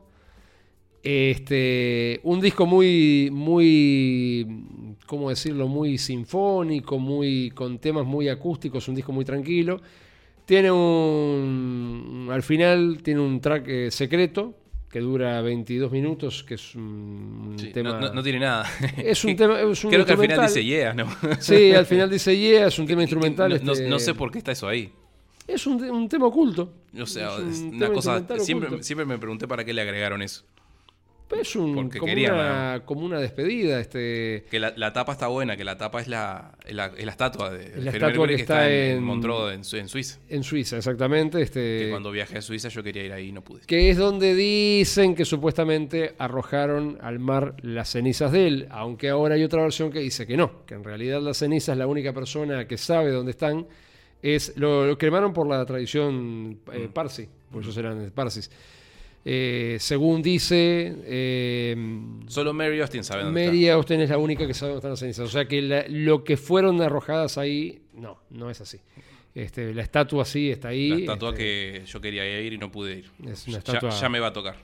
Este, un disco muy, muy, ¿cómo decirlo? Muy sinfónico, muy, con temas muy acústicos, un disco muy tranquilo. Tiene un, al final tiene un track eh, secreto, que dura 22 minutos, que es un
Sí,
tema...
no, tiene nada.
Es un tema... Es un
Creo que al final dice yeah, ¿no?
Sí, al final dice yeah, es un tema instrumental.
No,
este,
no sé por qué está eso ahí.
Es un, un tema oculto.
O sea,
Es un
una cosa. siempre me pregunté para qué le agregaron eso.
Es un,
Porque
como, una, como una despedida. Este,
Que la, la tapa está buena, que la tapa es la, es la, es la estatua de
la estatua que está
en,
en-
Montreux, en, Su- en Suiza.
en Suiza, exactamente. Este,
Que cuando viajé a Suiza yo quería ir ahí y no pude.
que es donde dicen que supuestamente arrojaron al mar las cenizas de él, aunque ahora hay otra versión que dice que no, que en realidad las cenizas la única persona que sabe dónde están es lo, lo cremaron por la tradición eh, parsi, porque ellos eran parsis. Eh, según dice, eh,
Solo Mary Austin sabe dónde
Mary Austin es la única que sabe dónde están las cenizas. O sea que la- lo que fueron arrojadas ahí, no, no es así. Este, la estatua sí está ahí.
La estatua
este,
que yo quería ir y no pude ir.
Es una
Ya-
estatua-
Ya, me va a tocar.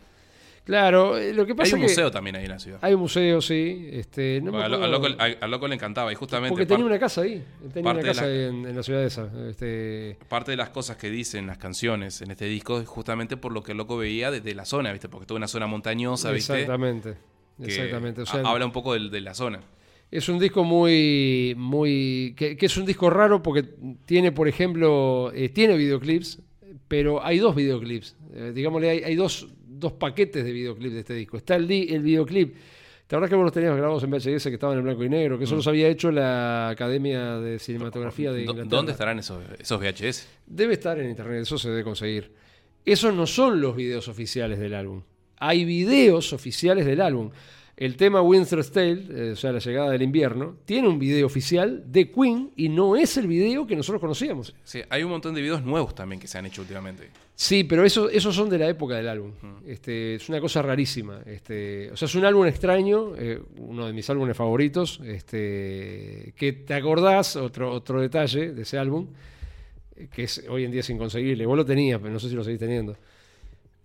Claro, eh, lo que pasa
Hay un
que
museo también ahí en la ciudad.
hay un museo, sí. Este, no me
al, loco, al- al loco le encantaba y justamente
porque tenía una casa ahí. Tenía una
de
casa
la-
en, en la ciudad esa. Este,
parte de las cosas que dicen las canciones en este disco es justamente por lo que el loco veía desde la zona, ¿viste? Porque toda una zona montañosa, ¿viste?
exactamente. Exactamente. O sea,
ha- habla un poco del- de, la zona.
Es un disco muy, muy, que, que es un disco raro porque tiene, por ejemplo, eh, tiene videoclips, pero hay dos videoclips. Eh, digámosle, hay, hay dos, dos paquetes de videoclips de este disco. Está el, el videoclip. La verdad que vos los teníamos grabados en VHS que estaban en blanco y negro, que eso los había hecho la Academia de Cinematografía de
Mm.
Inglaterra.
¿Dónde estarán esos, esos VHS?
Debe estar en internet, eso se debe conseguir. Esos no son los videos oficiales del álbum. Hay videos oficiales del álbum. El tema Winter's Tale, eh, o sea, la llegada del invierno, tiene un video oficial de Queen y no es el video que nosotros conocíamos.
Sí, hay un montón de videos nuevos también que se han hecho últimamente.
Sí, pero eso- esos son de la época del álbum. Este, es una cosa rarísima. Este, o sea, es un álbum extraño, eh, uno de mis álbumes favoritos. Este, que te acordás, otro, otro detalle de ese álbum, eh, que es hoy en día es inconseguible. Vos lo tenías, pero no sé si lo seguís teniendo.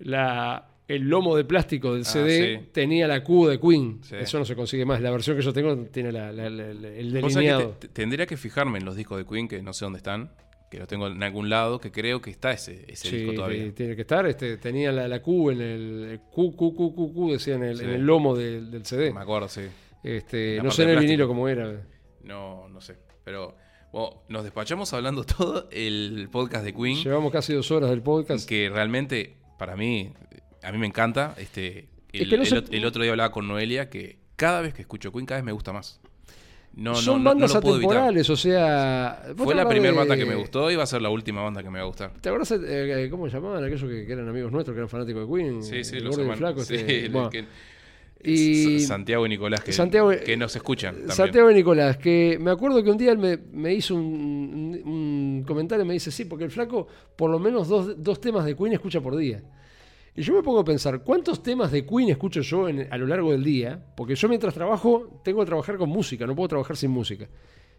La, el lomo de plástico del
Ah,
CD
sí.
tenía la Q de Queen.
Sí.
Eso no se consigue más. La versión que yo tengo tiene la- la- la- el
sabés que
delineado.
te- te- tendría que fijarme en los discos de Queen, que no sé dónde están, que los tengo en algún lado, que creo que está ese, ese
Sí,
disco todavía.
sí, tiene que estar. Este, tenía la, Q en el, Q, Q, Q, Q, Q, decía en el, en el lomo del, del CD.
Me acuerdo, sí.
Este, no sé en el vinilo cómo era.
No, no sé. Pero bueno, nos despachamos hablando todo el podcast de Queen,
Llevamos casi dos horas del podcast.
que realmente, para mí, a mí me encanta. Este, el,
Es que no
el
se-
ot- el otro día hablaba con Noelia que cada vez que escucho Queen, cada vez me gusta más. No, no,
Son
no- no
bandas
evitar.
atemporales, o sea. ¿vos
Fue la primera
de-
banda que me gustó y va a ser la última banda que me va a gustar.
¿Te acuerdas eh, eh, cómo se llamaban aquellos que, que eran amigos nuestros, que eran fanáticos de Queen?
Sí, sí,
el
los hermanos.
flaco.
Sí,
este,
el
bueno.
que-
y
Santiago y Nicolás que,
Santiago-
que nos escuchan también.
Santiago y Nicolás, que me acuerdo que un día él me, me hizo un, un- un comentario, me dice, sí, porque el flaco por lo menos dos, dos temas de Queen escucha por día. Y yo me pongo a pensar, ¿cuántos temas de Queen escucho yo en- a lo largo del día? Porque yo mientras trabajo tengo que trabajar con música, no puedo trabajar sin música.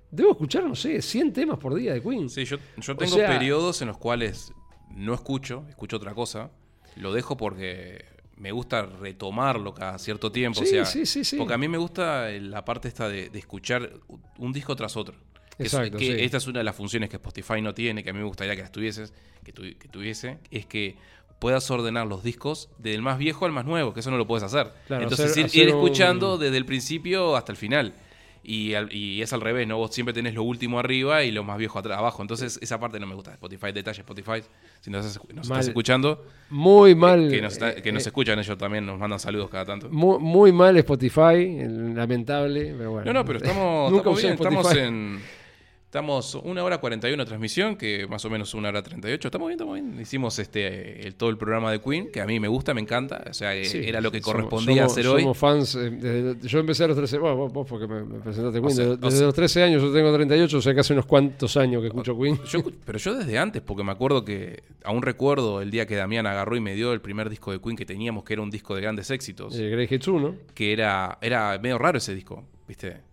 Debo escuchar, no sé, 100 temas por día de Queen.
Sí, yo, yo
O
tengo
sea-
periodos en los cuales no escucho, escucho otra cosa. Lo dejo porque me gusta retomarlo cada cierto tiempo.
Sí,
o sea,
sí, sí, sí.
Porque a mí me gusta la parte esta de, de escuchar un disco tras otro. Que es-
Exacto,
que
sí.
Esta es una de las funciones que Spotify no tiene, que a mí me gustaría que las tuvieses, que, tu- que tuviese, es que puedas ordenar los discos del más viejo al más nuevo, que eso no lo puedes hacer.
Claro,
Entonces
hacer-
ir,
hacer
ir
un-
escuchando desde el principio hasta el final. Y, al- y es al revés, ¿no? Vos siempre tenés lo último arriba y lo más viejo atrás, abajo. Entonces, esa parte no me gusta. Spotify, detalle, Spotify. Si nos, estás- nos
Mal.
estás escuchando,
Muy mal.
que nos, está- que nos
eh,
escuchan ellos también, nos mandan saludos cada tanto.
muy, muy mal Spotify, lamentable, pero bueno.
No, no, pero estamos,
Nunca
estamos bien. Estamos en. Estamos una hora 41 de transmisión, que más o menos una hora 38. Estamos bien, estamos bien. Hicimos este el, todo el programa de Queen, que a mí me gusta, me encanta. O sea, eh,
Sí,
era lo que correspondía
somos-
hacer hoy.
Somos fans. eh, desde- yo empecé a los 13. Bueno, vos, porque me, me presentaste Queen.
sea,
desde
o
desde
sea-
los 13 años, yo tengo 38, o sea que hace unos cuantos años que escucho Queen.
Yo, pero yo desde antes, porque me acuerdo que aún recuerdo el día que Damián agarró y me dio el primer disco de Queen que teníamos, que era un disco de grandes éxitos,
Eh, Grey Hits 1.
que era, era medio raro ese disco, ¿viste?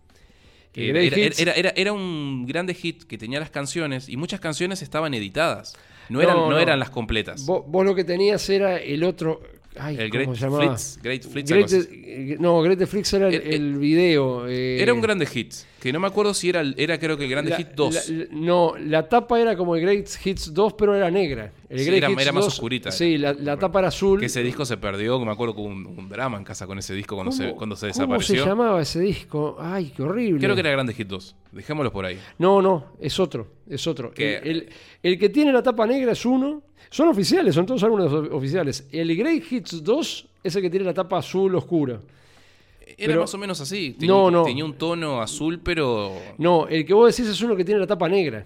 Eh, Era, era- era- era un grande hit que tenía las canciones y muchas canciones estaban editadas. No
No,
eran, no,
no.
eran las completas.
Vos, vos lo que tenías era el otro. Ay,
el
¿cómo
Great así.
eh, no, Great Fleets era el, el video. eh,
Era un grande hit. Que no me acuerdo si era, era creo que el Grande
La-
Hit 2.
la- no, la tapa era como el Great Hits 2, pero era negra. El
Sí,
Great
era-
Hits
era más
2
oscurita.
Sí, la, la tapa era azul.
que ese disco se perdió, que me acuerdo que hubo un, un drama en casa con ese disco cuando, se,
¿Cómo-
cuando se
¿Cómo se
desapareció.
llamaba ese disco? Ay, qué horrible.
Creo que era Grande Hit 2. Dejémoslo por ahí.
No, no, es otro, es otro. El- el que tiene la tapa negra es uno. Son oficiales, son todos álbumes of- oficiales. El Great Hits 2 es el que tiene la tapa azul oscura.
Era
Pero-
más o menos así.
No, no.
Tenía un tono azul, pero.
No, el que vos decís es uno que tiene la tapa negra.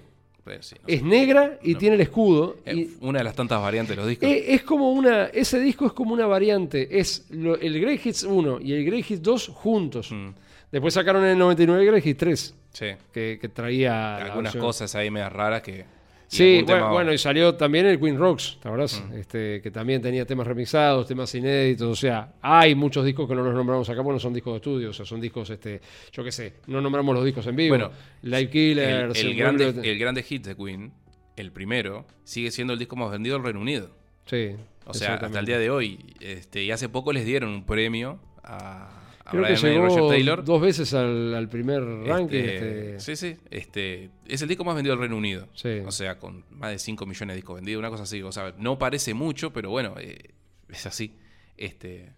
sí, no
Es negra y tiene el escudo. y-
Eh, Una de las tantas variantes de los discos.
Eh, es como una. Ese disco es como una variante. Es lo- el Great Hits 1 y el Great Hits 2 juntos.
Mm,
Después sacaron en el 99 el Great Hits 3,
sí.
que, que traía.
Algunas cosas ahí medias raras que.
Sí, bueno, y salió también el Queen Rocks, ¿te acordás? Este, que también tenía temas remixados, temas inéditos. O sea, hay muchos discos que no los nombramos acá porque no son discos de estudio, o sea, son discos, este, yo qué sé, no nombramos los discos en vivo.
Bueno,
Live Killers,
el
el
grande, el grande hit de Queen, el primero, sigue siendo el disco más vendido del Reino Unido.
Sí,
O sea, hasta el día de hoy. Este, y hace poco les dieron un premio a
Creo que
Roger
llegó
Taylor.
dos veces al, al primer ranking.
Este,
este,
Sí, sí. Este, es el disco más vendido del Reino Unido.
Sí.
O sea, con más de 5 millones de discos vendidos, una cosa así. O sea, no parece mucho, pero bueno, eh, es así. Este,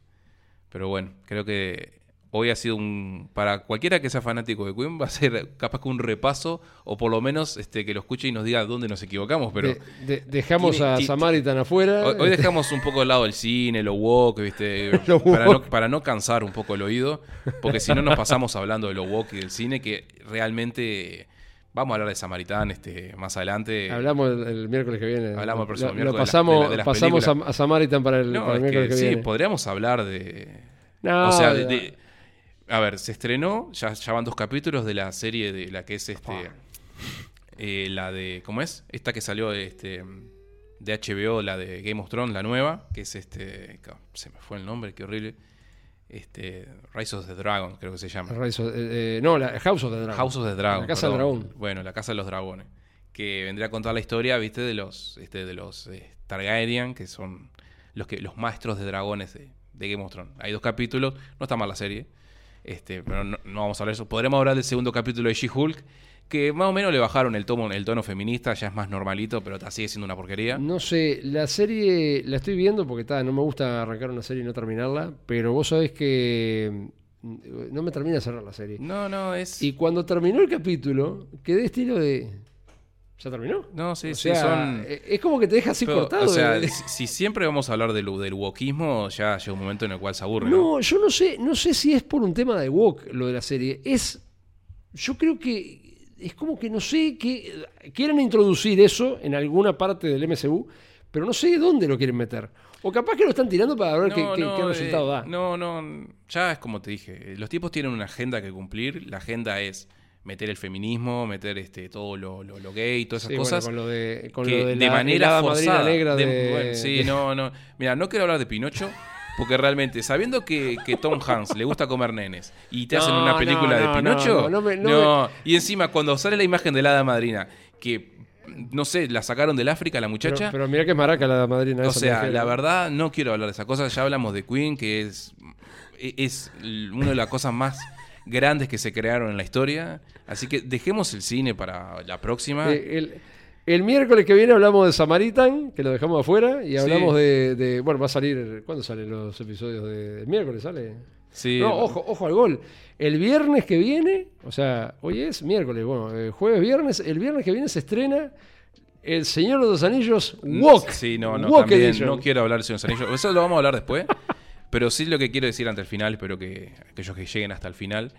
pero bueno, creo que hoy ha sido un. Para cualquiera que sea fanático de Queen, va a ser capaz que un repaso, o por lo menos este, que lo escuche y nos diga dónde nos equivocamos. Pero
de- de- dejamos
tiene-
a Samaritan afuera.
hoy, hoy dejamos un poco de lado el cine, lo woke, ¿viste?
Lo
para. No, para no cansar un poco el oído, porque si no nos pasamos hablando de lo woke y del cine, que realmente. Vamos a hablar de Samaritán este, más adelante.
Hablamos el, el miércoles que viene.
Hablamos el próximo
Lo-
miércoles
Lo pasamos,
de la- de las
pasamos
películas.
a, Samaritan para el,
No,
para el
es que
miércoles que
sí,
viene.
podríamos hablar de.
No,
o sea, de- A ver, se estrenó, ya, ya van dos capítulos de la serie de la que es este. eh, la de. ¿Cómo es? Esta que salió este, de HBO, la de Game of Thrones, la nueva, que es este. Se me fue el nombre, qué horrible. Este. Rise of the Dragon, creo que se llama.
Rise of- eh, eh, no, la House of the Dragon.
House of the Dragon.
La Casa del. Dragón.
Bueno, la Casa de los Dragones. Que vendría a contar la historia, viste, de los, este, de los eh, Targaryen, que son los que, los maestros de dragones de, de Game of Thrones. Hay dos capítulos, no está mal la serie. Este, pero no, no vamos a hablar de eso. Podremos hablar del segundo capítulo de She-Hulk, que más o menos le bajaron el tono, el tono feminista, ya es más normalito, pero sigue siendo una porquería.
No sé, la serie la estoy viendo porque ta, no me gusta arrancar una serie y no terminarla, pero vos sabés que mm, no me termina de cerrar la serie.
No, no, es.
Y cuando terminó el capítulo, quedé estilo de... ¿Ya terminó?
no, sí,
O
sí,
sea,
son.
eh, Es como que te deja así
Pero,
cortado.
o sea,
eh.
si, si siempre vamos a hablar del, del wokismo, ya llega un momento en el cual se aburre. ¿no?
No, yo no sé, no sé si es por un tema de walk lo de la serie. Es, yo creo que es como que no sé que quieren introducir eso en alguna parte del MCU, pero no sé dónde lo quieren meter. O capaz que lo están tirando para ver qué,
No,
qué- qué resultado
eh,
da.
No, no, ya es como te dije. Los tipos tienen una agenda que cumplir. La agenda es meter el feminismo, meter este todo lo, lo, lo gay, todas esas
Sí, bueno,
cosas.
con lo de, con
que
lo de,
de
la
manera
helada madrina
forzada.
negra
de-
de,
bueno, sí,
de-
no, no. Mira, no quiero hablar de Pinocho. Porque realmente, sabiendo que, que Tom Hanks le gusta comer nenes y te hacen una
no,
película de
no,
Pinocho,
no, no me- no
y encima cuando sale la imagen de la hada madrina, que no sé, la sacaron del África la
pero,
muchacha,
pero mira que maraca la madrina.
o sea, la verdad no quiero hablar de esa cosa. Ya hablamos de Queen, que es, es una de las cosas más grandes que se crearon en la historia. Así que dejemos el cine para la próxima.
Eh, el, el miércoles que viene hablamos de Samaritan, que lo dejamos afuera, y hablamos de, de- Bueno, va a salir. ¿Cuándo salen los episodios de, del miércoles? ¿Sale?
sí,
No, ojo, ojo al gol. El viernes que viene, o sea, hoy es miércoles, bueno, eh, jueves, viernes, el viernes que viene se estrena El Señor de los Anillos Walk.
Sí, no, no, también no quiero hablar de Señor de los Anillos. Eso lo vamos a hablar después. Pero sí lo que quiero decir ante el final, espero que aquellos que lleguen hasta el final.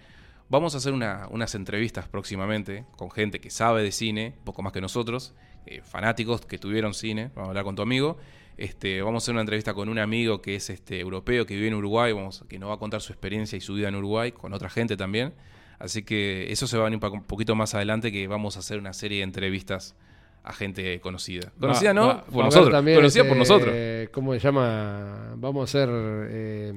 Vamos a hacer una- unas entrevistas próximamente con gente que sabe de cine, poco más que nosotros, eh, fanáticos que tuvieron cine. Vamos a hablar con tu amigo. Este, vamos a hacer una entrevista con un amigo que es este, europeo, que vive en Uruguay, vamos, que nos va a contar su experiencia y su vida en Uruguay, con otra gente también. Así que eso se va a venir un poquito más adelante, que vamos a hacer una serie de entrevistas a gente conocida. Conocida
Va-
no,
va-
por nosotros.
también,
conocida por nosotros.
¿Cómo se llama? Vamos a hacer. eh,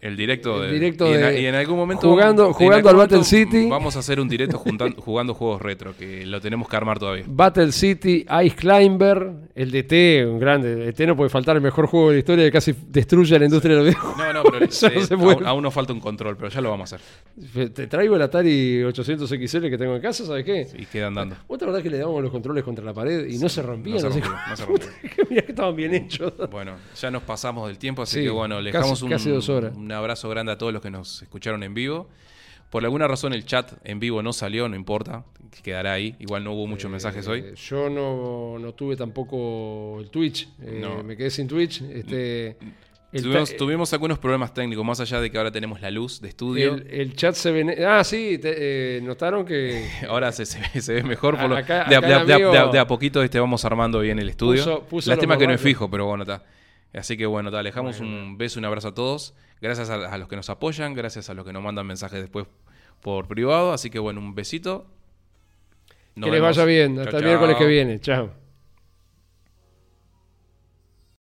El directo,
El
de,
directo
y, en,
de-
y en algún momento
jugando- jugando al Battle City.
Vamos a hacer un directo juntan- jugando juegos retro que lo tenemos que armar todavía.
Battle City, Ice Climber, el DT, un grande. El DT no puede faltar el mejor juego de la historia que casi destruye a la industria de los videojuegos.
No, no, pero
Eso no se
aún, aún nos falta un control, pero ya lo vamos a hacer.
Te traigo el Atari 800 XL que tengo en casa, ¿sabes qué?
Y quedan dando.
¿Vos te acordás que le dábamos los controles contra la pared y no se rompían?
No se se.
Mirá que estaban bien hechos.
Bueno, ya nos pasamos del tiempo, así
Sí,
que bueno, le
casi-
dejamos un,
casi dos horas.
un abrazo grande a todos los que nos escucharon en vivo. Por alguna razón el chat en vivo no salió, no importa, quedará ahí. Igual no hubo muchos mensajes hoy.
Eh, Yo no, no tuve tampoco el Twitch. eh,
No.
Me quedé sin Twitch. Este,
Tuvimos, tuvimos algunos problemas técnicos, más allá de que ahora tenemos la luz de estudio.
el, el chat se ve. Ah, sí, te- eh, notaron que.
Ahora se, se ve, se ve mejor. Por lo-
Acá-
de, a-
acá
de
el
de de a- poquito este vamos armando bien el estudio.
Puso- puso
Lástima que no es fijo, pero bueno, está. Así que bueno, te dejamos un beso, un abrazo a todos. Gracias a, a los que nos apoyan, gracias a los que nos mandan mensajes después por privado. Así que bueno, un besito. Nos
que les
vemos.
vaya bien.
Chau,
Hasta el
chau.
miércoles que viene. Chao.